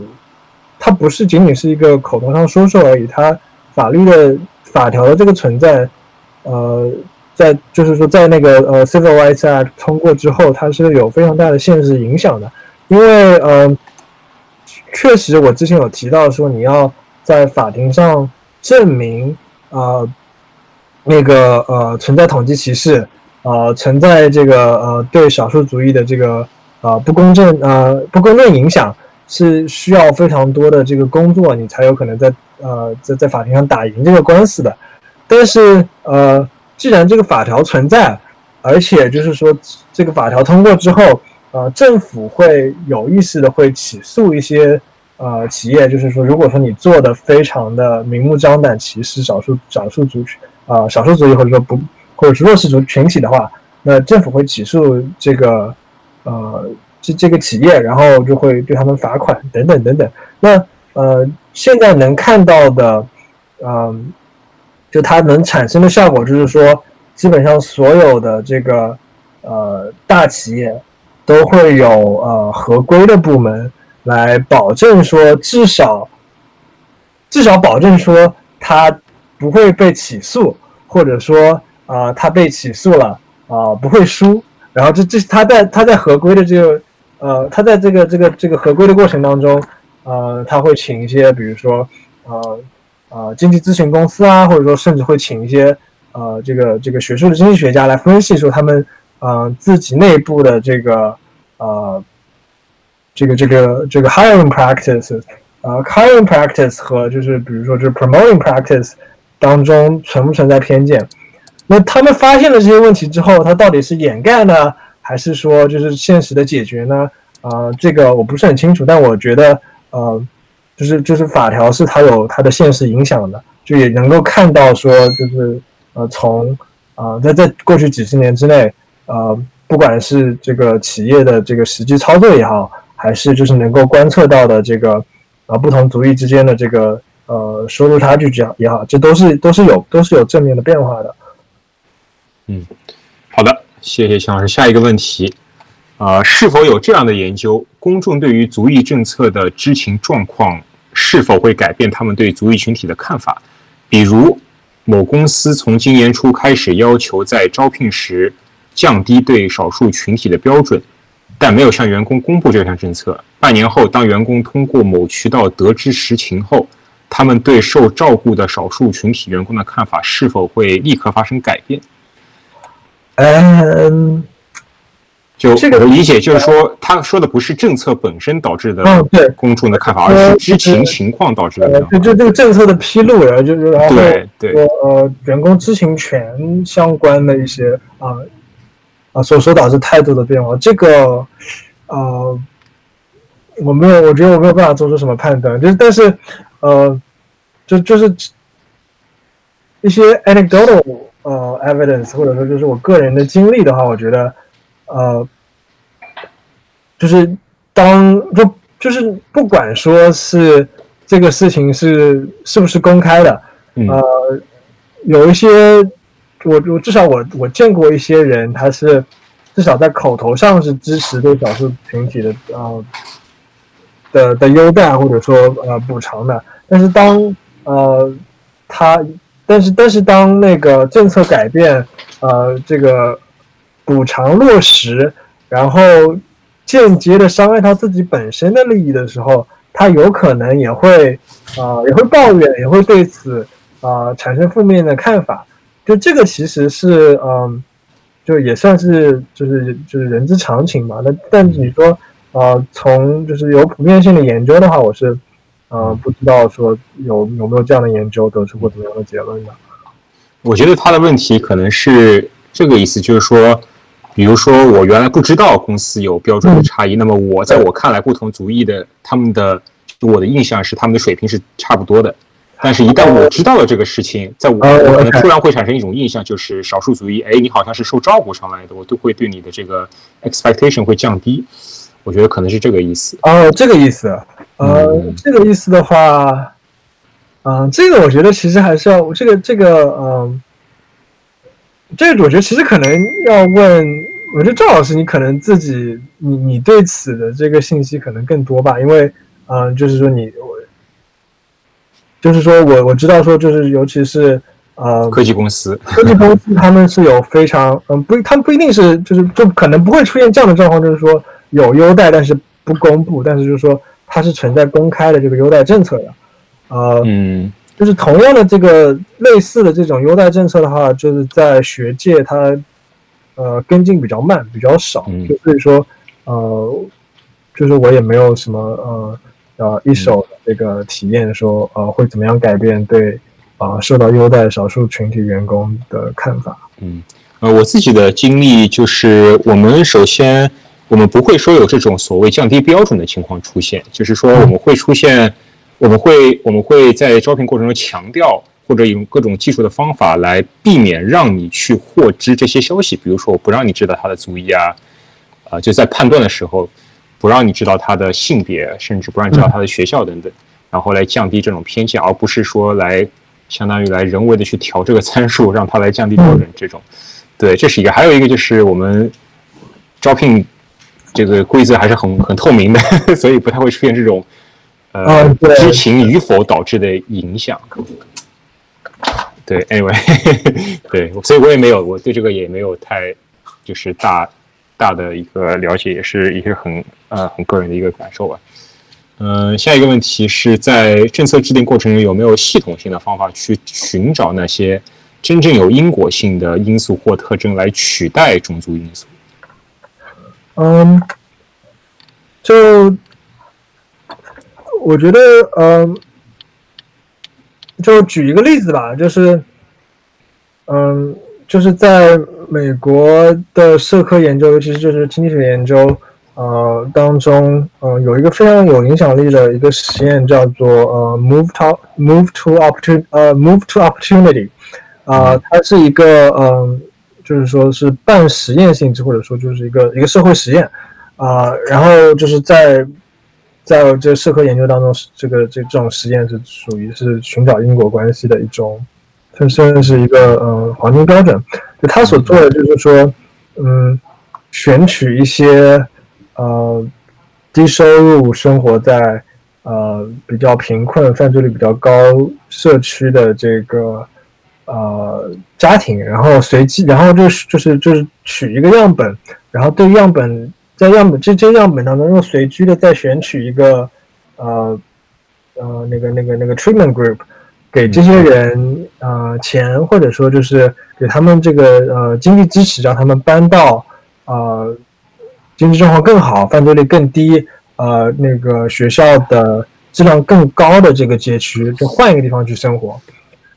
它不是仅仅是一个口头上说说而已，它法律的法条的这个存在。呃，在就是说，在那个呃 Civil Rights Act 通过之后，它是有非常大的现实影响的，因为呃，确实我之前有提到说，你要在法庭上证明呃那个呃存在统计歧视，呃存在这个呃对少数族裔的这个呃不公正呃不公正影响，是需要非常多的这个工作，你才有可能在呃在在法庭上打赢这个官司的。但是，呃，既然这个法条存在，而且就是说这个法条通过之后，呃，政府会有意识的会起诉一些呃企业，就是说，如果说你做的非常的明目张胆歧视少数少数族群啊、少数族裔或者说不或者是弱势族群体的话，那政府会起诉这个呃这这个企业，然后就会对他们罚款等等等等。那呃，现在能看到的，嗯、就它能产生的效果，就是说，基本上所有的这个呃大企业都会有呃合规的部门来保证说，至少至少保证说他不会被起诉，或者说啊、呃他被起诉了啊、不会输。然后这这他在他在合规的这个呃他在这个这个这个合规的过程当中，呃他会请一些比如说呃呃经济咨询公司啊，或者说甚至会请一些呃这个这个学术的经济学家来分析说他们呃自己内部的这个呃这个这个这个 hiring practice 呃 hiring practice 和就是比如说就是 promoting practice 当中存不存在偏见？那他们发现了这些问题之后，它到底是掩盖呢，还是说就是现实的解决呢？呃，这个我不是很清楚，但我觉得呃，就是就是法条是它有它的现实影响的，就也能够看到说就是呃从呃在在过去几十年之内，呃不管是这个企业的这个实际操作也好，还是就是能够观测到的这个呃不同族裔之间的这个呃收入差距这样也好，这都是都是有都是有正面的变化的。嗯好的，谢谢秦老师。下一个问题，呃，是否有这样的研究？公众对于族裔政策的知情状况是否会改变他们对族裔群体的看法？比如，某公司从今年初开始要求在招聘时降低对少数群体的标准，但没有向员工公布这项政策。半年后，当员工通过某渠道得知实情后，他们对受照顾的少数群体员工的看法是否会立刻发生改变？嗯，就这个我的理解就是说，他说的不是政策本身导致的嗯对。公众的看法，而是知情情况导致的呃，就就这个政策的披露，然后就是然后对对呃员工知情权相关的一些啊啊所所导致态度的变化，这个呃我没有，我觉得我没有办法做出什么判断，就是但是呃就就是一些 anecdotal 呃 evidence 或者说就是我个人的经历的话，我觉得呃就是当就就是不管说是这个事情是是不是公开的，嗯。呃，有一些我我至少我我见过一些人，他是至少在口头上是支持对少数群体的呃的的优待或者说呃补偿的，但是当呃他但是但是当那个政策改变，呃这个补偿落实，然后间接的伤害到自己本身的利益的时候，他有可能也会啊也会抱怨，也会对此啊产生负面的看法。就这个其实是嗯，就也算是就是就是人之常情嘛。那但你说呃从就是有普遍性的研究的话，我是呃不知道说有有没有这样的研究得出过怎么样的结论的。我觉得他的问题可能是这个意思，就是说。比如说，我原来不知道公司有标准的差异，那么我在我看来，不同族裔的他们的我的印象是他们的水平是差不多的。但是，一旦我知道了这个事情，在我我可能突然会产生一种印象，就是少数族裔，哎，你好像是受照顾上来的，我都会对你的这个 expectation 会降低。我觉得可能是这个意思。哦，这个意思。呃，这个意思的话，嗯，这个我觉得其实还是要这个这个，嗯。这个我觉得其实可能要问，我觉得赵老师，你可能自己，你你对此的这个信息可能更多吧，因为，嗯，就是说你，我，就是说我我知道说，就是尤其是呃，科技公司，科技公司他们是有非常，嗯，不，他们不一定是，就是就可能不会出现这样的状况，就是说有优待，但是不公布，但是就是说它是存在公开的这个优待政策的，呃，嗯。就是同样的这个类似的这种优待政策的话，就是在学界它呃跟进比较慢，比较少，就所以说呃，就是我也没有什么呃呃一手的这个体验，说呃会怎么样改变对啊受到优待少数群体员工的看法。嗯，呃，我自己的经历就是，我们首先我们不会说有这种所谓降低标准的情况出现，就是说我们会出现。我们会我们会在招聘过程中强调，或者用各种技术的方法来避免让你去获知这些消息。比如说，我不让你知道他的族裔啊，啊，就在判断的时候，不让你知道他的性别，甚至不让你知道他的学校等等，然后来降低这种偏见，而不是说来相当于来人为的去调这个参数，让他来降低标准。这种，对，这是一个。还有一个就是我们招聘这个规则还是很很透明的，所以不太会出现这种。呃，知情与否导致的影响，对，anyway，对，所以我也没有，我对这个也没有太就是大大的一个了解，也是也是很呃很个人的一个感受吧。嗯，下一个问题是在政策制定过程中有没有系统性的方法去寻找那些真正有因果性的因素或特征来取代种族因素？嗯，就。我觉得，嗯，就举一个例子吧，就是，嗯，就是在美国的社科研究，尤其是就是经济学研究，呃，当中，呃，有一个非常有影响力的一个实验，叫做呃，move to move to opportunity，呃，move to opportunity，啊，它是一个，嗯，就是说是半实验性质，或者说就是一个一个社会实验，啊，然后就是在。在这社科研究当中，这个这这种实验是属于是寻找因果关系的一种，它算是一个呃黄金标准。就他所做的就是说，嗯，选取一些呃低收入、生活在呃比较贫困、犯罪率比较高社区的这个呃家庭，然后随机，然后就是就是就是取一个样本，然后对样本。在样本这这样本当中，又随机的再选取一个，呃，呃，那个那个那个 treatment group，给这些人呃钱，或者说就是给他们这个呃经济支持，让他们搬到呃经济状况更好、犯罪率更低、呃那个学校的质量更高的这个街区，就换一个地方去生活。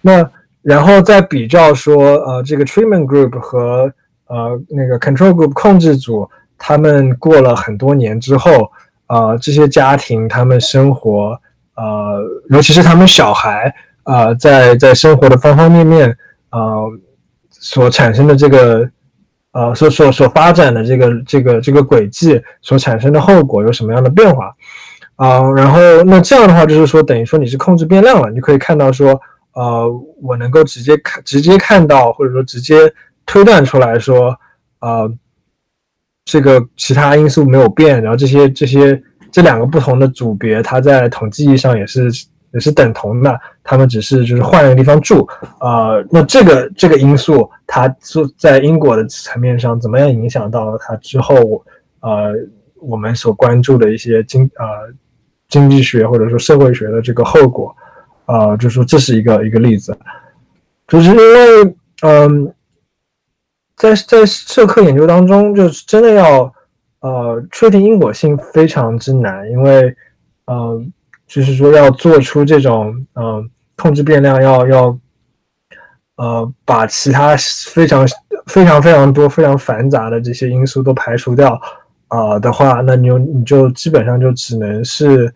那然后再比较说，呃，这个 treatment group 和呃那个 control group 控制组。他们过了很多年之后，啊，这些家庭他们生活，呃，尤其是他们小孩，啊，在在生活的方方面面，啊，所产生的这个，呃，所所所发展的这个这个这个轨迹所产生的后果有什么样的变化？啊，然后那这样的话就是说，等于说你是控制变量了，你可以看到说，呃，我能够直接看直接看到，或者说直接推断出来说，啊。这个其他因素没有变，然后这些这些这两个不同的组别，它在统计意义上也是也是等同的，他们只是就是换了个地方住，呃，那这个这个因素，它做在因果的层面上怎么样影响到它之后，呃，我们所关注的一些经呃经济学或者说社会学的这个后果，啊，就说这是一个一个例子，就是因为嗯，在在社科研究当中，就是真的要呃确定因果性非常之难，因为呃就是说要做出这种嗯控制变量要要呃把其他非常非常非常多非常繁杂的这些因素都排除掉。啊的话，那你就你就基本上就只能是，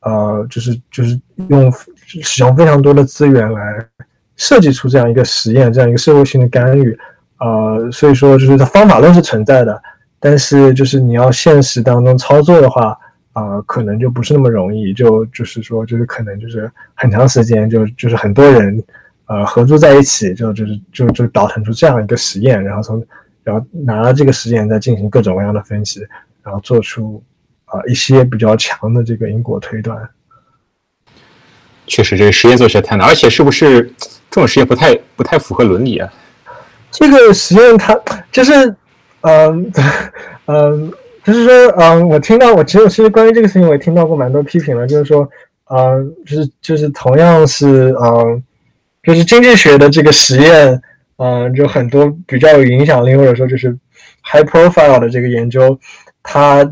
呃，就是就是用使用非常多的资源来设计出这样一个实验，这样一个社会性的干预，呃，所以说就是它方法论是存在的，但是就是你要现实当中操作的话，啊，可能就不是那么容易，就就是说就是可能就是很长时间就就是很多人呃合作在一起，就就是就就导腾出这样一个实验，然后从。然后拿了这个实验再进行各种各样的分析，然后做出啊一些比较强的这个因果推断。确实，这个实验做起来太难，而且是不是这种实验不太不太符合伦理啊？这个实验它就是，嗯嗯，就是说，嗯，我听到我其实其实关于这个事情我也听到过蛮多批评了，就是说，嗯，就是就是同样是嗯，就是经济学的这个实验。嗯，就很多比较有影响力或者说就是 high profile 的这个研究，它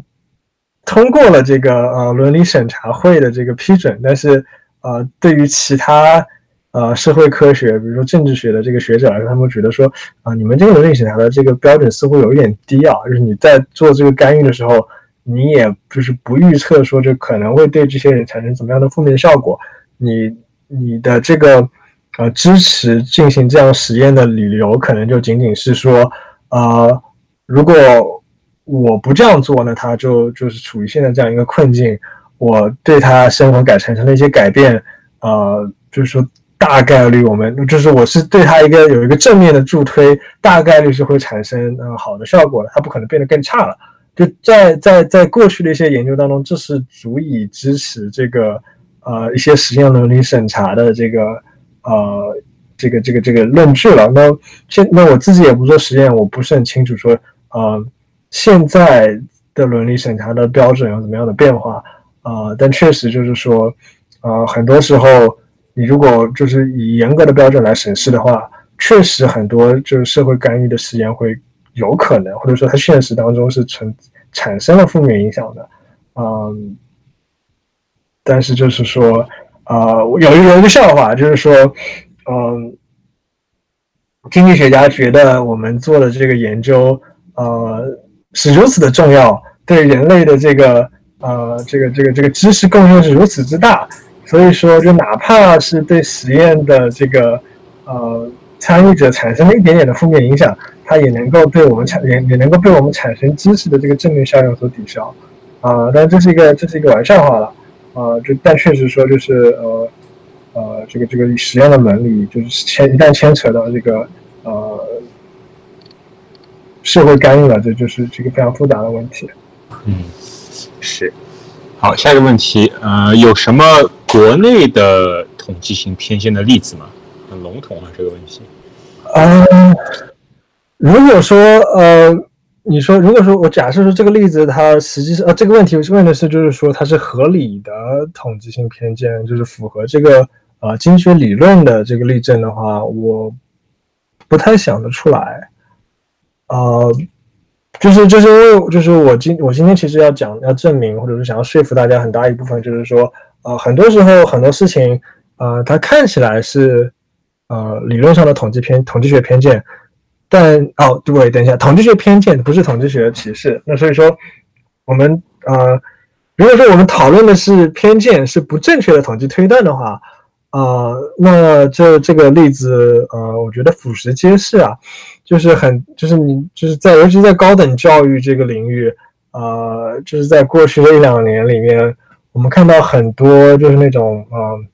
通过了这个呃伦理审查会的这个批准，但是呃对于其他呃社会科学，比如说政治学的这个学者来说，他们觉得说啊你们这个伦理审查的这个标准似乎有一点低啊，就是你在做这个干预的时候，你也就是不预测说这可能会对这些人产生怎么样的负面效果，你你的这个。呃，支持进行这样实验的理由，可能就仅仅是说，呃，如果我不这样做，那他就就是处于现在这样一个困境，我对他生活改产生了一些改变，呃，就是说大概率我们就是我是对他一个有一个正面的助推，大概率是会产生呃好的效果的，他不可能变得更差了。就在在在过去的一些研究当中，这是足以支持这个呃一些实验伦理审查的这个。呃，这个这个这个论据了。那现那我自己也不做实验，我不是很清楚说，呃，现在的伦理审查的标准有怎么样的变化？呃，但确实就是说，呃，很多时候你如果就是以严格的标准来审视的话，确实很多就是社会干预的实验会有可能，或者说它现实当中是存产生了负面影响的。嗯，但是就是说。啊，有一有一个笑话，就是说，嗯，经济学家觉得我们做的这个研究，呃，是如此的重要，对人类的这个，呃，这个这个这个知识贡献是如此之大，所以说，就哪怕是对实验的这个，呃，参与者产生了一点点的负面影响，它也能够对我们产也也能够被我们产生知识的这个正面效应所抵消，啊，但这是一个这是一个玩笑话了。呃，就但确实说，就是呃呃，这个这个实验的伦理，就是牵一旦牵扯到这个呃社会干预了，这就是这个非常复杂的问题。嗯，是。好，下一个问题，呃，有什么国内的统计性偏见的例子吗？很笼统啊，这个问题。嗯，如果说呃。你说，如果说我假设说这个例子，它实际上呃这个问题问的是，就是说它是合理的统计性偏见，就是符合这个呃经济学理论的这个例证的话，我不太想得出来。呃，就是就是因为就是我今我今天其实要讲要证明，或者是想要说服大家很大一部分，就是说呃很多时候很多事情呃它看起来是呃理论上的统计偏统计学偏见。但哦，对，等一下，统计学偏见不是统计学歧视。那所以说，我们呃，如果说我们讨论的是偏见是不正确的统计推断的话，啊，那这这个例子呃，我觉得俯拾皆是啊，就是很就是你就是在尤其在高等教育这个领域，呃，就是在过去的一两年里面，我们看到很多就是那种嗯，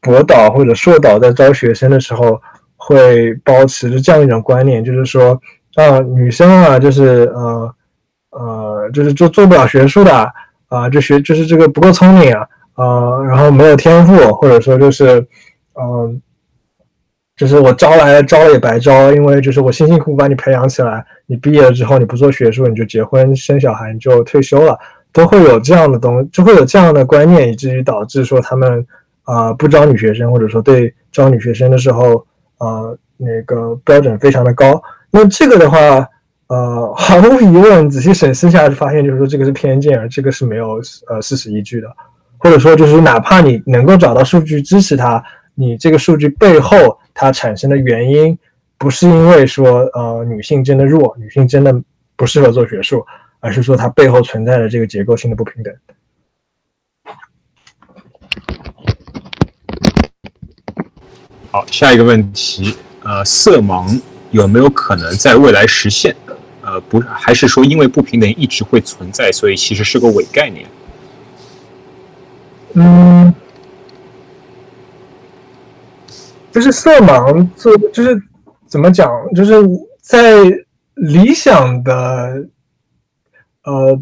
博导或者硕导在招学生的时候。会保持着这样一种观念，就是说，啊，女生啊，就是呃呃，就是做做不了学术的啊，就学就是这个不够聪明啊，啊，然后没有天赋，或者说就是，嗯，就是我招来招也白招，因为就是我辛辛苦苦把你培养起来，你毕业了之后你不做学术，你就结婚生小孩，你就退休了，都会有这样的东，就会有这样的观念，以至于导致说他们啊不招女学生，或者说对招女学生的时候，呃那个标准非常的高。那这个的话，呃毫无疑问，仔细审视下就发现，就是说这个是偏见，而这个是没有呃事实依据的，或者说就是哪怕你能够找到数据支持它，你这个数据背后它产生的原因，不是因为说呃女性真的弱，女性真的不适合做学术。而是说它背后存在的这个结构性的不平等。好，下一个问题，呃，色盲有没有可能在未来实现？呃，不，还是说因为不平等一直会存在，所以其实是个伪概念？嗯，就是色盲做，就是怎么讲？就是在理想的。呃，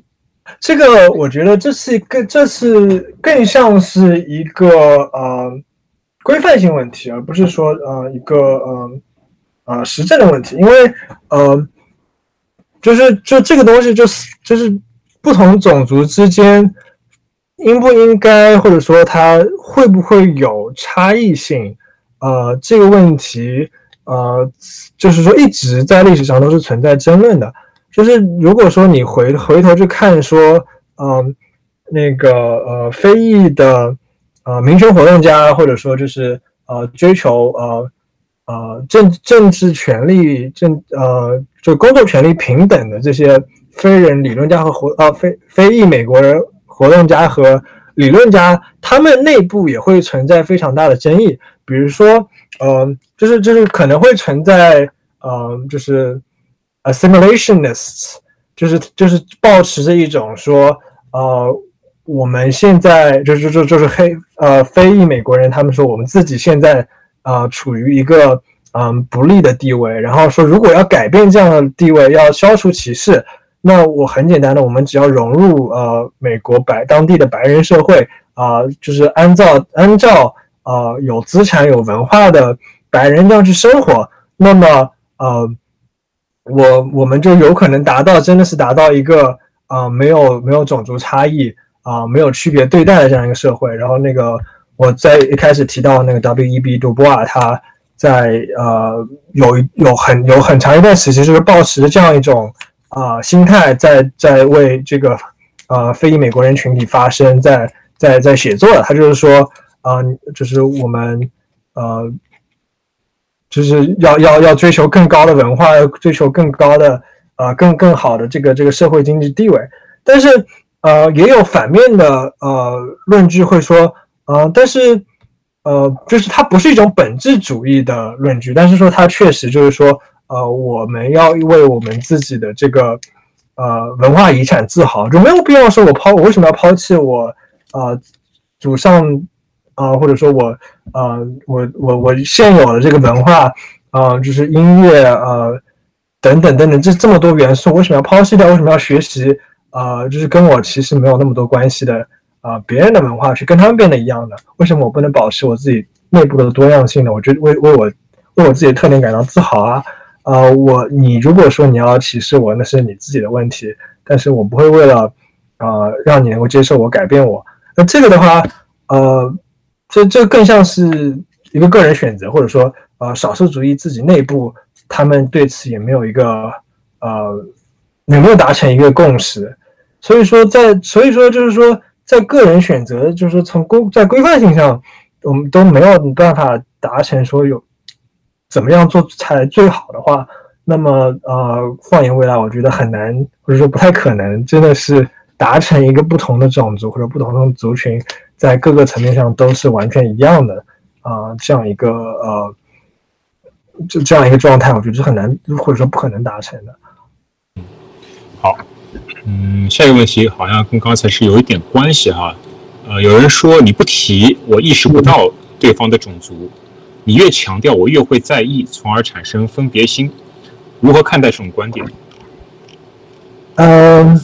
这个我觉得这是更这是更像是一个呃规范性问题，而不是说呃一个呃呃实证的问题。因为呃，就是就这个东西就是就是不同种族之间应不应该，或者说它会不会有差异性？呃，这个问题呃，就是说一直在历史上都是存在争论的。就是如果说你回回头去看说，嗯，那个呃非裔的呃民权活动家，或者说就是呃追求呃呃政政治权利政呃就工作权利平等的这些非人理论家和活呃非非裔美国人活动家和理论家，他们内部也会存在非常大的争议，比如说，嗯，就是就是可能会存在，嗯，就是。Assimilationists 就是就是保持着一种说，呃，我们现在就是就就是黑呃非裔美国人，他们说我们自己现在啊处于一个嗯不利的地位，然后说如果要改变这样的地位，要消除歧视，那我很简单的，我们只要融入呃美国白当地的白人社会啊，就是按照按照呃有资产有文化的白人这样去生活，那么呃。我我们就有可能达到，真的是达到一个啊，没有没有种族差异啊，没有区别对待的这样一个社会。然后那个我在一开始提到那个 W.E.B. 杜波瓦，他在呃有有很有很长一段时期就是保持这样一种啊心态，在在为这个呃非裔美国人群体发声，在在在写作的。他就是说啊，就是我们呃。就是要要要追求更高的文化，要追求更高的呃更更好的这个这个社会经济地位，但是呃也有反面的呃论据会说呃但是呃就是它不是一种本质主义的论据，但是说它确实就是说呃我们要为我们自己的这个呃文化遗产自豪，就没有必要说我抛我为什么要抛弃我呃祖上。啊，或者说我，呃，我我我现有的这个文化，啊，就是音乐，呃，等等等等，这这么多元素，为什么要抛弃掉？为什么要学习？啊，就是跟我其实没有那么多关系的，啊，别人的文化去跟他们变得一样的？为什么我不能保持我自己内部的多样性呢？我觉得为为我为我自己的特点感到自豪啊！啊，我你如果说你要歧视我，那是你自己的问题，但是我不会为了，啊，让你能够接受我改变我。那这个的话，呃。这这更像是一个个人选择，或者说，呃，少数主义自己内部，他们对此也没有一个，呃，有没有达成一个共识？所以说，在所以说就是说，在个人选择，就是说从规在规范性上，我们都没有办法达成说有怎么样做才最好的话，那么，呃，放眼未来，我觉得很难，或者说不太可能，真的是达成一个不同的种族或者不同的族群。在各个层面上都是完全一样的啊，这样一个呃，就这样一个状态，我觉得是很难或者说不可能达成的。好，嗯，下一个问题好像跟刚才是有一点关系哈。呃，有人说你不提，我意识不到对方的种族；你越强调，我越会在意，从而产生分别心。如何看待这种观点？嗯，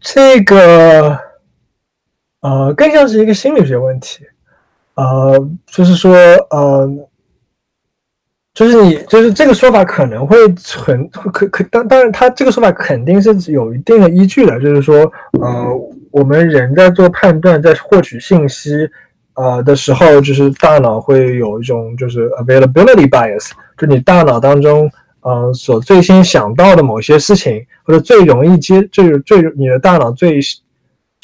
这个。呃，更像是一个心理学问题，呃，就是说，呃，就是你就是这个说法可能会存可可当当然，他这个说法肯定是有一定的依据的，就是说，呃，我们人在做判断，在获取信息，呃的时候，就是大脑会有一种就是 availability bias，就你大脑当中，呃，所最先想到的某些事情，或者最容易接最最你的大脑最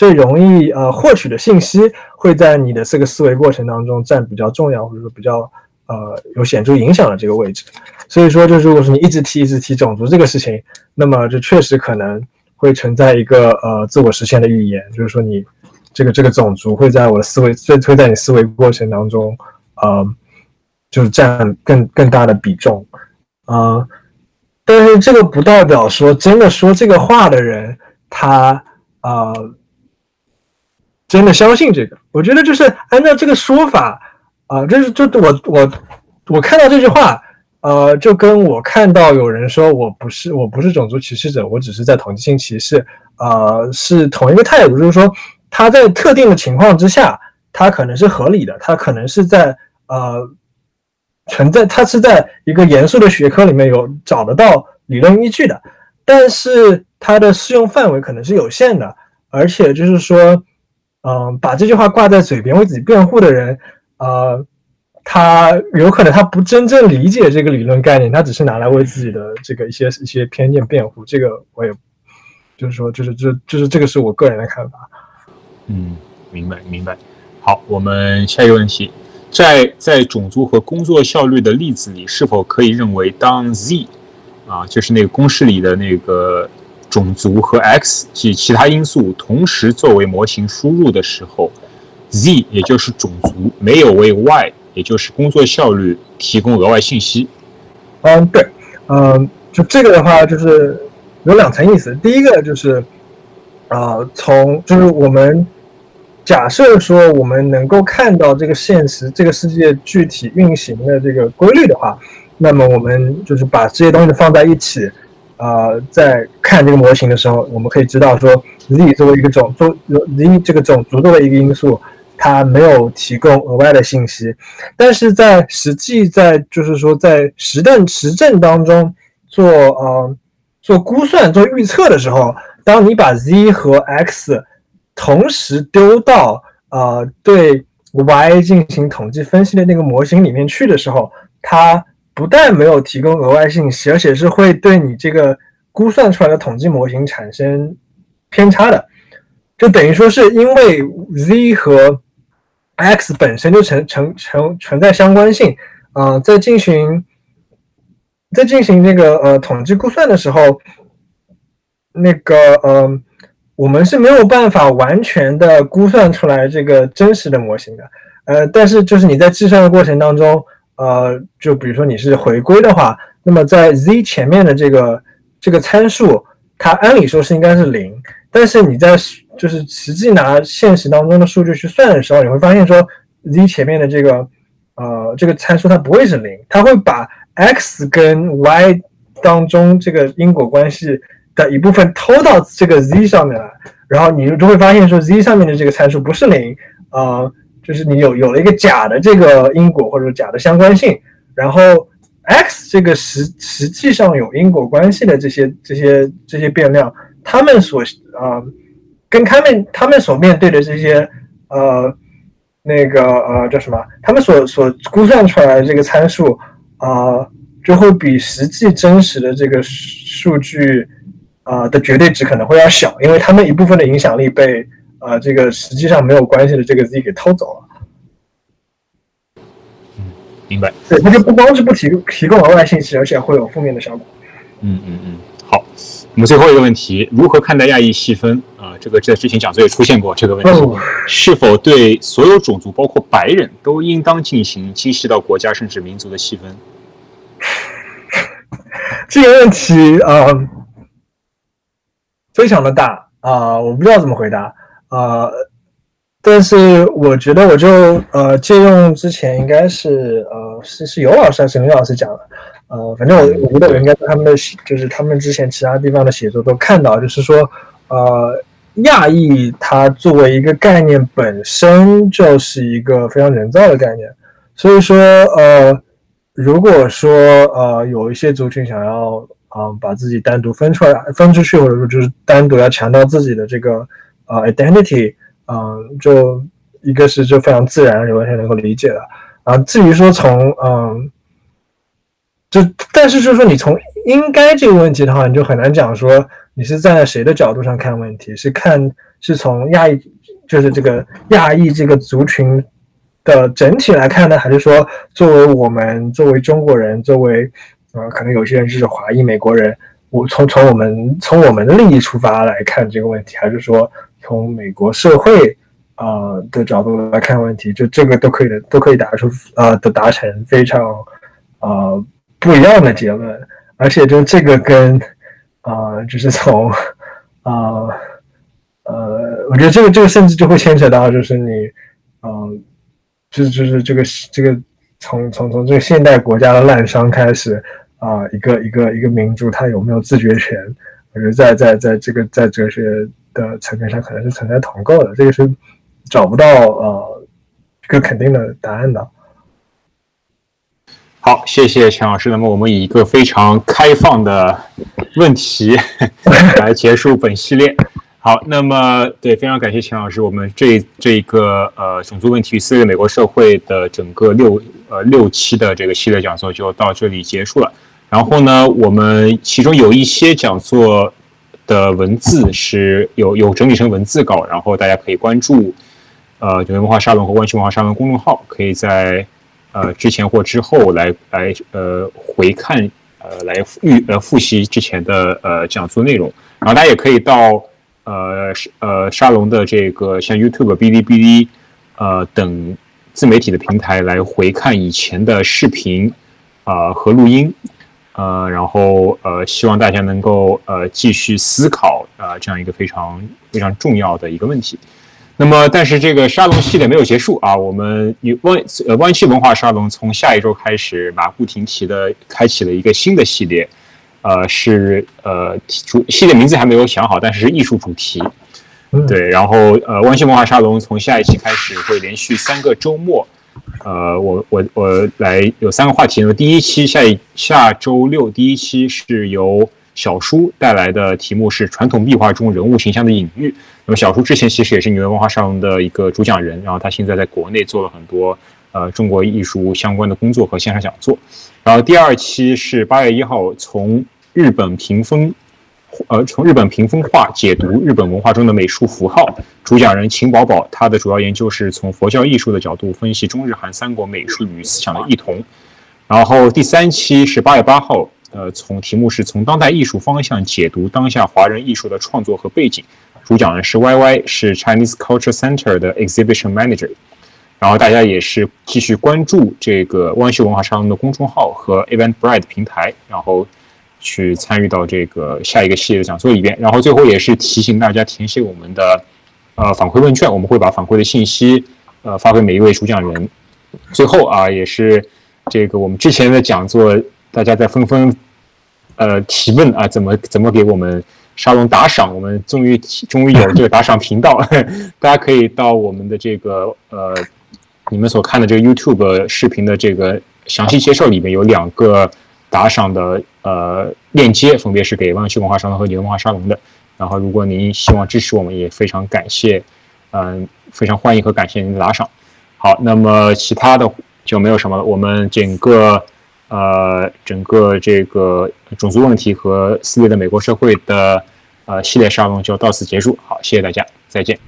最容易呃获取的信息，会在你的这个思维过程当中占比较重要，或者说比较。呃，有显著影响的这个位置，所以说，就是如果说你一直提一直提种族这个事情，那么就确实可能会存在一个呃自我实现的预言，就是说你这个这个种族会在我的思维，会会在你思维过程当中，呃，就是占更更大的比重，啊，但是这个不代表说真的说这个话的人他啊真的相信这个，我觉得就是按照这个说法。啊，这是就我我我看到这句话，呃，就跟我看到有人说我不是我不是种族歧视者，我只是在统计性歧视，呃，是同一个态度，就是说他在特定的情况之下，他可能是合理的，他可能是在呃存在，他是在一个严肃的学科里面有找得到理论依据的，但是它的适用范围可能是有限的，而且就是说，嗯，把这句话挂在嘴边为自己辩护的人。呃，他有可能他不真正理解这个理论概念，他只是拿来为自己的这个一些一些偏见辩护。这个我也就是说，就是这就是这个是我个人的看法。嗯，明白明白。好，我们下一个问题，在在种族和工作效率的例子里，是否可以认为当 z 啊，就是那个公式里的那个种族和 x 及其他因素同时作为模型输入的时候？Z 也就是种族没有为 Y，也就是工作效率提供额外信息。嗯，对，嗯，就这个的话，就是有两层意思。第一个就是，呃，从就是我们假设说我们能够看到这个现实这个世界具体运行的这个规律的话，那么我们就是把这些东西放在一起，呃，在看这个模型的时候，我们可以知道说，Z 作为一个种族，Z 这个种族作为一个因素。它没有提供额外的信息，但是在实际在就是说在实证实证当中做呃做估算做预测的时候，当你把 z 和 x 同时丢到呃对 y 进行统计分析的那个模型里面去的时候，它不但没有提供额外信息，而且是会对你这个估算出来的统计模型产生偏差的，就等于说是因为 z 和 x 本身就存存存存在相关性，呃，在进行在进行那个呃统计估算的时候，那个呃，我们是没有办法完全的估算出来这个真实的模型的，呃，但是就是你在计算的过程当中，呃，就比如说你是回归的话，那么在 z 前面的这个这个参数，它按理说是应该是零，但是你在就是实际拿现实当中的数据去算的时候，你会发现说，z 前面的这个呃这个参数它不会是零，它会把 x 跟 y 当中这个因果关系的一部分偷到这个 z 上面来，然后你就会发现说 z 上面的这个参数不是零，呃，就是你有有了一个假的这个因果或者假的相关性，然后 x 这个实实际上有因果关系的这些这些这些变量，它们所啊。跟他们他们所面对的这些呃那个呃叫什么？他们所所估算出来的这个参数啊，就会比实际真实的这个数据啊的绝对值可能会要小，因为他们一部分的影响力被呃这个实际上没有关系的这个 z 给偷走了。嗯，明白。对，它就不光是不提提供额外信息，而且会有负面的效果。嗯嗯嗯，好。我们最后一个问题，如何看待亚裔细分？啊，这个在之前讲座也出现过这个问题，是否对所有种族，包括白人都应当进行精细到国家甚至民族的细分？这个问题啊，非常的大啊，我不知道怎么回答啊，但是我觉得我就呃借用之前应该是呃是是尤老师还是林老师讲的。呃，反正我我觉得我应该在他们的就是他们之前其他地方的写作都看到，就是说，呃，亚裔它作为一个概念本身就是一个非常人造的概念，所以说，呃，如果说呃有一些族群想要啊把自己单独分出来分出去，或者说就是单独要强调自己的这个呃 identity，嗯，就一个是就非常自然，完全能够理解的啊。至于说从嗯，就但是就是说你从应该这个问题的话，你就很难讲说你是站在谁的角度上看问题，是看是从亚裔就是这个亚裔这个族群。的整体来看呢，还是说作为我们作为中国人，作为呃，可能有些人就是华裔美国人，我从从我们从我们的利益出发来看这个问题，还是说从美国社会啊的角度来看问题，就这个都可以的，都可以达出呃的达成非常呃不一样的结论，而且就这个跟啊就是从啊呃，我觉得这个这个甚至就会牵扯到就是你嗯。就是就是这个这个从从从这个现代国家的滥觞开始啊，一个一个一个民族它有没有自觉权？我觉得在在在这个在哲学的层面上可能是存在同构的，这个是找不到呃一个肯定的答案的。好，谢谢钱老师。那么我们以一个非常开放的问题 来结束本系列。好，那么对，非常感谢钱老师。我们这这个呃种族问题与四个美国社会的整个六呃六期的这个系列讲座就到这里结束了。然后呢，我们其中有一些讲座的文字是有有整理成文字稿，然后大家可以关注呃纽约文化沙龙和湾区文化沙龙公众号，可以在呃之前或之后来来呃回看呃来预呃复习之前的呃讲座内容。然后大家也可以到。呃，呃，沙龙的这个像 YouTube、哔哩哔哩，呃等自媒体的平台来回看以前的视频，啊和录音，呃，然后呃，希望大家能够呃继续思考啊这样一个非常非常重要的一个问题。那么，但是这个沙龙系列没有结束啊，我们与湾呃湾区文化沙龙从下一周开始马不停蹄的开启了一个新的系列。呃，是呃主系列名字还没有想好，但是是艺术主题，对。然后呃，万兴文化沙龙从下一期开始会连续三个周末，呃，我我我来有三个话题。那么第一期下一下周六第一期是由小叔带来的题目是传统壁画中人物形象的隐喻。那么小叔之前其实也是纽约文化沙龙的一个主讲人，然后他现在在国内做了很多呃中国艺术相关的工作和线上讲座。然后第二期是八月一号，从日本屏风，呃，从日本屏风画解读日本文化中的美术符号。主讲人秦宝宝，他的主要研究是从佛教艺术的角度分析中日韩三国美术与思想的异同。然后第三期是八月八号，呃，从题目是从当代艺术方向解读当下华人艺术的创作和背景。主讲人是 Y Y，是 Chinese Culture Center 的 Exhibition Manager。然后大家也是继续关注这个湾秀文化沙龙的公众号和 Eventbrite 平台，然后去参与到这个下一个系列的讲座里边。然后最后也是提醒大家填写我们的呃反馈问卷，我们会把反馈的信息呃发给每一位主讲人。最后啊，也是这个我们之前的讲座，大家在纷纷呃提问啊，怎么怎么给我们沙龙打赏？我们终于终于有这个打赏频道，大家可以到我们的这个呃。你们所看的这个 YouTube 视频的这个详细介绍里面有两个打赏的呃链接，分别是给万区文化沙龙和纽约文化沙龙的。然后，如果您希望支持我们，也非常感谢，嗯，非常欢迎和感谢您的打赏。好，那么其他的就没有什么了。我们整个呃整个这个种族问题和撕裂的美国社会的呃系列沙龙就到此结束。好，谢谢大家，再见。